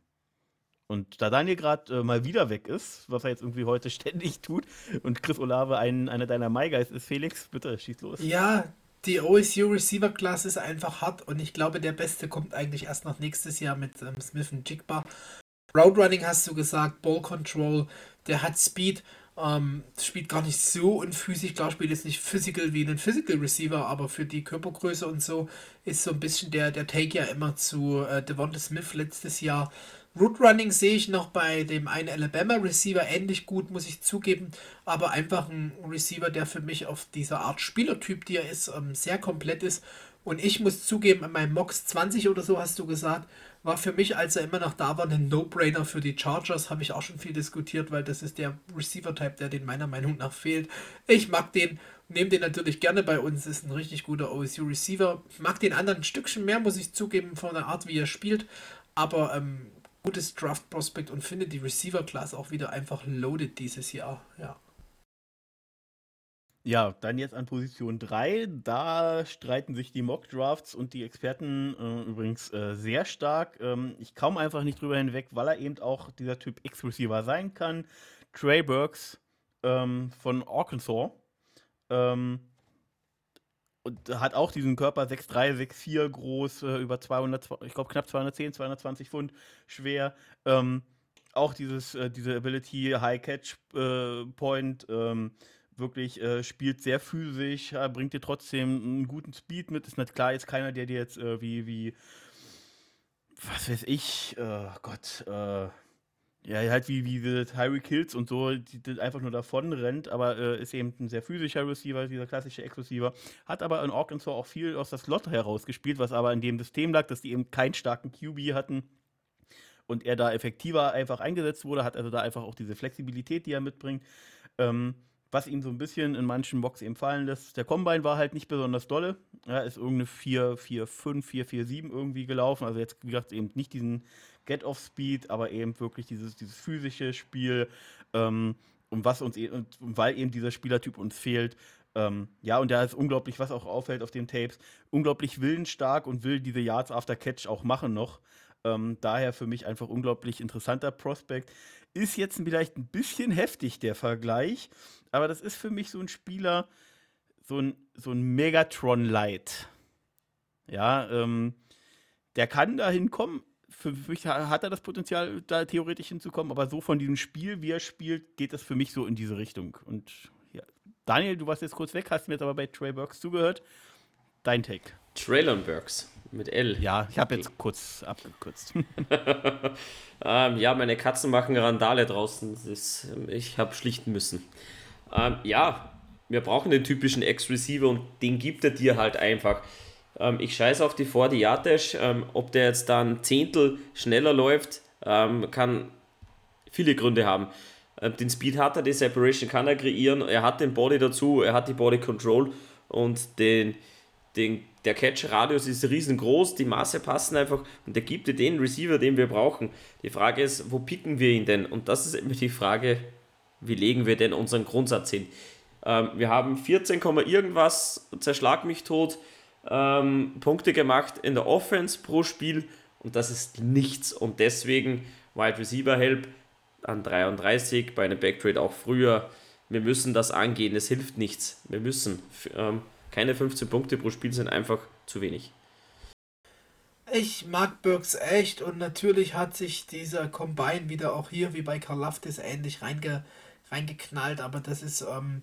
Speaker 3: Und da Daniel gerade äh, mal wieder weg ist, was er jetzt irgendwie heute ständig tut, und Chris Olave ein, einer deiner MyGuys ist, Felix, bitte schieß los.
Speaker 1: Ja, die OSU Receiver Class ist einfach hart und ich glaube, der Beste kommt eigentlich erst noch nächstes Jahr mit ähm, Smith und Jigba. Route Running hast du gesagt, Ball Control, der hat Speed, ähm, spielt gar nicht so unphysisch, klar spielt jetzt nicht physical wie ein Physical Receiver, aber für die Körpergröße und so ist so ein bisschen der, der Take ja immer zu äh, Devonta Smith letztes Jahr. Root Running sehe ich noch bei dem einen Alabama Receiver ähnlich gut, muss ich zugeben, aber einfach ein Receiver, der für mich auf dieser Art Spielertyp, die er ist, ähm, sehr komplett ist. Und ich muss zugeben, in meinem Mox 20 oder so hast du gesagt, war für mich, als er immer noch da war, ein No-Brainer für die Chargers. Habe ich auch schon viel diskutiert, weil das ist der Receiver-Type, der den meiner Meinung nach fehlt. Ich mag den, nehme den natürlich gerne bei uns, ist ein richtig guter OSU-Receiver. Mag den anderen ein Stückchen mehr, muss ich zugeben, von der Art, wie er spielt. Aber ähm, gutes Draft-Prospect und finde die Receiver-Class auch wieder einfach loaded dieses Jahr. Ja.
Speaker 3: Ja, dann jetzt an Position 3. Da streiten sich die Mock-Drafts und die Experten äh, übrigens äh, sehr stark. Ähm, ich komme einfach nicht drüber hinweg, weil er eben auch dieser Typ X-Receiver sein kann. Trey Burks ähm, von Arkansas. Ähm, und hat auch diesen Körper 6'3, 6'4 groß, äh, über 200, ich glaube knapp 210, 220 Pfund schwer. Ähm, auch dieses, äh, diese Ability High Catch äh, Point ähm, wirklich äh, spielt sehr physisch, bringt dir trotzdem einen guten Speed mit. Ist nicht klar, jetzt keiner, der dir jetzt äh, wie, wie, was weiß ich, äh, Gott, äh, ja, halt wie, wie die Tyreek Hills und so, die, die, einfach nur davon rennt, aber äh, ist eben ein sehr physischer Receiver, dieser klassische Ex-Receiver. Hat aber in Arkansas auch viel aus der Slot herausgespielt, was aber in dem System lag, dass die eben keinen starken QB hatten und er da effektiver einfach eingesetzt wurde, hat also da einfach auch diese Flexibilität, die er mitbringt. Ähm, was ihn so ein bisschen in manchen Box eben fallen lässt. Der Combine war halt nicht besonders dolle. Er ist irgendeine 4, 4, 5, 4, 4, 7 irgendwie gelaufen. Also jetzt, wie gesagt, eben nicht diesen Get-Off-Speed, aber eben wirklich dieses, dieses physische Spiel. Ähm, und was uns e und weil eben dieser Spielertyp uns fehlt. Ähm, ja, und da ist unglaublich, was auch auffällt auf den Tapes, unglaublich willensstark und will diese Yards after Catch auch machen noch. Ähm, daher für mich einfach unglaublich interessanter Prospekt. Ist jetzt vielleicht ein bisschen heftig, der Vergleich, aber das ist für mich so ein Spieler, so ein, so ein Megatron Light. Ja, ähm, der kann da hinkommen. Für mich hat er das Potenzial, da theoretisch hinzukommen, aber so von diesem Spiel, wie er spielt, geht das für mich so in diese Richtung. Und ja, Daniel, du warst jetzt kurz weg, hast mir jetzt aber bei Trey Burks zugehört. Dein Take.
Speaker 2: Traylon Burks mit L.
Speaker 3: Ja, ich habe jetzt kurz abgekürzt.
Speaker 2: ähm, ja, meine Katzen machen Randale draußen. Ist, ich habe schlichten müssen. Ähm, ja, wir brauchen den typischen Ex-Receiver und den gibt er dir halt einfach. Ähm, ich scheiße auf die 40 Yard Dash. Ähm, ob der jetzt dann Zehntel schneller läuft, ähm, kann viele Gründe haben. Ähm, den Speed hat er, die Separation kann er kreieren, er hat den Body dazu, er hat die Body Control und den, den, der Catch-Radius ist riesengroß, die Masse passen einfach und der gibt dir den Receiver, den wir brauchen. Die Frage ist, wo picken wir ihn denn? Und das ist immer die Frage, wie legen wir denn unseren Grundsatz hin? Ähm, wir haben 14, irgendwas, zerschlag mich tot, ähm, Punkte gemacht in der Offense pro Spiel und das ist nichts. Und deswegen Wide Receiver Help an 33, bei einem Backtrade auch früher. Wir müssen das angehen, es hilft nichts. Wir müssen. Ähm, keine 15 Punkte pro Spiel sind einfach zu wenig.
Speaker 1: Ich mag Burks echt und natürlich hat sich dieser Combine wieder auch hier wie bei Karl Laftis ähnlich reinge reingeknallt, aber das ist ähm,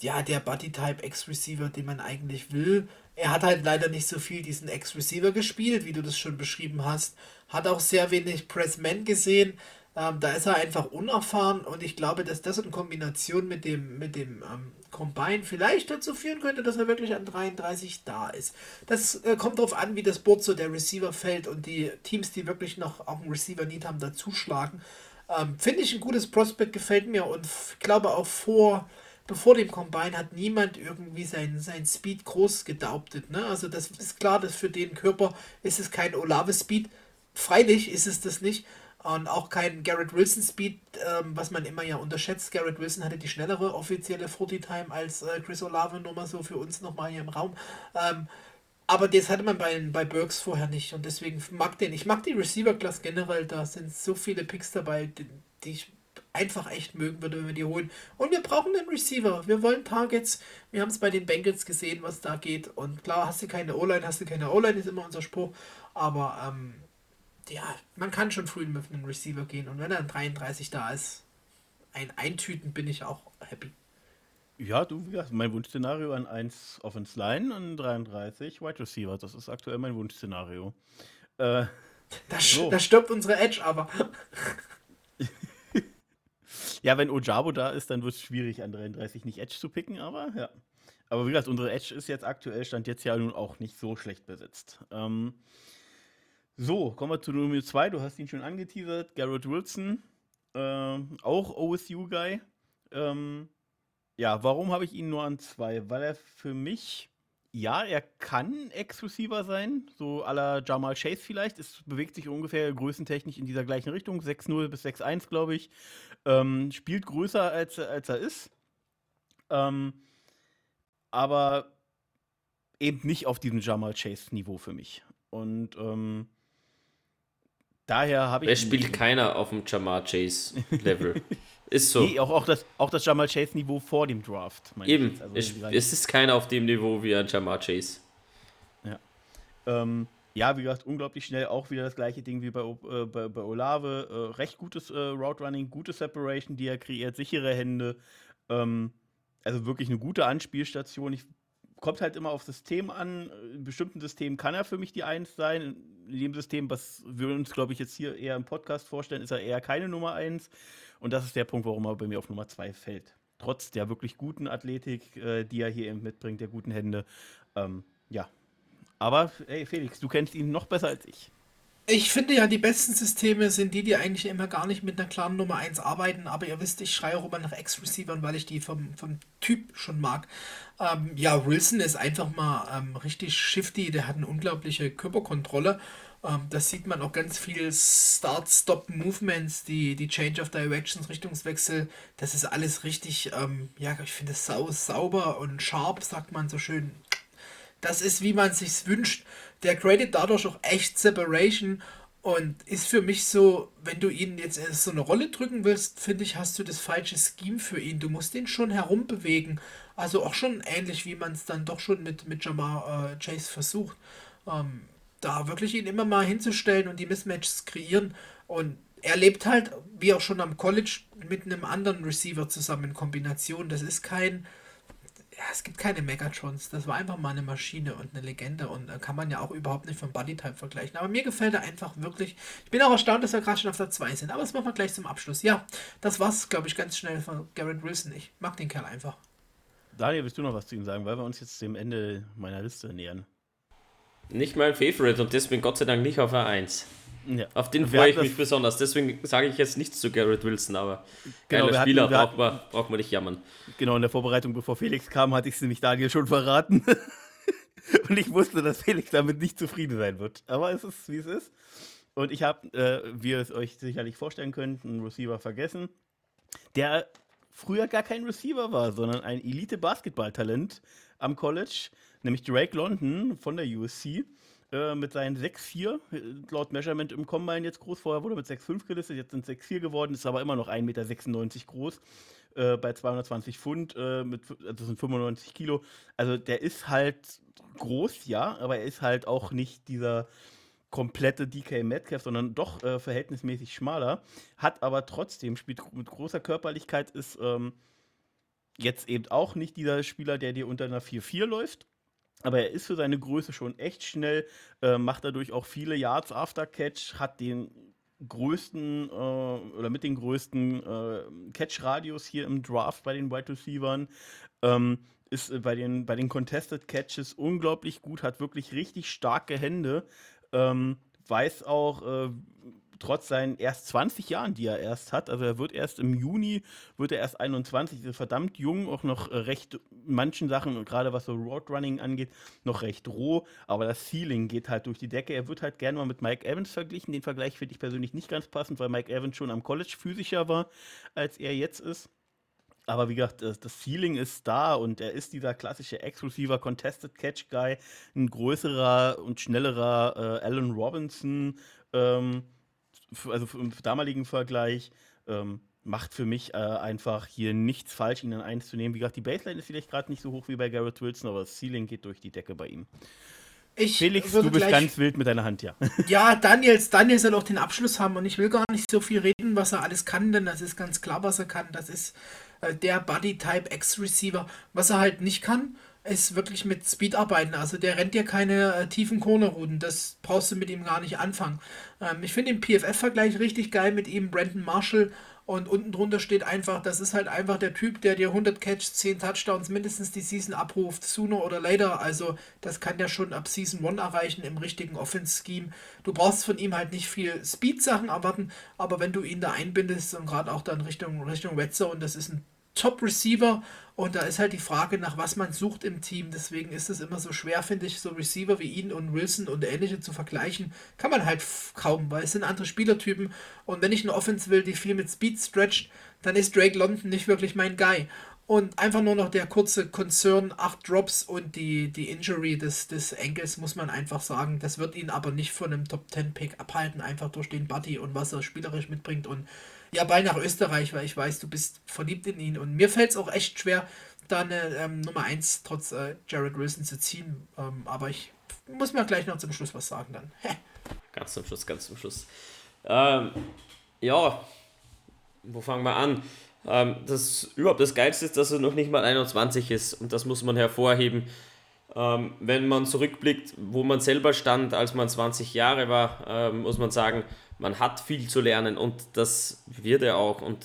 Speaker 1: ja der Buddy-Type X-Receiver, den man eigentlich will. Er hat halt leider nicht so viel diesen X-Receiver gespielt, wie du das schon beschrieben hast. Hat auch sehr wenig Pressman gesehen. Ähm, da ist er einfach unerfahren und ich glaube, dass das in Kombination mit dem, mit dem ähm, Combine vielleicht dazu führen könnte, dass er wirklich an 33 da ist. Das äh, kommt darauf an, wie das Board so der Receiver fällt und die Teams, die wirklich noch auch einen Receiver-Need haben, dazuschlagen. Ähm, Finde ich ein gutes Prospect, gefällt mir und ich glaube auch vor, bevor dem Combine hat niemand irgendwie sein, sein Speed groß gedaubtet. Ne? Also das ist klar, dass für den Körper ist es kein Olave Speed. Freilich ist es das nicht. Und auch kein Garrett Wilson Speed, ähm, was man immer ja unterschätzt. Garrett Wilson hatte die schnellere offizielle 40 Time als äh, Chris Olave, nur mal so für uns nochmal hier im Raum. Ähm, Aber das hatte man bei, bei Burks vorher nicht und deswegen mag den. Ich mag die Receiver-Class generell, da sind so viele Picks dabei, die, die ich einfach echt mögen würde, wenn wir die holen. Und wir brauchen einen Receiver. Wir wollen Targets. Wir haben es bei den Bengals gesehen, was da geht. Und klar, hast du keine O-Line, hast du keine O-Line, ist immer unser Spruch. Aber ähm, ja, man kann schon früh mit einem Receiver gehen. Und wenn dann 33 da ist, ein Eintüten bin ich auch happy.
Speaker 3: Ja, du, ja, mein Wunschszenario an 1 Offense Line und 33 Wide Receiver. Das ist aktuell mein Wunschszenario. Äh,
Speaker 1: da, so. da stirbt unsere Edge aber.
Speaker 3: ja, wenn Ojabo da ist, dann wird es schwierig, an 33 nicht Edge zu picken, aber ja. Aber wie gesagt, unsere Edge ist jetzt aktuell, stand jetzt ja nun auch nicht so schlecht besetzt. Ähm, so, kommen wir zu Nummer 2. Du hast ihn schon angeteasert. Garrett Wilson, äh, auch OSU-Guy. Ähm, ja, warum habe ich ihn nur an zwei? Weil er für mich, ja, er kann Ex-Receiver sein, so à la Jamal Chase vielleicht. Es bewegt sich ungefähr größentechnisch in dieser gleichen Richtung, 6-0 bis 6-1, glaube ich. Ähm, spielt größer, als, als er ist. Ähm, aber eben nicht auf diesem Jamal Chase-Niveau für mich. Und ähm, daher habe ich.
Speaker 2: Es spielt keiner auf dem Jamal Chase-Level. Ist so.
Speaker 3: Nee, auch, auch, das, auch das Jamal Chase-Niveau vor dem Draft.
Speaker 2: Eben. Also ich, es ist keiner auf dem Niveau wie ein Jamal Chase.
Speaker 3: Ja. Ähm, ja, wie gesagt, unglaublich schnell. Auch wieder das gleiche Ding wie bei, äh, bei, bei, Olave. Äh, recht gutes äh, Route Running, gute Separation, die er kreiert, sichere Hände. Ähm, also wirklich eine gute Anspielstation. Ich kommt halt immer auf System an. In bestimmten Systemen kann er für mich die Eins sein. In dem System, was wir uns, glaube ich, jetzt hier eher im Podcast vorstellen, ist er eher keine Nummer eins. Und das ist der Punkt, warum er bei mir auf Nummer zwei fällt. Trotz der wirklich guten Athletik, äh, die er hier eben mitbringt, der guten Hände. Ähm, ja. Aber, ey, Felix, du kennst ihn noch besser als ich.
Speaker 1: Ich finde ja, die besten Systeme sind die, die eigentlich immer gar nicht mit einer klaren Nummer 1 arbeiten, aber ihr wisst, ich schreie auch immer nach Ex-Receivern, weil ich die vom, vom Typ schon mag. Ähm, ja, Wilson ist einfach mal ähm, richtig shifty, der hat eine unglaubliche Körperkontrolle ähm, das sieht man auch ganz viel Start-Stop-Movements, die, die Change of Directions, Richtungswechsel. Das ist alles richtig, ähm, ja, ich finde es sau, sauber und sharp, sagt man so schön. Das ist, wie man sich's wünscht. Der created dadurch auch echt Separation und ist für mich so, wenn du ihn jetzt in so eine Rolle drücken willst, finde ich, hast du das falsche Scheme für ihn. Du musst ihn schon herumbewegen. Also auch schon ähnlich, wie man es dann doch schon mit, mit Jamar äh, Chase versucht. Ähm, da wirklich ihn immer mal hinzustellen und die Mismatches kreieren. Und er lebt halt, wie auch schon am College, mit einem anderen Receiver zusammen in Kombination. Das ist kein. Ja, es gibt keine Megatrons. Das war einfach mal eine Maschine und eine Legende. Und da kann man ja auch überhaupt nicht vom Bodytype vergleichen. Aber mir gefällt er einfach wirklich. Ich bin auch erstaunt, dass wir gerade schon auf der 2 sind. Aber das machen wir gleich zum Abschluss. Ja, das war's, glaube ich, ganz schnell von Garrett Wilson. Ich mag den Kerl einfach.
Speaker 3: Daniel, willst du noch was zu ihm sagen, weil wir uns jetzt dem Ende meiner Liste nähern?
Speaker 2: Nicht mein Favorite und deswegen Gott sei Dank nicht auf A1. Ja. Auf den freue ich mich besonders. Deswegen sage ich jetzt nichts zu Garrett Wilson, aber genau, geiler Spieler, hatten, braucht, man, braucht man nicht jammern.
Speaker 3: Genau, in der Vorbereitung, bevor Felix kam, hatte ich es nämlich Daniel schon verraten. und ich wusste, dass Felix damit nicht zufrieden sein wird. Aber es ist, wie es ist. Und ich habe, äh, wie ihr es euch sicherlich vorstellen könnt, einen Receiver vergessen, der früher gar kein Receiver war, sondern ein Elite-Basketball-Talent am College nämlich Drake London von der USC äh, mit seinen 6,4 äh, laut Measurement im Combine jetzt groß. Vorher wurde mit 6,5 gelistet, jetzt sind 6,4 geworden, ist aber immer noch 1,96 Meter groß. Äh, bei 220 Pfund, äh, mit, also sind 95 Kilo. Also der ist halt groß, ja, aber er ist halt auch nicht dieser komplette DK Metcalf, sondern doch äh, verhältnismäßig schmaler. Hat aber trotzdem, spielt mit großer Körperlichkeit, ist ähm, jetzt eben auch nicht dieser Spieler, der dir unter einer 4-4 läuft. Aber er ist für seine Größe schon echt schnell, äh, macht dadurch auch viele Yards after Catch, hat den größten äh, oder mit den größten äh, Catch-Radius hier im Draft bei den Wide Receivers. Ähm, ist äh, bei den, bei den Contested Catches unglaublich gut, hat wirklich richtig starke Hände. Ähm, weiß auch, äh, trotz seinen erst 20 Jahren, die er erst hat, also er wird erst im Juni, wird er erst 21, ist verdammt jung, auch noch äh, recht manchen Sachen, gerade was so Roadrunning angeht, noch recht roh, aber das Ceiling geht halt durch die Decke. Er wird halt gerne mal mit Mike Evans verglichen. Den Vergleich finde ich persönlich nicht ganz passend, weil Mike Evans schon am College physischer war, als er jetzt ist. aber wie gesagt, das, Ceiling ist da und er ist dieser klassische Ex-Receiver Contested Catch Guy, ein größerer und schnellerer äh, Allen Robinson, ähm, also im damaligen Vergleich. Ähm, macht für mich äh, einfach hier nichts falsch, ihn dann eins zu nehmen. Wie gesagt, die Baseline ist vielleicht gerade nicht so hoch wie bei Garrett Wilson, aber das Ceiling geht durch die Decke bei ihm.
Speaker 1: Ich
Speaker 3: Felix, du bist ganz wild mit deiner Hand, ja.
Speaker 1: Ja, Daniels, Daniel soll auch den Abschluss haben und ich will gar nicht so viel reden, was er alles kann, denn das ist ganz klar, was er kann. Das ist äh, der Body-Type X-Receiver. Was er halt nicht kann, ist wirklich mit Speed arbeiten. Also der rennt dir keine äh, tiefen Cornerrouten. Das brauchst du mit ihm gar nicht anfangen. Ähm, ich finde den PFF-Vergleich richtig geil mit ihm, Brandon Marshall und unten drunter steht einfach, das ist halt einfach der Typ, der dir 100 Catch, 10 Touchdowns mindestens die Season abruft, sooner oder later. Also das kann der schon ab Season 1 erreichen im richtigen Offense-Scheme. Du brauchst von ihm halt nicht viel Speed-Sachen erwarten, aber wenn du ihn da einbindest und gerade auch dann Richtung, Richtung Red Zone, das ist ein Top-Receiver und da ist halt die Frage, nach was man sucht im Team. Deswegen ist es immer so schwer, finde ich, so Receiver wie ihn und Wilson und ähnliche zu vergleichen. Kann man halt kaum, weil es sind andere Spielertypen. Und wenn ich eine Offense will, die viel mit Speed stretcht, dann ist Drake London nicht wirklich mein Guy. Und einfach nur noch der kurze Concern, 8 Drops und die, die Injury des, des Enkels, muss man einfach sagen. Das wird ihn aber nicht von einem Top 10 Pick abhalten, einfach durch den Buddy und was er spielerisch mitbringt. Und ja, bald nach Österreich, weil ich weiß, du bist verliebt in ihn. Und mir fällt es auch echt schwer, da eine ähm, Nummer 1 trotz äh, Jared Wilson zu ziehen. Ähm, aber ich muss mir gleich noch zum Schluss was sagen dann.
Speaker 2: ganz zum Schluss, ganz zum Schluss. Ähm, ja, wo fangen wir an? Ähm, das überhaupt das Geilste ist, dass er noch nicht mal 21 ist und das muss man hervorheben. Ähm, wenn man zurückblickt, wo man selber stand, als man 20 Jahre war, ähm, muss man sagen, man hat viel zu lernen und das wird er auch. Und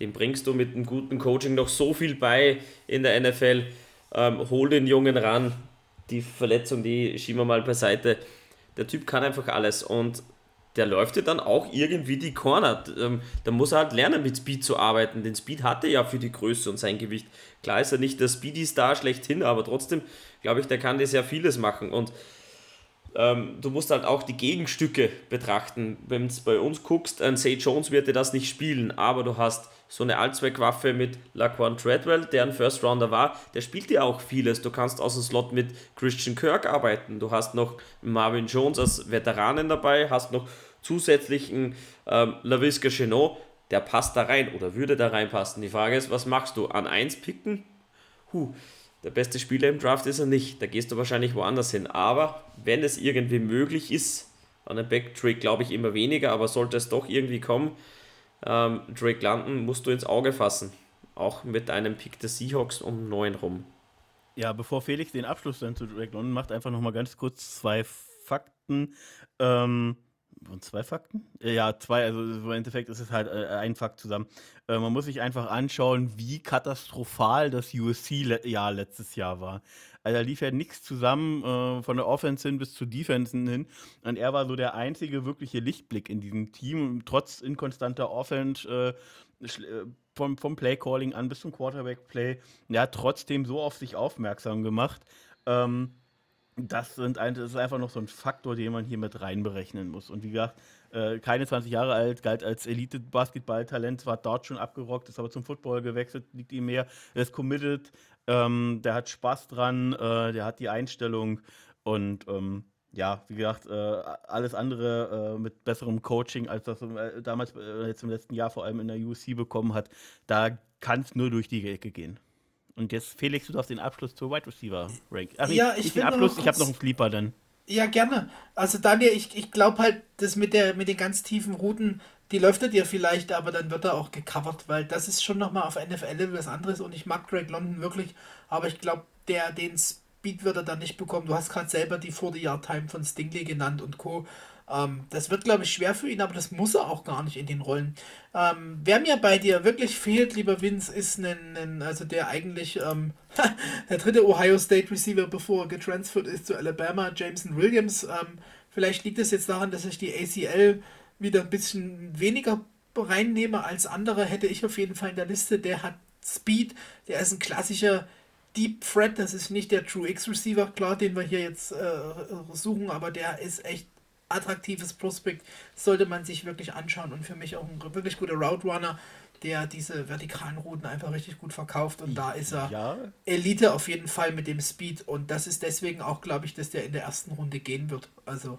Speaker 2: dem bringst du mit einem guten Coaching noch so viel bei in der NFL. Ähm, hol den Jungen ran. Die Verletzung, die schieben wir mal beiseite. Der Typ kann einfach alles und der läuft ja dann auch irgendwie die Corner. Ähm, da muss er halt lernen, mit Speed zu arbeiten. Den Speed hat er ja für die Größe und sein Gewicht. Klar ist er nicht der Speedy-Star schlechthin, aber trotzdem glaube ich, der kann das ja vieles machen. Und ähm, du musst halt auch die Gegenstücke betrachten. Wenn du bei uns guckst, ein Say Jones wird dir das nicht spielen, aber du hast so eine Allzweckwaffe mit Laquan Treadwell, der ein First Rounder war, der spielt dir auch vieles. Du kannst aus dem Slot mit Christian Kirk arbeiten. Du hast noch Marvin Jones als Veteranen dabei, hast noch zusätzlichen ähm, LaVisca Chenot, der passt da rein oder würde da reinpassen. Die Frage ist, was machst du? An 1 picken? Huh, der beste Spieler im Draft ist er nicht. Da gehst du wahrscheinlich woanders hin. Aber wenn es irgendwie möglich ist, an einem Backtrick glaube ich immer weniger, aber sollte es doch irgendwie kommen, ähm, Drake London musst du ins Auge fassen. Auch mit einem Pick der Seahawks um 9 rum.
Speaker 3: Ja, bevor Felix den Abschluss dann zu Drake London macht, einfach nochmal ganz kurz zwei Fakten. Ähm, und zwei Fakten? Ja, zwei, also im Endeffekt ist es halt äh, ein Fakt zusammen. Äh, man muss sich einfach anschauen, wie katastrophal das USC-Jahr letztes Jahr war. Also da lief ja nichts zusammen, äh, von der Offense hin bis zur Defense hin. Und er war so der einzige wirkliche Lichtblick in diesem Team, trotz inkonstanter Offense, äh, äh, vom, vom Play-Calling an bis zum Quarterback-Play. Er hat trotzdem so auf sich aufmerksam gemacht. Ähm, das, sind ein, das ist einfach noch so ein Faktor, den man hier mit reinberechnen muss. Und wie gesagt, äh, keine 20 Jahre alt, galt als Elite-Basketball-Talent, war dort schon abgerockt, ist aber zum Football gewechselt, liegt ihm mehr, er ist committed, ähm, der hat Spaß dran, äh, der hat die Einstellung und ähm, ja, wie gesagt, äh, alles andere äh, mit besserem Coaching, als das äh, damals äh, jetzt im letzten Jahr vor allem in der UC bekommen hat, da kann es nur durch die Ecke gehen. Und jetzt, Felix, du darfst den Abschluss zur Wide Receiver Rank.
Speaker 1: Ach, ja, ich, ich den Abschluss,
Speaker 3: ich habe noch einen Sleeper dann.
Speaker 1: Ja, gerne. Also Daniel, ich, ich glaube halt, das mit der mit den ganz tiefen Routen, die läuft er dir vielleicht, aber dann wird er auch gecovert, weil das ist schon nochmal auf NFL-Level was anderes und ich mag Greg London wirklich, aber ich glaube, der den Speed wird er dann nicht bekommen. Du hast gerade selber die 40-Yard-Time von Stingley genannt und Co. Ähm, das wird, glaube ich, schwer für ihn, aber das muss er auch gar nicht in den Rollen. Ähm, wer mir bei dir wirklich fehlt, lieber Vince, ist ein, ein also der eigentlich ähm, der dritte Ohio State Receiver, bevor er getransfert ist zu Alabama, Jameson Williams. Ähm, vielleicht liegt es jetzt daran, dass ich die ACL wieder ein bisschen weniger reinnehme als andere, hätte ich auf jeden Fall in der Liste. Der hat Speed, der ist ein klassischer Deep Threat, das ist nicht der True X Receiver, klar, den wir hier jetzt äh, suchen, aber der ist echt attraktives Prospect, sollte man sich wirklich anschauen und für mich auch ein wirklich guter Route Runner, der diese vertikalen Routen einfach richtig gut verkauft und da ist er
Speaker 3: Ja,
Speaker 1: Elite auf jeden Fall mit dem Speed und das ist deswegen auch, glaube ich, dass der in der ersten Runde gehen wird. Also,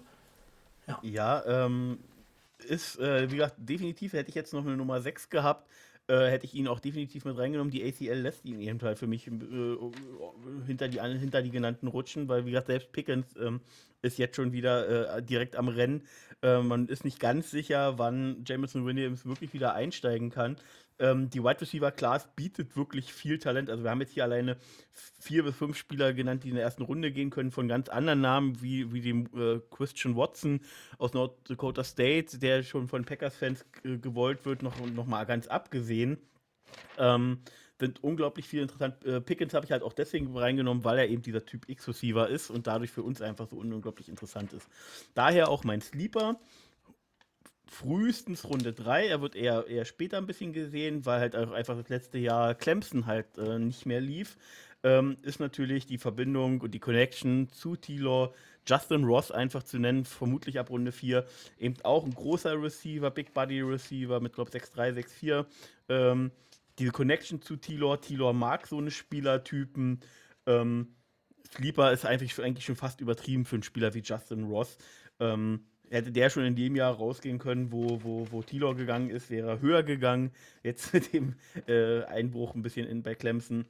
Speaker 3: Ja, ähm, ist, äh, wie gesagt, definitiv hätte ich jetzt noch eine Nummer 6 gehabt, äh, hätte ich ihn auch definitiv mit reingenommen. Die ACL lässt ihn eben halt für mich äh, hinter, die, hinter die genannten rutschen, weil, wie gesagt, selbst Pickens ähm, ist jetzt schon wieder äh, direkt am Rennen. Äh, man ist nicht ganz sicher, wann Jameson Williams wirklich wieder einsteigen kann. Ähm, die Wide Receiver Class bietet wirklich viel Talent. Also wir haben jetzt hier alleine vier bis fünf Spieler genannt, die in der ersten Runde gehen können, von ganz anderen Namen, wie, wie dem äh, Christian Watson aus North Dakota State, der schon von Packers-Fans äh, gewollt wird, noch, noch mal ganz abgesehen. Ähm, sind unglaublich viel interessant. Äh, Pickens habe ich halt auch deswegen reingenommen, weil er eben dieser Typ X-Receiver ist und dadurch für uns einfach so unglaublich interessant ist. Daher auch mein Sleeper. Frühestens Runde 3, er wird eher, eher später ein bisschen gesehen, weil halt auch einfach das letzte Jahr Clemson halt äh, nicht mehr lief. Ähm, ist natürlich die Verbindung und die Connection zu Tilor, Justin Ross einfach zu nennen, vermutlich ab Runde 4. Eben auch ein großer Receiver, Big Body Receiver mit, glaube ich, 6'3, 6'4. Ähm, diese Connection zu Tilor. Tilor mag so eine Spielertypen. Ähm, Sleeper ist eigentlich, eigentlich schon fast übertrieben für einen Spieler wie Justin Ross. Ähm, hätte der schon in dem Jahr rausgehen können, wo, wo, wo Tilor gegangen ist, wäre er höher gegangen. Jetzt mit dem äh, Einbruch ein bisschen in, bei Clemson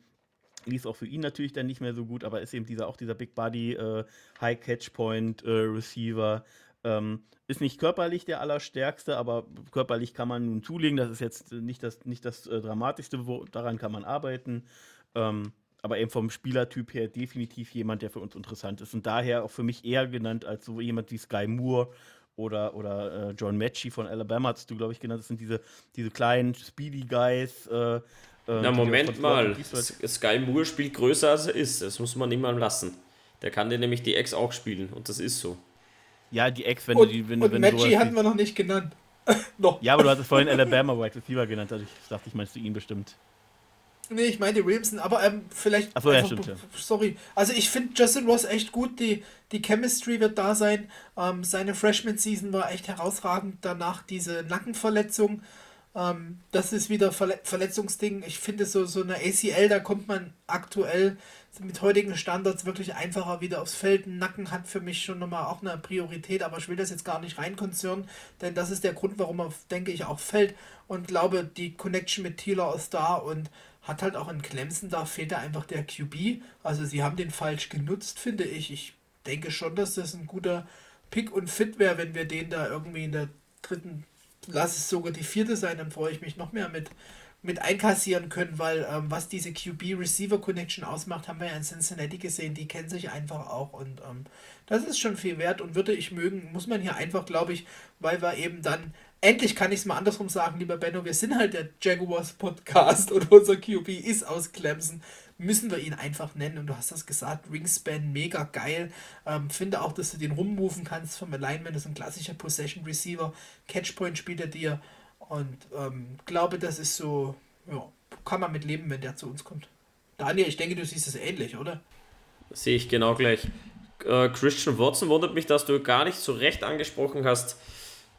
Speaker 3: lief auch für ihn natürlich dann nicht mehr so gut, aber ist eben dieser auch dieser Big Body äh, High Catch Point äh, Receiver. Ähm, ist nicht körperlich der allerstärkste, aber körperlich kann man nun zulegen. Das ist jetzt nicht das, nicht das äh, Dramatischste, wo, daran kann man arbeiten. Ähm, aber eben vom Spielertyp her definitiv jemand, der für uns interessant ist. Und daher auch für mich eher genannt als so jemand wie Sky Moore oder, oder äh, John Matchy von Alabama, hast du, glaube ich, genannt. Das sind diese, diese kleinen Speedy Guys. Äh, äh,
Speaker 2: Na, Moment mal. Sky Moore spielt größer als er ist. Das muss man ihm mal lassen. Der kann dir nämlich die Ex auch spielen und das ist so.
Speaker 3: Ja, die Ex, wenn
Speaker 1: und,
Speaker 3: du die, wenn,
Speaker 1: und
Speaker 3: wenn du
Speaker 1: Matchy hatten wir noch nicht genannt. noch.
Speaker 3: Ja, aber du hattest vorhin Alabama Wide Receiver genannt, also ich dachte, ich meinst du ihn bestimmt.
Speaker 1: Nee, ich meinte Williamson, aber ähm, vielleicht.
Speaker 3: Ach so, ja, stimmt, ja.
Speaker 1: Sorry. Also ich finde Justin Ross echt gut. Die, die Chemistry wird da sein. Ähm, seine Freshman-Season war echt herausragend. Danach diese Nackenverletzung. Ähm, das ist wieder Verle Verletzungsding. Ich finde so, so eine ACL, da kommt man aktuell mit heutigen Standards wirklich einfacher wieder aufs Feld. Ein Nacken hat für mich schon nochmal auch eine Priorität, aber ich will das jetzt gar nicht reinkonzernen, denn das ist der Grund, warum er, denke ich, auch fällt. Und glaube, die Connection mit Taylor ist da und hat halt auch in Clemson, da fehlt da einfach der QB. Also sie haben den falsch genutzt, finde ich. Ich denke schon, dass das ein guter Pick und Fit wäre, wenn wir den da irgendwie in der dritten, lass es sogar die vierte sein, dann freue ich mich noch mehr mit, mit einkassieren können, weil ähm, was diese QB-Receiver-Connection ausmacht, haben wir ja in Cincinnati gesehen, die kennen sich einfach auch und ähm, das ist schon viel wert und würde ich mögen, muss man hier einfach, glaube ich, weil wir eben dann, endlich kann ich es mal andersrum sagen, lieber Benno, wir sind halt der Jaguars Podcast und unser QB ist aus Clemson, müssen wir ihn einfach nennen. Und du hast das gesagt, Wingspan mega geil, ähm, finde auch, dass du den rummoven kannst vom Alignment, das ist ein klassischer Possession Receiver, Catchpoint spielt er dir. Und ähm, glaube, das ist so, ja, kann man mit leben, wenn der zu uns kommt. Daniel, ich denke, du siehst es ähnlich, oder?
Speaker 2: Sehe ich genau gleich. Äh, Christian Watson wundert mich, dass du gar nicht so recht angesprochen hast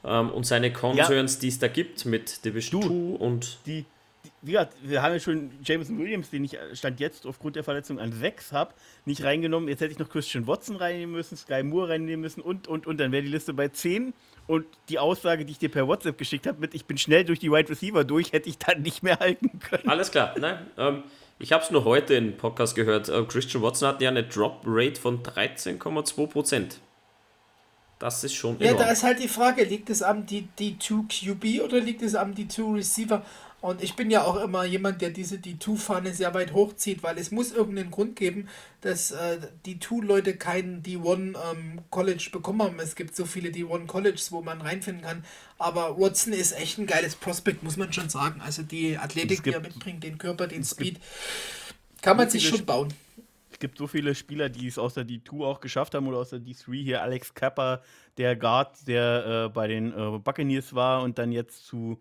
Speaker 2: ähm, und seine Concerns, die es da gibt mit Division
Speaker 3: Du.
Speaker 2: 2 und
Speaker 3: Die, die, wie gesagt, wir haben ja schon Jameson Williams, den ich äh, Stand jetzt aufgrund der Verletzung an 6 habe, nicht reingenommen. Jetzt hätte ich noch Christian Watson reinnehmen müssen, Sky Moore reinnehmen müssen und, und, und. Dann wäre die Liste bei 10. Und die Aussage, die ich dir per WhatsApp geschickt habe, mit ich bin schnell durch die Wide Receiver durch, hätte ich dann nicht mehr halten können.
Speaker 2: Alles klar, nein. Ähm, ich habe es nur heute im Podcast gehört. Äh, Christian Watson hat ja eine Drop Rate von 13,2%. Das ist schon
Speaker 1: Ja,
Speaker 2: enorm.
Speaker 1: da ist halt die Frage, liegt es am D- D2 QB oder liegt es am D2 Receiver? Und ich bin ja auch immer jemand, der diese D2-Fahne sehr weit hochzieht, weil es muss irgendeinen Grund geben, dass äh, D2-Leute kein D1 ähm, College bekommen haben. Es gibt so viele D1 Colleges, wo man reinfinden kann. Aber Watson ist echt ein geiles Prospekt, muss man schon sagen. Also die Athletik,
Speaker 3: Es
Speaker 1: die er
Speaker 3: gibt-
Speaker 1: mitbringt, den Körper, den Speed, kann man sich schon bauen.
Speaker 3: Es gibt so viele Spieler, die es aus der D2 auch geschafft haben oder aus der D3 hier. Alex Kappa, der Guard, der äh, bei den äh, Buccaneers war und dann jetzt zu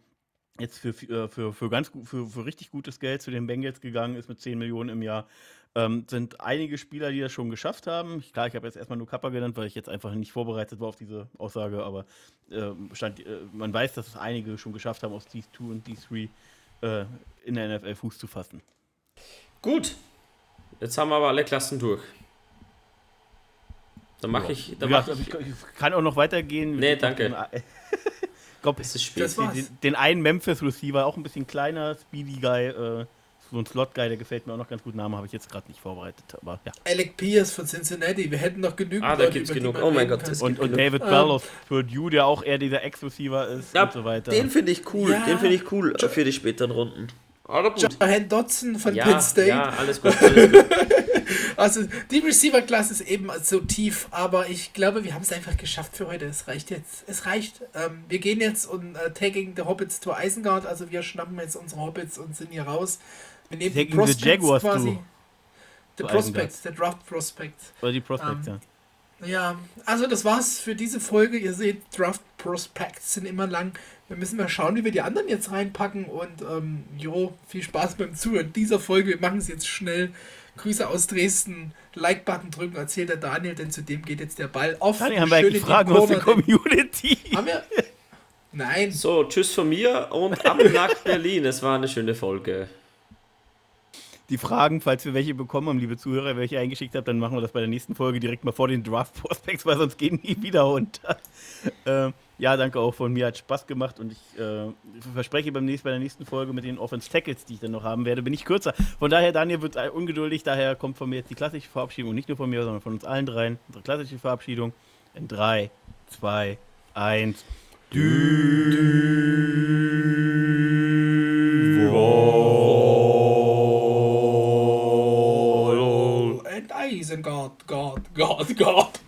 Speaker 3: jetzt für, für, für, für ganz für, für richtig gutes Geld zu den Bengals gegangen ist mit 10 Millionen im Jahr. Ähm, sind einige Spieler, die das schon geschafft haben. Klar, ich habe jetzt erstmal nur Kappa genannt, weil ich jetzt einfach nicht vorbereitet war auf diese Aussage, aber äh, stand, äh, man weiß, dass es einige schon geschafft haben, aus D2 und D3 äh, in der NFL Fuß zu fassen.
Speaker 2: Gut, jetzt haben wir aber alle Klassen durch. Dann mache ich, dann
Speaker 3: Ja,
Speaker 2: mach ich,
Speaker 3: ich, kann auch noch weitergehen.
Speaker 2: Nee, danke.
Speaker 3: Ich glaube,
Speaker 2: es ist spät.
Speaker 1: Das
Speaker 3: den, den einen Memphis Receiver, auch ein bisschen kleiner, Speedy Guy, äh, so ein Slot Guy, der gefällt mir auch noch ganz gut. Name habe ich jetzt gerade nicht vorbereitet, aber ja.
Speaker 1: Alec Pierce von Cincinnati. Wir hätten noch genügend
Speaker 2: Ah, da
Speaker 1: Leute,
Speaker 2: gibt's
Speaker 1: über die
Speaker 2: genug. Oh mein Gott, es
Speaker 3: Und,
Speaker 2: gibt
Speaker 3: und
Speaker 2: genug.
Speaker 3: David
Speaker 1: Ähm.
Speaker 3: Bell aus Purdue, der auch eher dieser Ex-Receiver ist
Speaker 2: Ja,
Speaker 3: und so weiter.
Speaker 2: Den finde ich cool,
Speaker 1: Ja.
Speaker 2: den finde ich cool für die späteren Runden. Aber gut.
Speaker 1: Jahan Dodson von
Speaker 2: Ja,
Speaker 1: Penn State.
Speaker 2: ja, alles gut, alles gut.
Speaker 1: Also die Receiver-Klasse ist eben so tief, aber ich glaube, wir haben es einfach geschafft für heute. Es reicht jetzt. Es reicht. Ähm, wir gehen jetzt und äh, tagging the Hobbits to Isengard. Also wir schnappen jetzt unsere Hobbits und sind hier raus. Wir nehmen die
Speaker 3: Tagging the
Speaker 1: Prospects
Speaker 3: Jaguars
Speaker 1: quasi.
Speaker 3: to-
Speaker 1: The
Speaker 3: to
Speaker 1: Prospects, der Draft Prospects.
Speaker 3: Oder die Prospects,
Speaker 1: Ähm,
Speaker 3: ja.
Speaker 1: Ja, also das war's für diese Folge. Ihr seht, Draft Prospects sind immer lang. Wir müssen mal schauen, wie wir die anderen jetzt reinpacken. Und ähm, jo, viel Spaß beim Zuhören dieser Folge. Wir machen es jetzt schnell. Grüße aus Dresden. Like-Button drücken, erzählt der Daniel, denn zu dem geht jetzt der Ball auf.
Speaker 3: Daniel, haben wir eigentlich Fragen aus der. Community?
Speaker 1: Haben wir? Nein.
Speaker 2: So, tschüss von mir und ab nach Berlin. Es war eine schöne Folge.
Speaker 3: Die Fragen, falls wir welche bekommen haben, liebe Zuhörer, welche eingeschickt habt, dann machen wir das bei der nächsten Folge direkt mal vor den Draft Prospects, weil sonst gehen die wieder unter. Ähm, ja, danke auch von mir, hat Spaß gemacht und ich äh, verspreche beim nächsten, bei der nächsten Folge mit den Offense Tackles, die ich dann noch haben werde, bin ich kürzer. Von daher, Daniel wird äh, ungeduldig, daher kommt von mir jetzt die klassische Verabschiedung und nicht nur von mir, sondern von uns allen dreien. Unsere klassische Verabschiedung in 3, 2, 1.
Speaker 1: And Isengard, God, God, God.